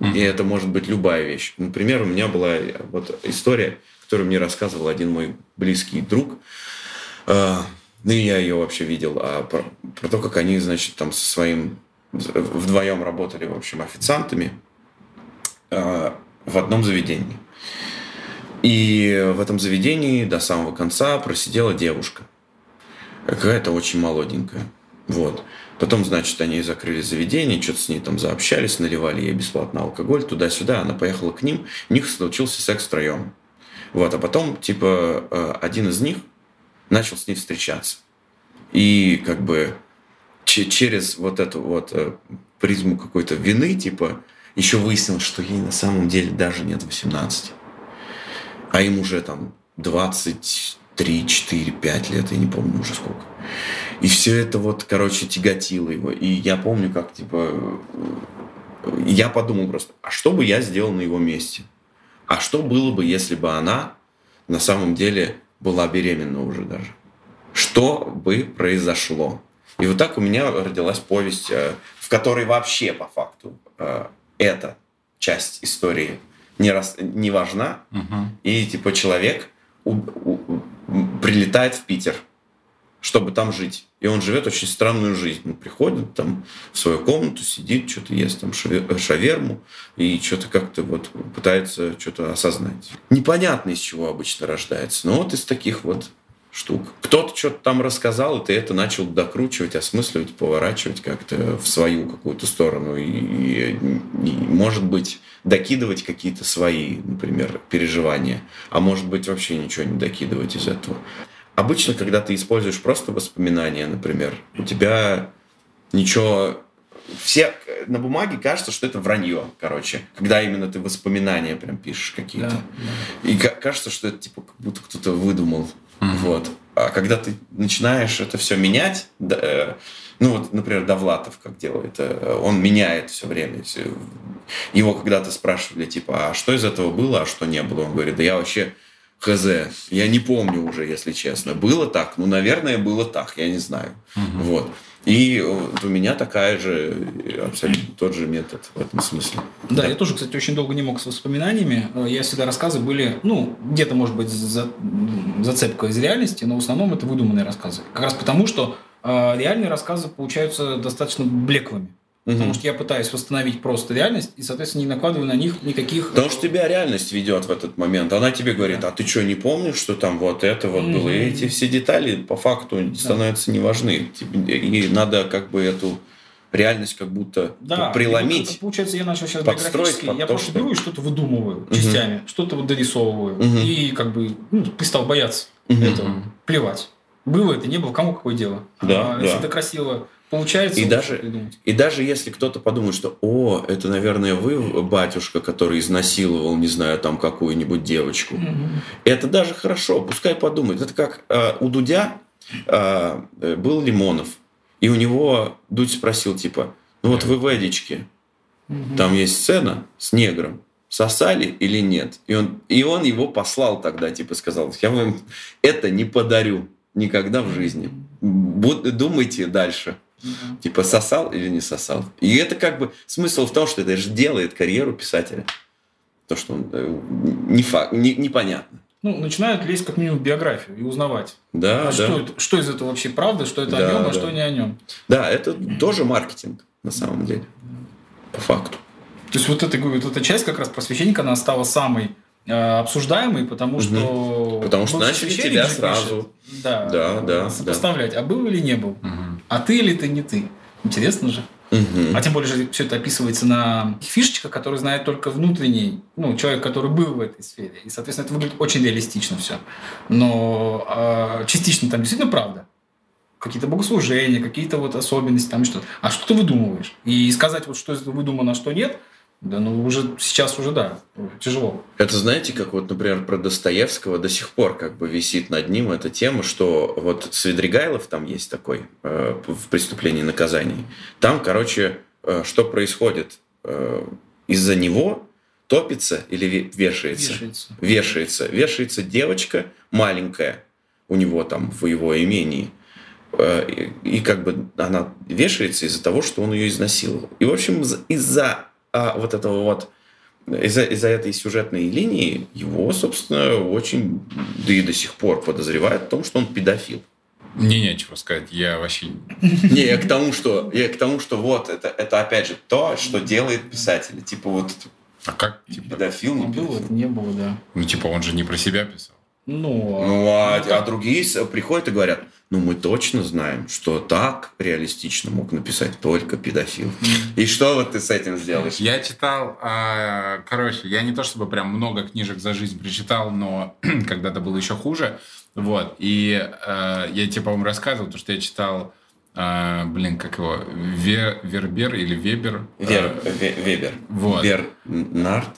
И это может быть любая вещь. Например, у меня была вот история, которую мне рассказывал один мой близкий друг. А, ну, я ее вообще видел. А про, про то, как они, значит, там со своим... Вдвоем работали, в общем, официантами а, в одном заведении. И в этом заведении до самого конца просидела девушка. Какая-то очень молоденькая. Вот. Потом, значит, они закрыли заведение, что-то с ней там заобщались, наливали ей бесплатно алкоголь, туда-сюда. Она поехала к ним, у них случился секс втроем. Вот, а потом, типа, э, один из них начал с ней встречаться. И как бы через вот эту вот э, призму какой-то вины, типа, еще выяснилось, что ей на самом деле даже нет 18. А им уже там 23, 4, 5 лет, я не помню уже сколько. И все это вот, короче, тяготило его. И я помню, как, типа, я подумал просто, а что бы я сделал на его месте? А что было бы, если бы она на самом деле была беременна уже даже? Что бы произошло? И вот так у меня родилась повесть, э, в которой вообще по факту э, эта часть истории не, раз, не важна. Угу. И типа человек у, у, прилетает в Питер – чтобы там жить. И он живет очень странную жизнь. Он приходит там в свою комнату, сидит, что-то ест там шаверму и что-то как-то вот пытается что-то осознать. Непонятно, из чего обычно рождается. Но вот из таких вот штук. Кто-то что-то там рассказал, и ты это начал докручивать, осмысливать, поворачивать как-то в свою какую-то сторону. И, и, и может быть, докидывать какие-то свои, например, переживания. А может быть, вообще ничего не докидывать из этого. Обычно, когда ты используешь просто воспоминания, например, у тебя ничего... Все на бумаге кажется, что это вранье, короче, когда именно ты воспоминания прям пишешь какие-то. Да, да. И кажется, что это типа как будто кто-то выдумал. Mm-hmm. Вот. А когда ты начинаешь это все менять, да, э, ну вот, например, Довлатов как делает, э, он меняет все время. Его когда-то спрашивали, типа, а что из этого было, а что не было? Он говорит, да я вообще хз. Я не помню уже, если честно. Было так? Ну, наверное, было так. Я не знаю. Угу. Вот. И вот у меня такая же, абсолютно тот же метод в этом смысле. Да, да, я тоже, кстати, очень долго не мог с воспоминаниями. Я всегда рассказы были, ну, где-то, может быть, за, зацепка из реальности, но в основном это выдуманные рассказы. Как раз потому, что э, реальные рассказы получаются достаточно блеклыми. Потому что я пытаюсь восстановить просто реальность и, соответственно, не накладываю на них никаких... Потому что тебя реальность ведет в этот момент. Она тебе говорит, а ты что, не помнишь, что там вот это вот mm-hmm. было? И эти все детали по факту да. становятся не важны. И надо как бы эту реальность как будто да, преломить. Вот, получается, я начал сейчас биографически, я то, просто что... беру и что-то выдумываю угу. частями, что-то вот дорисовываю. Угу. И как бы ну, перестал бояться угу. этого, плевать. Было это, не было, кому какое дело. Да, а, да. Если это красиво Получается, и даже, и даже если кто-то подумает, что «О, это, наверное, вы, батюшка, который изнасиловал, не знаю, там какую-нибудь девочку», mm-hmm. это даже хорошо, пускай подумает. Это как э, у Дудя э, был Лимонов, и у него Дудь спросил, типа, «Ну вот вы в Эдичке, mm-hmm. там есть сцена с негром, сосали или нет?» И он, и он его послал тогда, типа, сказал, «Я вам это не подарю никогда в жизни. Думайте дальше». Угу. Типа сосал или не сосал. И это как бы смысл в том, что это же делает карьеру писателя. То, что он э, не факт, не, непонятно. Ну, начинают лезть как минимум в биографию и узнавать. Да, а да. Что, это, что из этого вообще правда, что это да, о нем, а да. что не о нем. Да, это тоже маркетинг на самом деле. По факту. То есть вот эта, вот эта часть как раз просвещенника, она стала самой э, обсуждаемой, потому угу. что... Потому что начали тебя сразу. Пишет, да, да, да, сопоставлять, да. а был или не был. Угу. А ты или ты не ты? Интересно же. Мгм. А тем более же все это описывается на фишечках, которые знает только внутренний, ну, человек, который был в этой сфере. И, соответственно, это выглядит очень реалистично все. Но а, частично там действительно правда. Какие-то богослужения, какие-то вот особенности, там что-то. А что ты выдумываешь? И сказать, вот что этого выдумано, а что нет, да, ну уже сейчас уже да, тяжело. Это знаете, как вот, например, про Достоевского до сих пор как бы висит над ним эта тема, что вот Свидригайлов там есть такой э, в «Преступлении и наказании». Там, короче, э, что происходит? Э, из-за него топится или ве- вешается? Вешается. Вешается. Вешается девочка маленькая у него там в его имении. Э, И, и как бы она вешается из-за того, что он ее изнасиловал. И, в общем, из- из-за а, вот этого вот из-за из этой сюжетной линии его, собственно, очень, да и до сих пор подозревают в том, что он педофил. Мне нечего сказать, я вообще... Не, я к тому, что, я к тому, что вот это, это опять же то, что делает писатель. Типа вот А как, типа, педофил, Ну, не было, педофил. это не было, да. ну, типа, он же не про себя писал. Ну, Ну, а, ну, так. а другие приходят и говорят, ну, мы точно знаем, что так реалистично мог написать только педофил. И что вот ты с этим сделаешь? Я читал, а, короче, я не то чтобы прям много книжек за жизнь прочитал, но когда-то было еще хуже. Вот. И а, я тебе, по-моему, рассказывал, то, что я читал, а, блин, как его, Ве- Вербер или Вебер. Вер, А, Ве- Вебер. Вот. Бернард.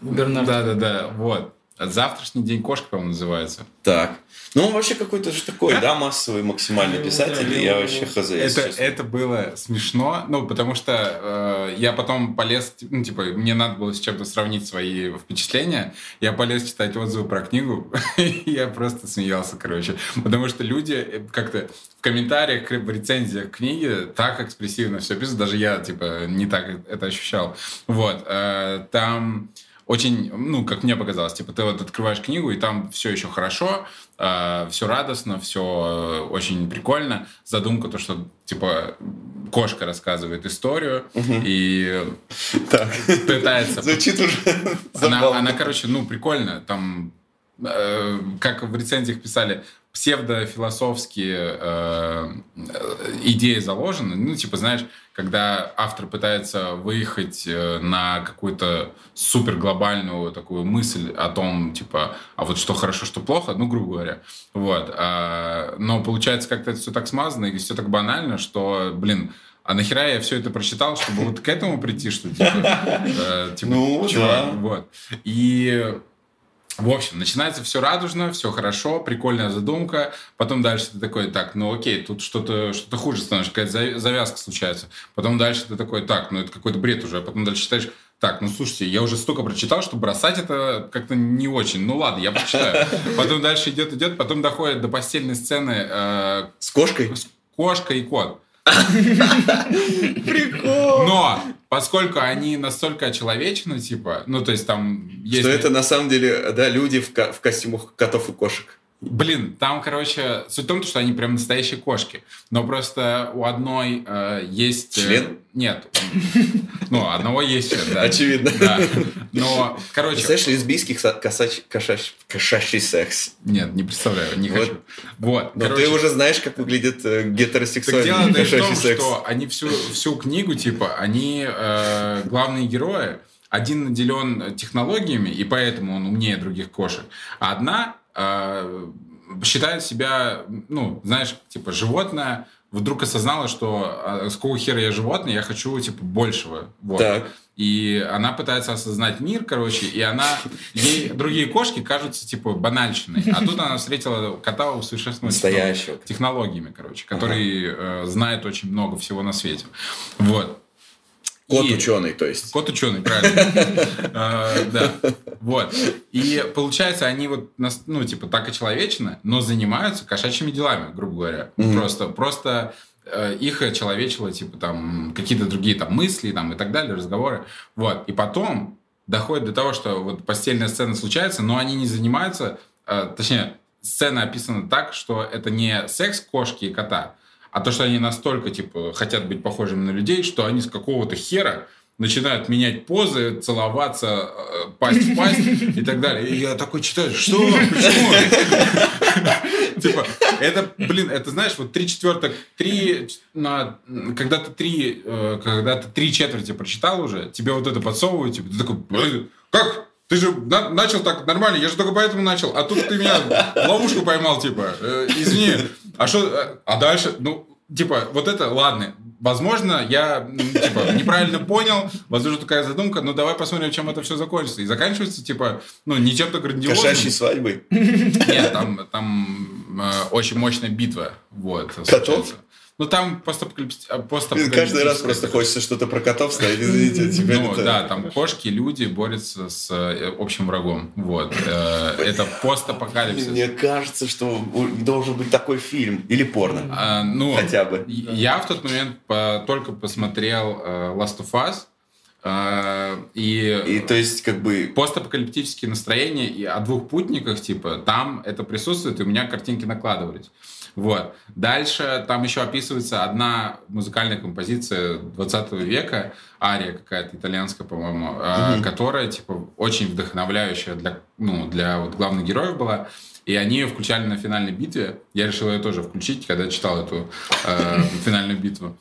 Бернард. Да-да-да, вот. Завтрашний день кошки, по-моему, называется. Так. Ну, он вообще какой-то же такой, да, массовый максимальный писатель. и Я вообще хз, Это, это было смешно, ну, потому что э, я потом полез, ну, типа, мне надо было с чем-то сравнить свои впечатления, я полез читать отзывы про книгу, и я просто смеялся, короче, потому что люди э, как-то в комментариях, в рецензиях книги так экспрессивно все пишут, даже я, типа, не так это ощущал. Вот, э, там очень, ну, как мне показалось, типа, ты вот открываешь книгу, и там все еще хорошо, все радостно, все очень прикольно. Задумка то, что, типа, кошка рассказывает историю и Так. пытается... Звучит уже Она, она, короче, ну, прикольно. Там, э, как в рецензиях писали, псевдофилософские э, идеи заложены. Ну, типа, знаешь, когда автор пытается выехать э, на какую-то супер глобальную такую мысль о том, типа, а вот что хорошо, что плохо, ну, грубо говоря. Вот. А, но получается как-то это все так смазано и все так банально, что, блин, а нахера я все это прочитал, чтобы вот к этому прийти, что типа, э, типа, Ну, чувак, да. вот. И в общем, начинается все радужно, все хорошо, прикольная задумка. Потом дальше ты такой, так, ну окей, тут что-то что хуже становится, какая-то за- завязка случается. Потом дальше ты такой, так, ну это какой-то бред уже. А потом дальше читаешь, так, ну слушайте, я уже столько прочитал, что бросать это как-то не очень. Ну ладно, я прочитаю. Потом дальше идет, идет, потом доходит до постельной сцены э, С кошкой? с кошка и кот. Прикол! Но поскольку они настолько очеловечены, типа, ну то есть там есть... Что это на самом деле, да, люди в, ко- в костюмах котов и кошек. Блин, там, короче, суть в том, что они прям настоящие кошки. Но просто у одной э, есть... э, Член? нет. Ну, одного есть член, да. Очевидно. Да. Но, короче... Представляешь, лесбийский косач- кошач- кошачий секс. Нет, не представляю, не Вот. хочу. Вот, Но короче, ты уже знаешь, как выглядит э, гетеросексуальный в кошачий том, секс. что они всю, всю книгу, типа, они э, главные герои, один наделен технологиями, и поэтому он умнее других кошек, а одна считает себя, ну, знаешь, типа, животное, вдруг осознала, что а, с какого хера я животное, я хочу, типа, большего. Вот. Так. И она пытается осознать мир, короче, и она... Ей другие кошки кажутся, типа, банальщиной. А тут она встретила кота усовершенствованного Настоящего. технологиями, короче, который э, знает очень много всего на свете. Вот. Кот И- ученый, то есть. Кот ученый, правильно. Э, Да. Вот. И получается, они вот, ну, типа, так и человечны, но занимаются кошачьими делами, грубо говоря. Просто, просто э, их человечило, типа, там, какие-то другие там мысли, там, и так далее, разговоры. Вот. И потом доходит до того, что вот постельная сцена случается, но они не занимаются, э, точнее, сцена описана так, что это не секс кошки и кота, а то, что они настолько, типа, хотят быть похожими на людей, что они с какого-то хера начинают менять позы, целоваться, э, пасть в пасть и так далее. И я такой читаю, что? Почему? Типа, это, блин, это знаешь, вот три четвертых, три, на, когда ты три, э, когда ты три четверти прочитал уже, тебе вот это подсовывают, типа, ты такой, как? Ты же на, начал так нормально, я же только поэтому начал, а тут ты меня ловушку поймал, типа, э, извини, а что, э, а дальше, ну, типа, вот это, ладно, возможно, я, типа, неправильно понял, возможно, такая задумка, но давай посмотрим, чем это все закончится. И заканчивается, типа, ну, не чем-то грандиозным. Кошачьей свадьбой? Нет, там, там э, очень мощная битва, вот. Котов? Ну, там постапокалиптический... Каждый раз просто хочется что-то про котов ставить, извините. Ну, это... да, там кошки, люди борются с э, общим врагом. Вот. Э, это постапокалипсис. Мне кажется, что должен быть такой фильм. Или порно. А, ну, Хотя бы. Я в тот момент только посмотрел uh, Last of Us. И, и то есть как бы постапокалиптические настроения и о двух путниках типа там это присутствует и у меня картинки накладывались вот. Дальше там еще описывается одна музыкальная композиция 20 века, ария какая-то итальянская, по-моему, угу. которая, типа, очень вдохновляющая для, ну, для вот главных героев была. И они ее включали на финальной битве. Я решил ее тоже включить, когда читал эту э, финальную битву.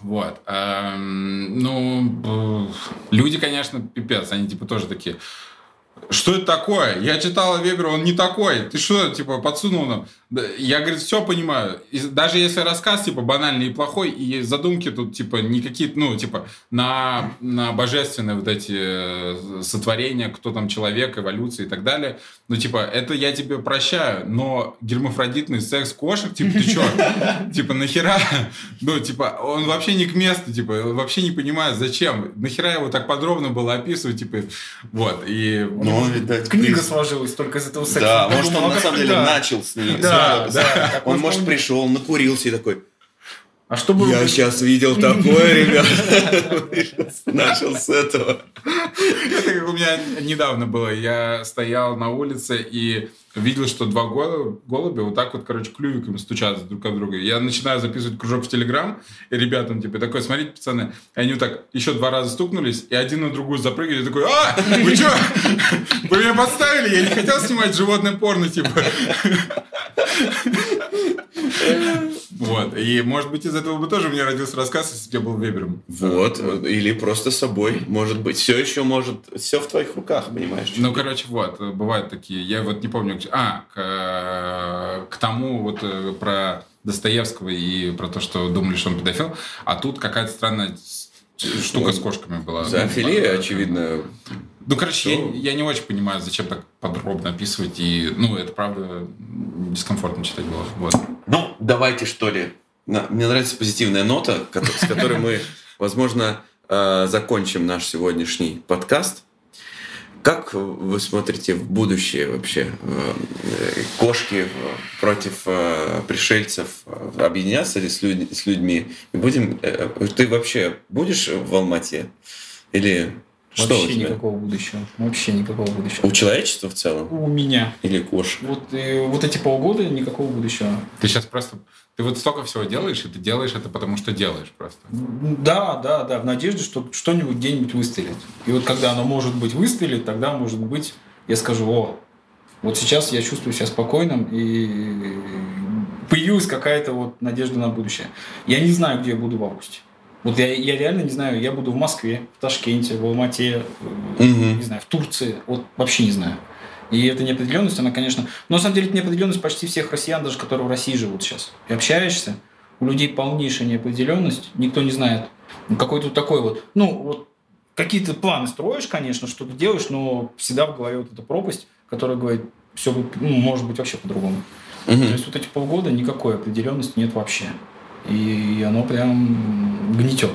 Вот. Эм, ну, люди, конечно, пипец. Они, типа, тоже такие что это такое? Я читал Вебера, он не такой. Ты что, типа, подсунул нам? Я, говорит, все понимаю. И даже если рассказ, типа, банальный и плохой, и задумки тут, типа, никакие, ну, типа, на, на божественные вот эти э, сотворения, кто там человек, эволюция и так далее, ну, типа, это я тебе прощаю, но гермафродитный секс кошек, типа, ты что? Типа, нахера? Ну, типа, он вообще не к месту, типа, вообще не понимает, зачем? Нахера его так подробно было описывать, типа, вот, и... Ну, он, видать, Книга сложилась только из этого секса. Да, может, он на самом деле начал с ней. Да, да. Он, может, пришел, накурился и такой... А что было? Я сейчас видел такое, ребят. Начал с этого. Это как у меня недавно было. Я стоял на улице и видел, что два голубя вот так вот, короче, клювиками стучатся друг от друга. Я начинаю записывать кружок в Телеграм, и ребятам, типа, такой, смотрите, пацаны, и они вот так еще два раза стукнулись, и один на другую запрыгали, и такой, а, вы что, вы меня подставили? Я не хотел снимать животное порно, типа. Вот. И, может быть, из этого бы тоже у меня родился рассказ, если бы я был Вебером. Вот. Или просто собой. Может быть. Все еще может... Все в твоих руках, понимаешь? Ну, короче, вот. Бывают такие. Я вот не помню... А, к, к тому вот э, про Достоевского и про то, что думали, что он педофил. А тут какая-то странная штука с кошками была. Зоофилия, ну, очевидно. Ну, короче, я, я не очень понимаю, зачем так подробно описывать. И, ну, это правда дискомфортно читать было. Вот. Ну, давайте, что ли. Мне нравится позитивная нота, с которой мы, возможно, э, закончим наш сегодняшний подкаст. Как вы смотрите в будущее вообще? Э, кошки против э, пришельцев объединяться ли с, людь с людьми? Будем, ты вообще будешь в Алмате? Или что Вообще никакого будущего. Вообще никакого будущего. У человечества в целом? У меня. Или кошек? Вот, э, вот эти полгода никакого будущего. Ты сейчас просто... Ты вот столько всего делаешь, и ты делаешь это потому, что делаешь просто. Да, да, да. В надежде, что что-нибудь где-нибудь выстрелит. И вот когда оно может быть выстрелит, тогда, может быть, я скажу, о, вот сейчас я чувствую себя спокойным, и появилась какая-то вот надежда на будущее. Я не знаю, где я буду в августе. Вот я, я реально не знаю, я буду в Москве, в Ташкенте, в Алмате, угу. не знаю, в Турции, вот вообще не знаю. И эта неопределенность, она, конечно... Но на самом деле это неопределенность почти всех россиян, даже которые в России живут сейчас. И общаешься, у людей полнейшая неопределенность, никто не знает. Какой-то такой вот, ну, вот какие-то планы строишь, конечно, что-то делаешь, но всегда в голове вот эта пропасть, которая говорит, все ну, может быть вообще по-другому. Угу. То есть вот эти полгода никакой определенности нет вообще и оно прям гнетет.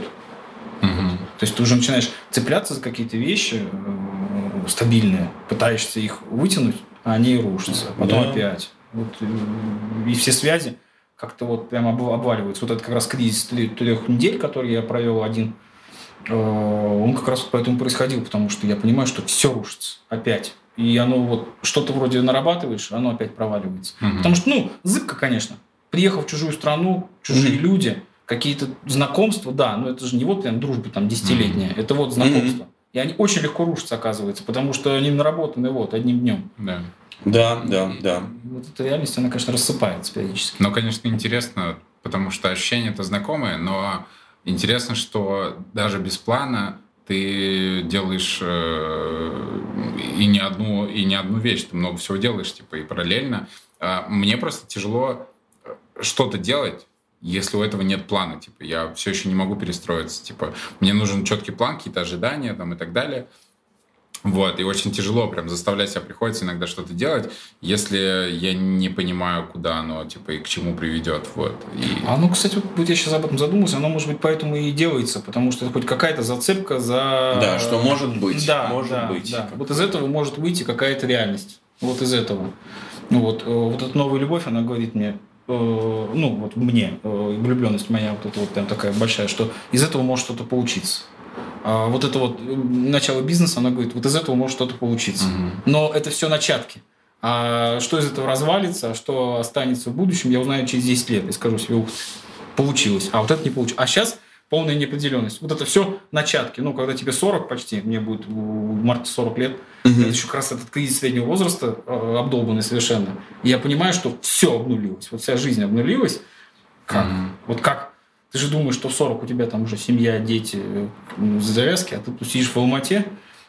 Угу. То есть ты уже начинаешь цепляться за какие-то вещи э, стабильные, пытаешься их вытянуть, а они рушатся. Потом да. опять. Вот, э, и все связи как-то вот прям обваливаются. Вот это как раз кризис трех недель, который я провел один, э, он как раз поэтому происходил, потому что я понимаю, что все рушится опять. И оно вот что-то вроде нарабатываешь, оно опять проваливается. Угу. Потому что, ну, зыбко, конечно приехал в чужую страну, чужие mm-hmm. люди, какие-то знакомства, да, но это же не вот прям дружба там десятилетняя, mm-hmm. это вот знакомство. Mm-hmm. И они очень легко рушатся, оказывается, потому что они наработаны вот одним днем. Да. Да, да, да. Вот эта реальность, она, конечно, рассыпается периодически. Ну, конечно, интересно, потому что ощущения-то знакомые, но интересно, что даже без плана ты делаешь э, и не одну и не одну вещь, ты много всего делаешь, типа и параллельно. Э, мне просто тяжело что-то делать, если у этого нет плана, типа я все еще не могу перестроиться, типа мне нужен четкий план, какие-то ожидания там и так далее. Вот, и очень тяжело прям заставлять себя приходится иногда что-то делать, если я не понимаю, куда оно, типа, и к чему приведет, вот. И... А ну, кстати, вот я сейчас об этом задумался, оно, может быть, поэтому и делается, потому что это хоть какая-то зацепка за... Да, что может быть, да, может да, быть. Да. Вот из этого может выйти какая-то реальность, вот из этого. Ну вот, э, вот эта новая любовь, она говорит мне, ну вот мне, э, влюбленность моя вот эта вот прям такая большая, что из этого может что-то получиться. А вот это вот начало бизнеса, она говорит, вот из этого может что-то получиться. Угу. Но это все начатки. А что из этого развалится, а что останется в будущем, я узнаю через 10 лет и скажу себе, ух, получилось. А вот это не получилось. А сейчас полная неопределенность. Вот это все начатки. Ну, когда тебе 40 почти, мне будет в марте 40 лет, угу. это еще как раз этот кризис среднего возраста, э, обдолбанный совершенно. И я понимаю, что все обнулилось. Вот вся жизнь обнулилась. Как? Угу. Вот как ты же думаешь, что в 40 у тебя там уже семья, дети, завязки, а ты тут сидишь в Алмате,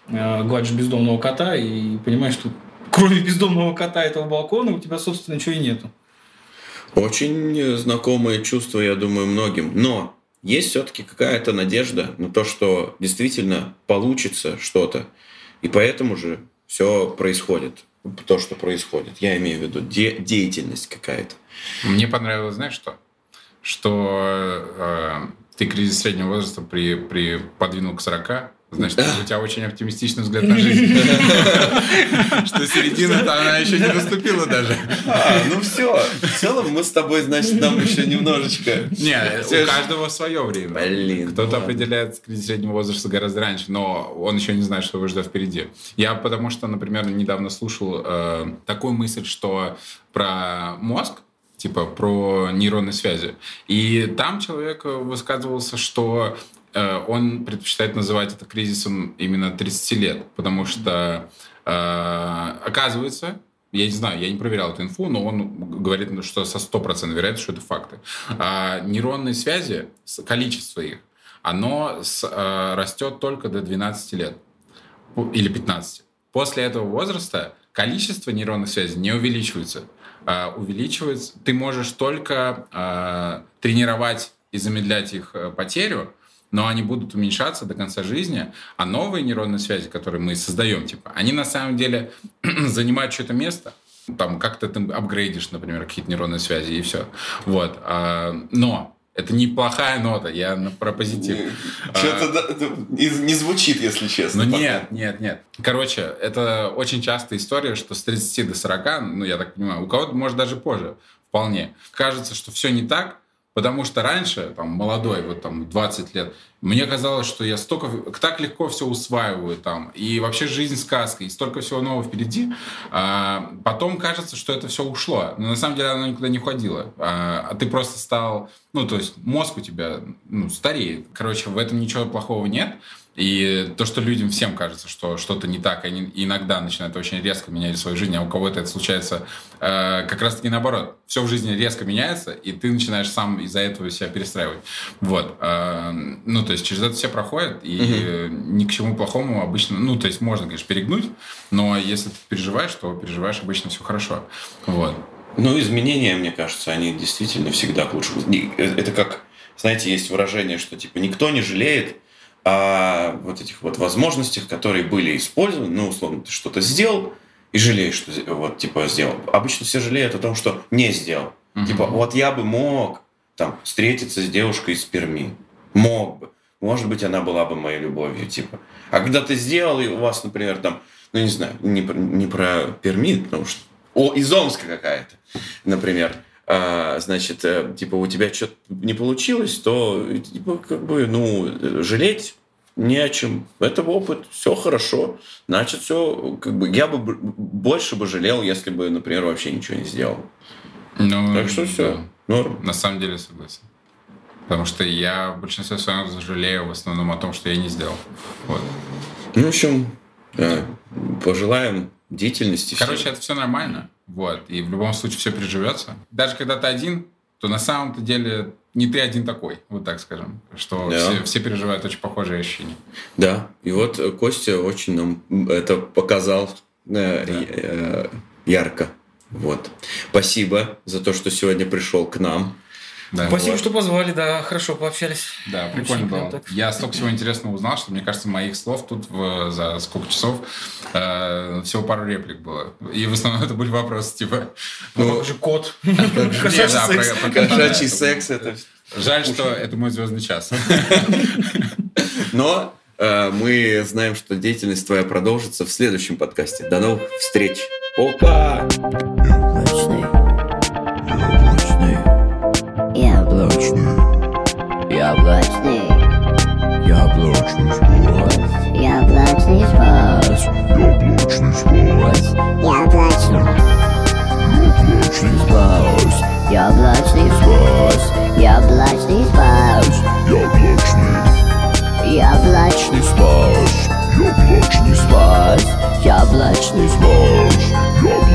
э, гладишь бездомного кота и понимаешь, что кроме бездомного кота этого балкона у тебя, собственно, ничего и нету. Очень знакомое чувство, я думаю, многим. Но есть все-таки какая-то надежда на то, что действительно получится что-то. И поэтому же все происходит. То, что происходит. Я имею в виду де- деятельность какая-то. Мне понравилось, знаешь что? что э, ты кризис среднего возраста при, при подвинул к 40, значит, у тебя очень оптимистичный взгляд на жизнь. Что середина-то она еще не наступила даже. А, ну все. В целом мы с тобой, значит, нам еще немножечко... Не, у каждого свое время. Блин. Кто-то определяет кризис среднего возраста гораздо раньше, но он еще не знает, что его ждет впереди. Я потому что, например, недавно слушал э, такую мысль, что про мозг, типа про нейронные связи. И там человек высказывался, что он предпочитает называть это кризисом именно 30 лет, потому что э, оказывается, я не знаю, я не проверял эту инфу, но он говорит, что со 100% вероятностью, что это факты. А нейронные связи, количество их, оно с, э, растет только до 12 лет или 15. После этого возраста количество нейронных связей не увеличивается. А, увеличивается. Ты можешь только а, тренировать и замедлять их э, потерю, но они будут уменьшаться до конца жизни, а новые нейронные связи, которые мы создаем, типа, они на самом деле занимают что-то место, там как-то ты апгрейдишь, например, какие-то нейронные связи и все. Вот. А, но это неплохая нота, я про позитив. Что-то а, не звучит, если честно. Ну нет, нет, нет. Короче, это очень частая история, что с 30 до 40, ну я так понимаю, у кого-то может даже позже, вполне. Кажется, что все не так, Потому что раньше, там, молодой, вот там, 20 лет, мне казалось, что я столько, так легко все усваиваю там, и вообще жизнь сказка, и столько всего нового впереди. А потом кажется, что это все ушло, но на самом деле оно никуда не уходило. А, а ты просто стал, ну, то есть мозг у тебя ну, стареет. Короче, в этом ничего плохого нет. И то, что людям всем кажется, что что-то не так, они иногда начинают очень резко менять свою жизнь, а у кого-то это случается э, как раз-таки наоборот. Все в жизни резко меняется, и ты начинаешь сам из-за этого себя перестраивать. Вот. Э, ну, то есть через это все проходят, и угу. ни к чему плохому обычно, ну, то есть можно, конечно, перегнуть, но если ты переживаешь, то переживаешь обычно все хорошо. Вот. Ну, изменения, мне кажется, они действительно всегда к лучшему. Это как, знаете, есть выражение, что типа никто не жалеет о вот этих вот возможностях, которые были использованы. Ну, условно, ты что-то сделал и жалеешь, что вот, типа, сделал. Обычно все жалеют о том, что не сделал. Угу. Типа, вот я бы мог там встретиться с девушкой из Перми. Мог бы. Может быть, она была бы моей любовью, типа. А когда ты сделал, и у вас, например, там, ну, не знаю, не, не про Перми, потому что... О, из Омска какая-то, например а, значит, э, типа, у тебя что-то не получилось, то, типа, как бы, ну, жалеть не о чем. Это опыт, все хорошо. Значит, все, как бы, я бы больше бы жалел, если бы, например, вообще ничего не сделал. Ну, так что все, да. норм. На самом деле согласен. Потому что я в большинстве своем жалею в основном о том, что я не сделал. Вот. Ну, в общем, да, пожелаем деятельности. Короче, все. это все нормально. Вот. И в любом случае все переживется. Даже когда ты один, то на самом-то деле не ты один такой, вот так скажем, что да. все, все переживают очень похожие ощущения. Да, и вот Костя очень нам это показал э, да. э, ярко. Вот. Спасибо за то, что сегодня пришел к нам. Да. Спасибо, вот. что позвали, да, хорошо пообщались. Да, прикольно было. Так. Я столько всего интересного узнал, что, мне кажется, моих слов тут в, за сколько часов э, всего пару реплик было. И в основном это были вопросы, типа... Ну, как же кот. Кошачий секс. это Жаль, что это мой звездный час. Но э, мы знаем, что деятельность твоя продолжится в следующем подкасте. До новых встреч. Пока! облачный. Яблочный. Яблочный сбор. Яблочный сбор. Яблочный сбор. Яблочный. Яблочный сбор. Яблочный сбор. Яблочный сбор. Яблочный. Яблочный сбор. Яблочный сбор. Яблочный сбор. Яблочный